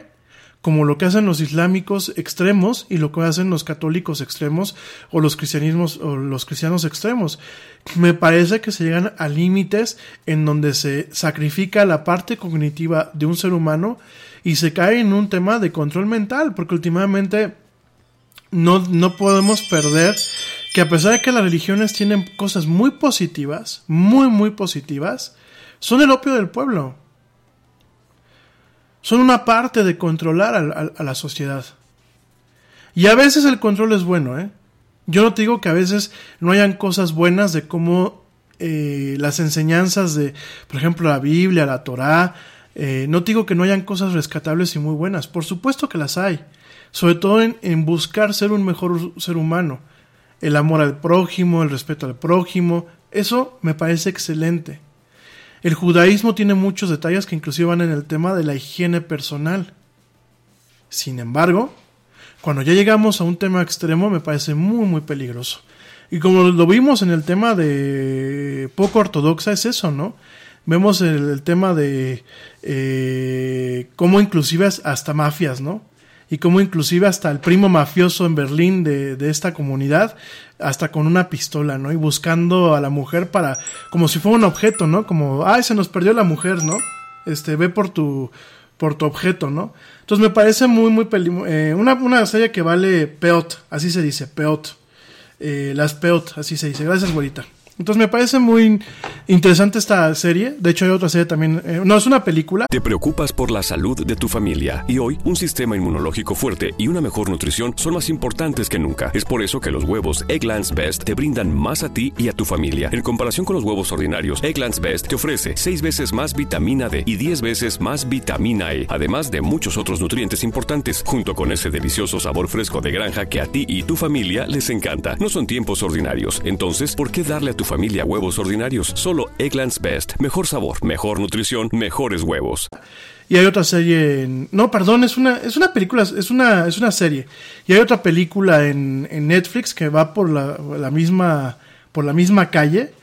como lo que hacen los islámicos extremos y lo que hacen los católicos extremos o los cristianismos o los cristianos extremos. Me parece que se llegan a límites en donde se sacrifica la parte cognitiva de un ser humano y se cae en un tema de control mental, porque últimamente no, no podemos perder que a pesar de que las religiones tienen cosas muy positivas, muy, muy positivas, son el opio del pueblo. Son una parte de controlar a, la sociedad. Y a veces el control es bueno, ¿eh? Yo no te digo que a veces no hayan cosas buenas de cómo eh, las enseñanzas de, por ejemplo, la Biblia, la Torá, eh, no te digo que no hayan cosas rescatables y muy buenas. Por supuesto que las hay sobre todo en, buscar ser un mejor ser humano. El amor al prójimo, el respeto al prójimo, eso me parece excelente. El judaísmo tiene muchos detalles que inclusive van en el tema de la higiene personal. Sin embargo, cuando ya llegamos a un tema extremo me parece muy muy peligroso. Y como lo vimos en el tema de poco ortodoxa es eso, ¿no? Vemos el, tema de eh, cómo inclusive hasta mafias, ¿no? Y como inclusive hasta el primo mafioso en Berlín de, de, esta comunidad, hasta con una pistola, ¿no? Y buscando a la mujer para, como si fuera un objeto, ¿no? Como, ay, se nos perdió la mujer, ¿no? Este, ve por tu, por tu objeto, ¿no? Entonces me parece muy, muy peli eh, una, una serie que vale peot, así se dice, peot. Eh, las peot, así se dice. Gracias, güerita. Entonces me parece muy interesante esta serie. De hecho hay otra serie también. Eh, no, es una película. Te preocupas por la salud de tu familia y hoy un sistema inmunológico fuerte y una mejor nutrición son más importantes que nunca. Es por eso que los huevos Egglands Best te brindan más a ti y a tu familia. En comparación con los huevos ordinarios, Egglands Best te ofrece 6 veces más vitamina D y 10 veces más vitamina E, además de muchos otros nutrientes importantes, junto con ese delicioso sabor fresco de granja que a ti y tu familia les encanta. No son tiempos ordinarios, entonces, ¿por qué darle a tu familia huevos ordinarios? Solo Egglands Best. Mejor sabor, mejor nutrición, mejores huevos. Y hay otra serie en... No, perdón, es una, es una película, es una, es una serie. Y hay otra película en, en Netflix que va por la, misma, por la misma calle.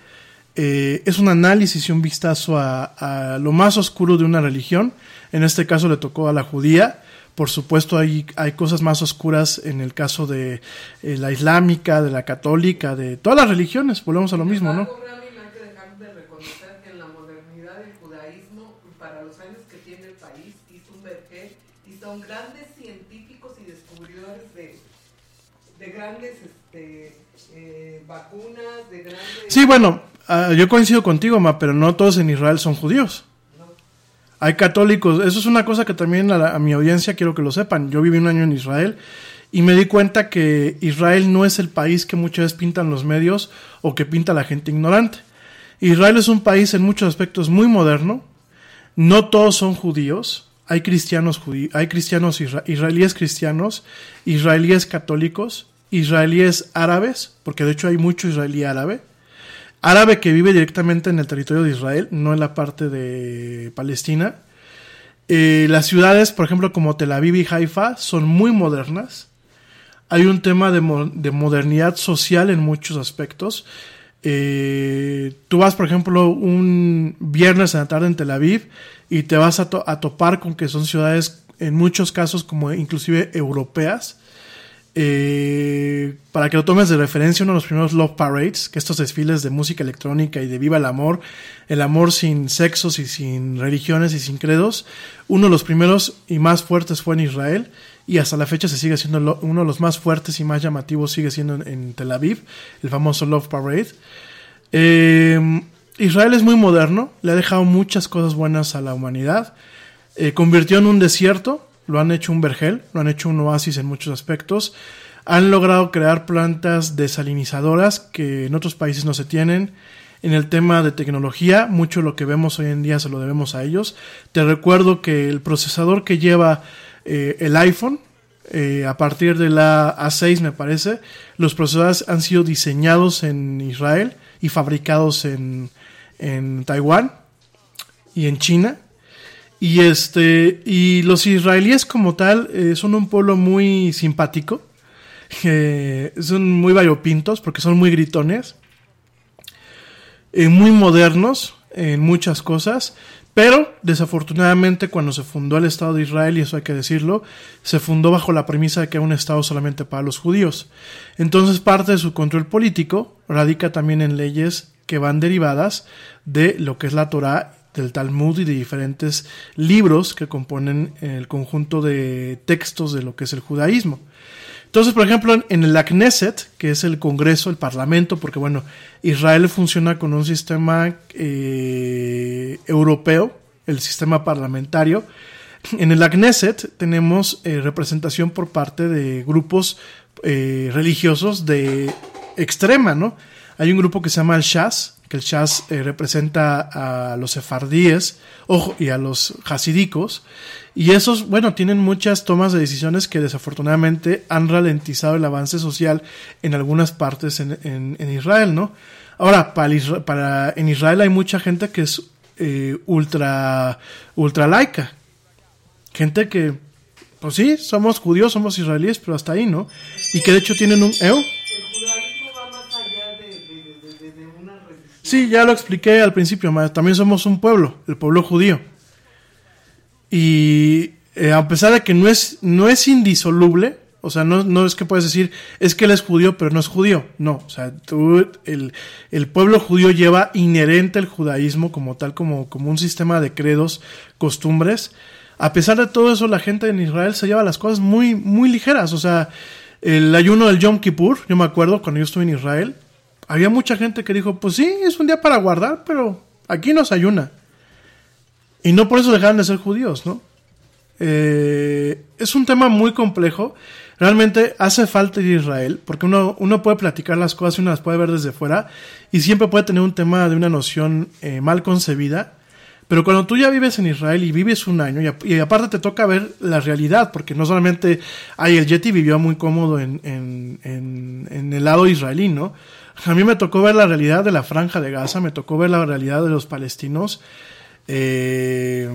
Eh, es un análisis y un vistazo a, lo más oscuro de una religión. En este caso le tocó a la judía. Por supuesto hay, hay cosas más oscuras en el caso de eh, la islámica, de la católica, de todas las religiones. Volvemos a lo mismo, ¿no? son grandes científicos y descubridores de, de grandes este, eh, vacunas, de grandes... Sí, bueno, uh, yo coincido contigo, Ma, pero no todos en Israel son judíos. Hay católicos, eso es una cosa que también a, la, mi audiencia quiero que lo sepan. Yo viví un año en Israel y me di cuenta que Israel no es el país que muchas veces pintan los medios o que pinta la gente ignorante. Israel es un país en muchos aspectos muy moderno, no todos son judíos, hay cristianos judíos, hay cristianos isra israelíes cristianos, israelíes católicos, israelíes árabes, porque de hecho hay mucho israelí árabe, árabe que vive directamente en el territorio de Israel, no en la parte de Palestina. Eh, las ciudades, por ejemplo, como Tel Aviv y Haifa, son muy modernas. Hay un tema de, mo de modernidad social en muchos aspectos. Eh, tú vas, por ejemplo, un viernes en la tarde en Tel Aviv y te vas a, a, topar con que son ciudades, en muchos casos, como inclusive europeas. Eh, para que lo tomes de referencia, uno de los primeros Love Parades, que estos desfiles de música electrónica y de viva el amor, el amor sin sexos y sin religiones y sin credos, uno de los primeros y más fuertes fue en Israel y hasta la fecha se sigue siendo uno de los más fuertes y más llamativos sigue siendo en, Tel Aviv, el famoso Love Parade. Eh, Israel es muy moderno, le ha dejado muchas cosas buenas a la humanidad, eh, convirtió en un desierto, lo han hecho un vergel, lo han hecho un oasis en muchos aspectos, han logrado crear plantas desalinizadoras que en otros países no se tienen. En el tema de tecnología, mucho lo que vemos hoy en día se lo debemos a ellos. Te recuerdo que el procesador que lleva eh, el iPhone, eh, a partir de la A6 me parece, los procesadores han sido diseñados en Israel y fabricados en, en Taiwán y en China. Y este y los israelíes como tal eh, son un pueblo muy simpático. Eh, son muy variopintos porque son muy gritones. Eh, muy modernos en muchas cosas. Pero desafortunadamente cuando se fundó el Estado de Israel, y eso hay que decirlo, se fundó bajo la premisa de que era un Estado solamente para los judíos. Entonces parte de su control político radica también en leyes que van derivadas de lo que es la Torah, del Talmud y de diferentes libros que componen el conjunto de textos de lo que es el judaísmo. Entonces, por ejemplo, en el Knesset, que es el Congreso, el Parlamento, porque bueno, Israel funciona con un sistema eh, europeo, el sistema parlamentario. En el Knesset tenemos eh, representación por parte de grupos eh, religiosos de extrema, ¿no? Hay un grupo que se llama el Shas, que el Shas eh, representa a los sefardíes ojo, y a los hasidicos. Y esos, bueno, tienen muchas tomas de decisiones que desafortunadamente han ralentizado el avance social en algunas partes en, en, en Israel, ¿no? Ahora, para, para, en Israel hay mucha gente que es eh, ultra, ultra laica. Gente que, pues sí, somos judíos, somos israelíes, pero hasta ahí, ¿no? Y que de hecho tienen un... ¿eh? Sí, ya lo expliqué al principio, también somos un pueblo, el pueblo judío. Y eh, a pesar de que no es, no es indisoluble, o sea, no, no es que puedes decir, es que él es judío, pero no es judío. No, o sea, tú, el, el pueblo judío lleva inherente el judaísmo como tal, como, como un sistema de credos, costumbres. A pesar de todo eso, la gente en Israel se lleva las cosas muy, muy ligeras. O sea, el ayuno del Yom Kippur, yo me acuerdo cuando yo estuve en Israel, había mucha gente que dijo, pues sí, es un día para guardar, pero aquí nos ayuna. Y no por eso dejaron de ser judíos, ¿no? Eh, es un tema muy complejo. Realmente hace falta ir a Israel, porque uno, uno puede platicar las cosas y uno las puede ver desde fuera, y siempre puede tener un tema de una noción eh, mal concebida. Pero cuando tú ya vives en Israel y vives un año, y, aparte te toca ver la realidad, porque no solamente hay el Yeti vivió muy cómodo en, en, en, en el lado israelí, ¿no? A mí me tocó ver la realidad de la franja de Gaza, me tocó ver la realidad de los palestinos. Eh,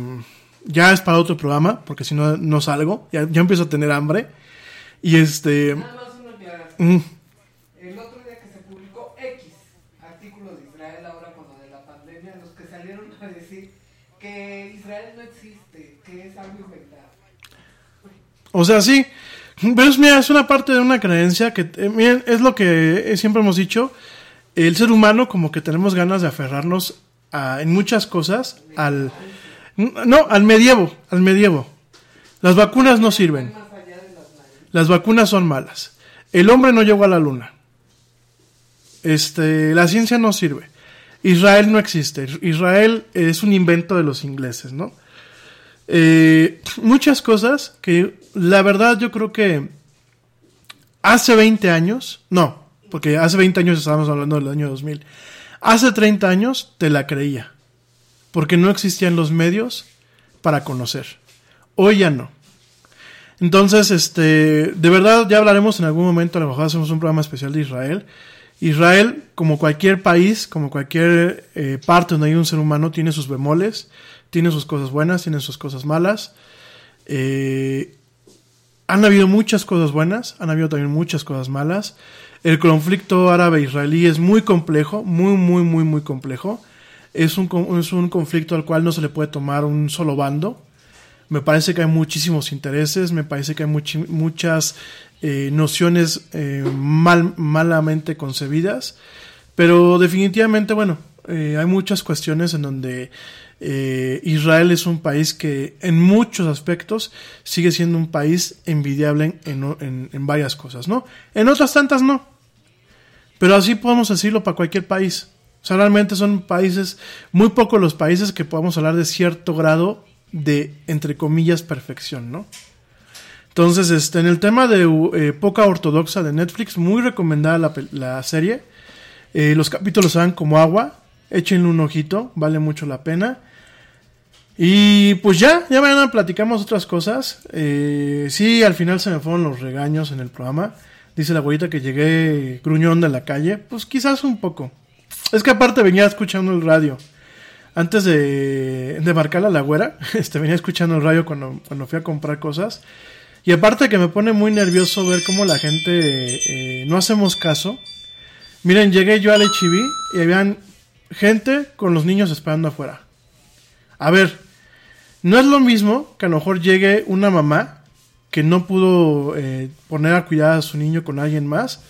ya es para otro programa, porque si no, no salgo, ya, ya empiezo a tener hambre. Y este... Nada más una mm, El otro día que se publicó X artículo de Israel ahora con lo de la pandemia, los que salieron a decir que Israel no existe, que es algo inventado. O sea, sí. Pero es, mira, es una parte de una creencia que, eh, miren, es lo que eh, siempre hemos dicho. El ser humano como que tenemos ganas de aferrarnos a, en muchas cosas al... No, al medievo, al medievo. Las vacunas no sirven. Las vacunas son malas. El hombre no llegó a la luna. Este, la ciencia no sirve. Israel no existe. Israel es un invento de los ingleses, ¿no? Eh, muchas cosas que la verdad yo creo que hace 20 años, no, porque hace 20 años estábamos hablando del año 2000, hace 30 años te la creía, porque no existían los medios para conocer. Hoy ya no. Entonces, este, de verdad ya hablaremos en algún momento, a lo mejor hacemos un programa especial de Israel. Israel, como cualquier país, como cualquier eh, parte donde hay un ser humano, tiene sus bemoles, tiene sus cosas buenas, tiene sus cosas malas. Eh, han habido muchas cosas buenas, han habido también muchas cosas malas. El conflicto árabe-israelí es muy complejo, muy, muy, muy, muy complejo. Es un, es un conflicto al cual no se le puede tomar un solo bando. Me parece que hay muchísimos intereses, me parece que hay muchi- muchas eh, nociones eh, mal, malamente concebidas, pero definitivamente, bueno, eh, hay muchas cuestiones en donde eh, Israel es un país que en muchos aspectos sigue siendo un país envidiable en, en- varias cosas, ¿no? En otras tantas no. Pero así podemos decirlo para cualquier país. O sea, realmente son países, muy pocos los países que podamos hablar de cierto grado de, entre comillas, perfección, ¿no? Entonces, este, en el tema de eh, Poca Ortodoxa de Netflix, muy recomendada la serie. Eh, los capítulos se dan como agua. Échenle un ojito, vale mucho la pena. Y pues ya, ya mañana platicamos otras cosas. Eh, sí, al final se me fueron los regaños en el programa. Dice la abuelita que llegué gruñón de la calle. Pues quizás un poco. Es que aparte venía escuchando el radio. Antes de, de marcar a la güera, este, venía escuchando el radio cuando, cuando fui a comprar cosas. Y aparte que me pone muy nervioso ver cómo la gente eh, no hacemos caso. Miren, llegué yo al HIV y habían gente con los niños esperando afuera. A ver, no es lo mismo que a lo mejor llegue una mamá que no pudo eh, poner a cuidar a su niño con alguien más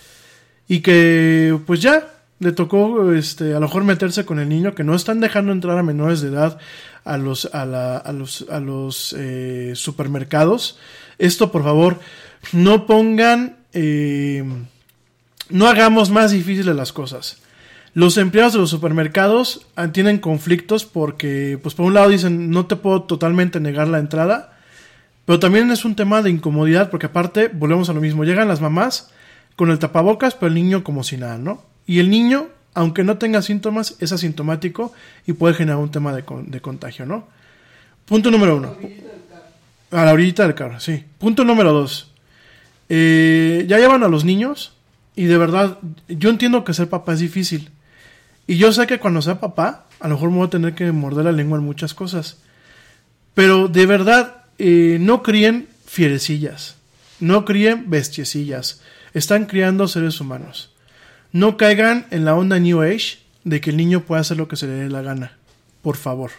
y que pues ya le tocó este a lo mejor meterse con el niño que no están dejando entrar a menores de edad a los a, la- a los a los eh, supermercados esto por favor no pongan eh, no hagamos más difíciles las cosas los empleados de los supermercados ah, tienen conflictos porque, pues por un lado dicen, no te puedo totalmente negar la entrada, pero también es un tema de incomodidad porque aparte, volvemos a lo mismo, llegan las mamás con el tapabocas, pero el niño como si nada, ¿no? Y el niño, aunque no tenga síntomas, es asintomático y puede generar un tema de, con- de contagio, ¿no? Punto número uno. A la orillita del carro, sí. Punto número dos. Eh, ya llevan a los niños y de verdad, yo entiendo que ser papá es difícil. Y yo sé que cuando sea papá, a lo mejor me voy a tener que morder la lengua en muchas cosas. Pero de verdad, eh, no críen fierecillas. No críen bestiecillas. Están criando seres humanos. No caigan en la onda New Age de que el niño pueda hacer lo que se le dé la gana. Por favor.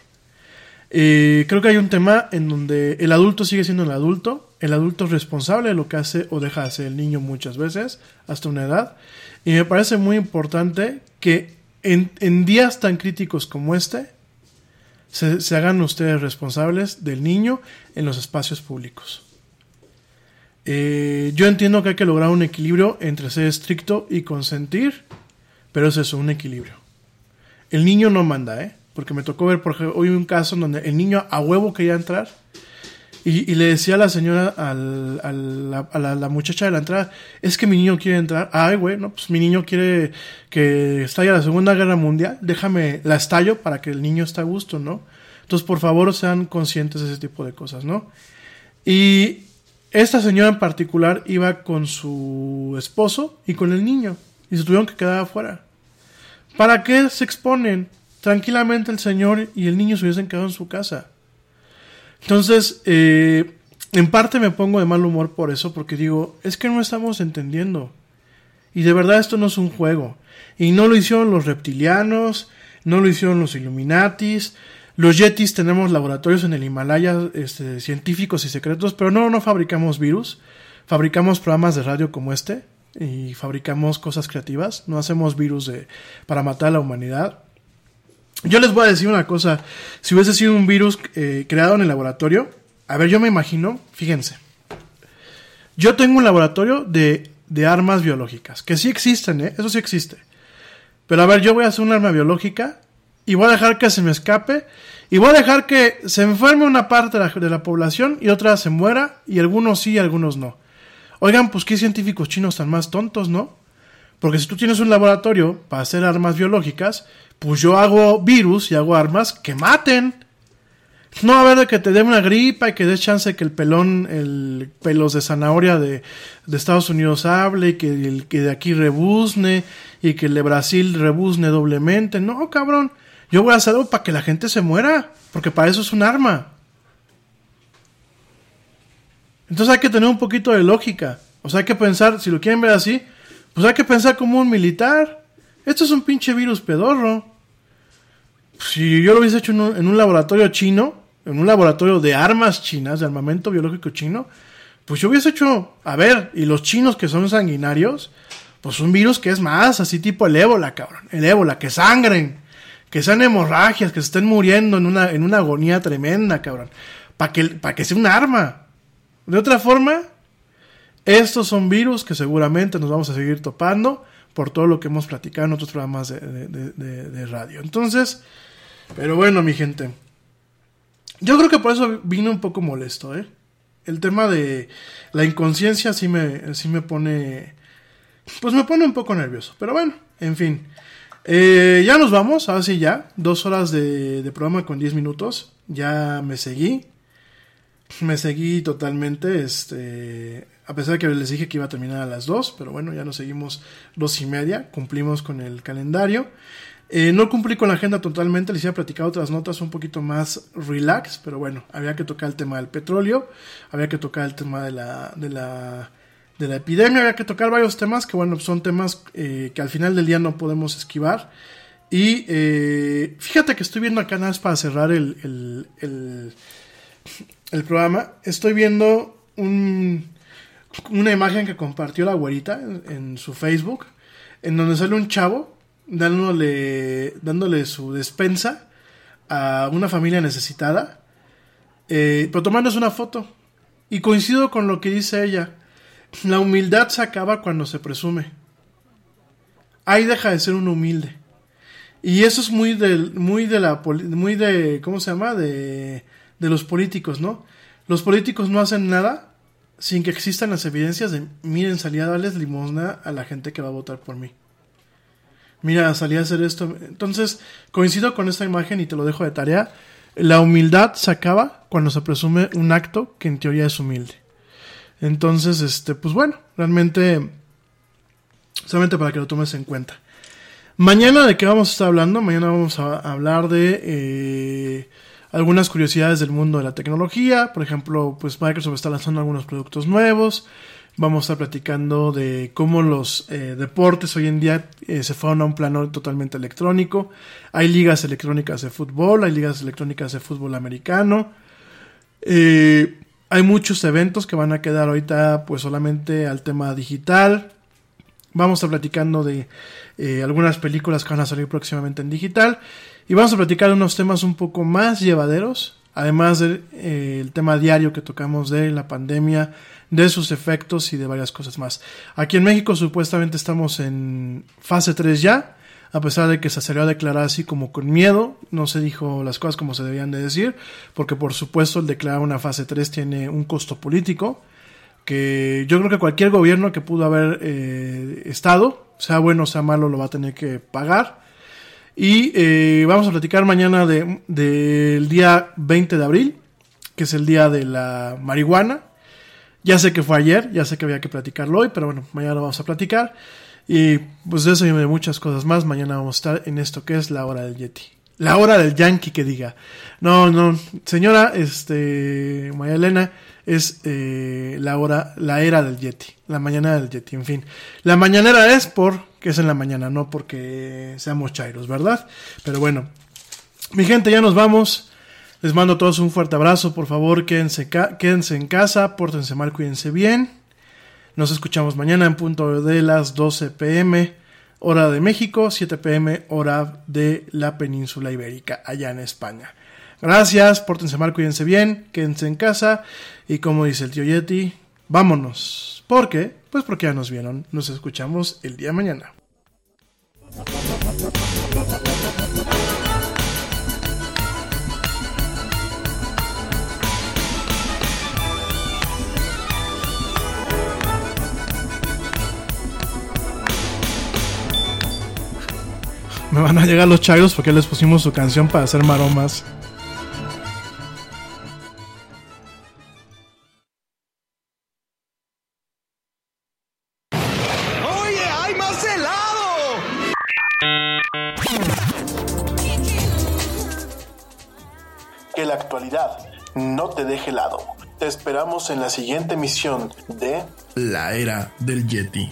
Eh, creo que hay un tema en donde el adulto sigue siendo el adulto, el adulto es responsable de lo que hace o deja de hacer el niño muchas veces, hasta una edad, y me parece muy importante que en, días tan críticos como este, se, hagan ustedes responsables del niño en los espacios públicos. Eh, yo entiendo que hay que lograr un equilibrio entre ser estricto y consentir, pero es eso, un equilibrio. El niño no manda, ¿eh? Porque me tocó ver, por ejemplo, hoy un caso donde el niño a huevo quería entrar y, le decía a la señora, al, a la, la muchacha de la entrada, es que mi niño quiere entrar. Ay, güey, no, pues mi niño quiere que estalle la Segunda Guerra Mundial. Déjame, la estallo para que el niño esté a gusto, ¿no? Entonces, por favor, sean conscientes de ese tipo de cosas, ¿no? Y esta señora en particular iba con su esposo y con el niño. Y se tuvieron que quedar afuera. ¿Para qué se exponen? Tranquilamente el señor y el niño se hubiesen quedado en su casa. Entonces, eh, en parte me pongo de mal humor por eso, porque digo, es que no estamos entendiendo. Y de verdad esto no es un juego. Y no lo hicieron los reptilianos, no lo hicieron los Illuminatis. Los Yetis tenemos laboratorios en el Himalaya, este, científicos y secretos, pero no, no fabricamos virus. Fabricamos programas de radio como este y fabricamos cosas creativas. No hacemos virus de, para matar a la humanidad. Yo les voy a decir una cosa. Si hubiese sido un virus eh, creado en el laboratorio, a ver, yo me imagino, fíjense. Yo tengo un laboratorio de, de armas biológicas, que sí existen, ¿eh? Eso sí existe. Pero a ver, yo voy a hacer un arma biológica y voy a dejar que se me escape y voy a dejar que se enferme una parte de la, población y otra se muera y algunos sí y algunos no. Oigan, pues qué científicos chinos tan más tontos, ¿no? Porque si tú tienes un laboratorio para hacer armas biológicas, pues yo hago virus y hago armas que maten. No a haber de que te dé una gripa y que dé chance que el pelón, el pelos de zanahoria de, de Estados Unidos hable y que el que de aquí rebuzne y que el de Brasil rebuzne doblemente. No, cabrón. Yo voy a hacer algo para que la gente se muera. Porque para eso es un arma. Entonces hay que tener un poquito de lógica. O sea, hay que pensar, si lo quieren ver así, pues hay que pensar como un militar. Esto es un pinche virus pedorro. Si yo lo hubiese hecho en un, laboratorio chino, en un laboratorio de armas chinas, de armamento biológico chino, pues yo hubiese hecho, a ver, y los chinos que son sanguinarios, pues un virus que es más, así tipo el ébola, cabrón. El ébola, que sangren, que sean hemorragias, que se estén muriendo en una, en una agonía tremenda, cabrón. Para que, para que sea un arma. De otra forma, estos son virus que seguramente nos vamos a seguir topando por todo lo que hemos platicado en otros programas de radio. Entonces, pero bueno, mi gente. Yo creo que por eso vine un poco molesto, ¿eh? El tema de la inconsciencia sí me, sí me pone... Pues me pone un poco nervioso. Pero bueno, en fin. Eh, ya nos vamos, ahora sí ya. Dos horas de, programa con 10 minutos. Ya me seguí. Me seguí totalmente, este, a pesar de que les dije que iba a terminar a las 2, pero bueno, ya nos seguimos dos y media, cumplimos con el calendario. Eh, no cumplí con la agenda totalmente, les iba a platicar otras notas un poquito más relax, pero bueno, había que tocar el tema del petróleo, había que tocar el tema de la, de la, de la epidemia, había que tocar varios temas que bueno, son temas eh, que al final del día no podemos esquivar. Y eh, fíjate que estoy viendo acá nada más para cerrar el, el, el, programa, estoy viendo un, una imagen que compartió la güerita en su Facebook, en donde sale un chavo dándole, dándole su despensa a una familia necesitada, eh, pero tomándose una foto. Y coincido con lo que dice ella, la humildad se acaba cuando se presume. Ahí deja de ser un humilde. Y eso es muy de, muy de la, muy de, ¿cómo se llama? De, de los políticos, ¿no? Los políticos no hacen nada sin que existan las evidencias de, miren, salí a darles limosna a la gente que va a votar por mí. Mira, salí a hacer esto. Entonces, coincido con esta imagen y te lo dejo de tarea. La humildad se acaba cuando se presume un acto que en teoría es humilde. Entonces, este, pues bueno, realmente, solamente para que lo tomes en cuenta. Mañana de qué vamos a estar hablando? Mañana vamos a hablar de eh, algunas curiosidades del mundo de la tecnología. Por ejemplo, pues Microsoft está lanzando algunos productos nuevos. Vamos a estar platicando de cómo los eh, deportes hoy en día eh, se fueron a un plano totalmente electrónico. Hay ligas electrónicas de fútbol, hay ligas electrónicas de fútbol americano. Eh, hay muchos eventos que van a quedar ahorita pues solamente al tema digital. Vamos a estar platicando de algunas películas que van a salir próximamente en digital. Y vamos a platicar de unos temas un poco más llevaderos. Además del el tema diario que tocamos de la pandemia, de sus efectos y de varias cosas más. Aquí en México supuestamente estamos en fase 3 ya a pesar de que se salió a declarar así como con miedo, no se dijo las cosas como se debían de decir, porque por supuesto el declarar una fase 3 tiene un costo político, que yo creo que cualquier gobierno que pudo haber eh, estado, sea bueno o sea malo, lo va a tener que pagar. Y eh, vamos a platicar mañana del de, día 20 de abril, que es el día de la marihuana. Ya sé que fue ayer, ya sé que había que platicarlo hoy, pero bueno, mañana lo vamos a platicar. Y pues de eso y de muchas cosas más, mañana vamos a estar en esto que es la hora del Yeti. La hora del Yankee que diga. No, no, señora, este, Maya Elena, es eh, la hora, la era del Yeti, la mañana del Yeti, en fin. La mañanera es porque es en la mañana, no porque seamos chairos, ¿verdad? Pero bueno, mi gente, ya nos vamos. Les mando a todos un fuerte abrazo, por favor, quédense, quédense en casa, pórtense mal, cuídense bien. Nos escuchamos mañana en punto de las 12 pm, hora de México, 7 pm, hora de la península ibérica, allá en España. Gracias, pórtense mal, cuídense bien, quédense en casa y como dice el tío Yeti, vámonos. ¿Por qué? Pues porque ya nos vieron. Nos escuchamos el día mañana. Me van a llegar los chayos porque les pusimos su canción para hacer maromas. ¡Oye, hay más helado! Que la actualidad no te deje helado. Te esperamos en la siguiente emisión de La Era del Yeti.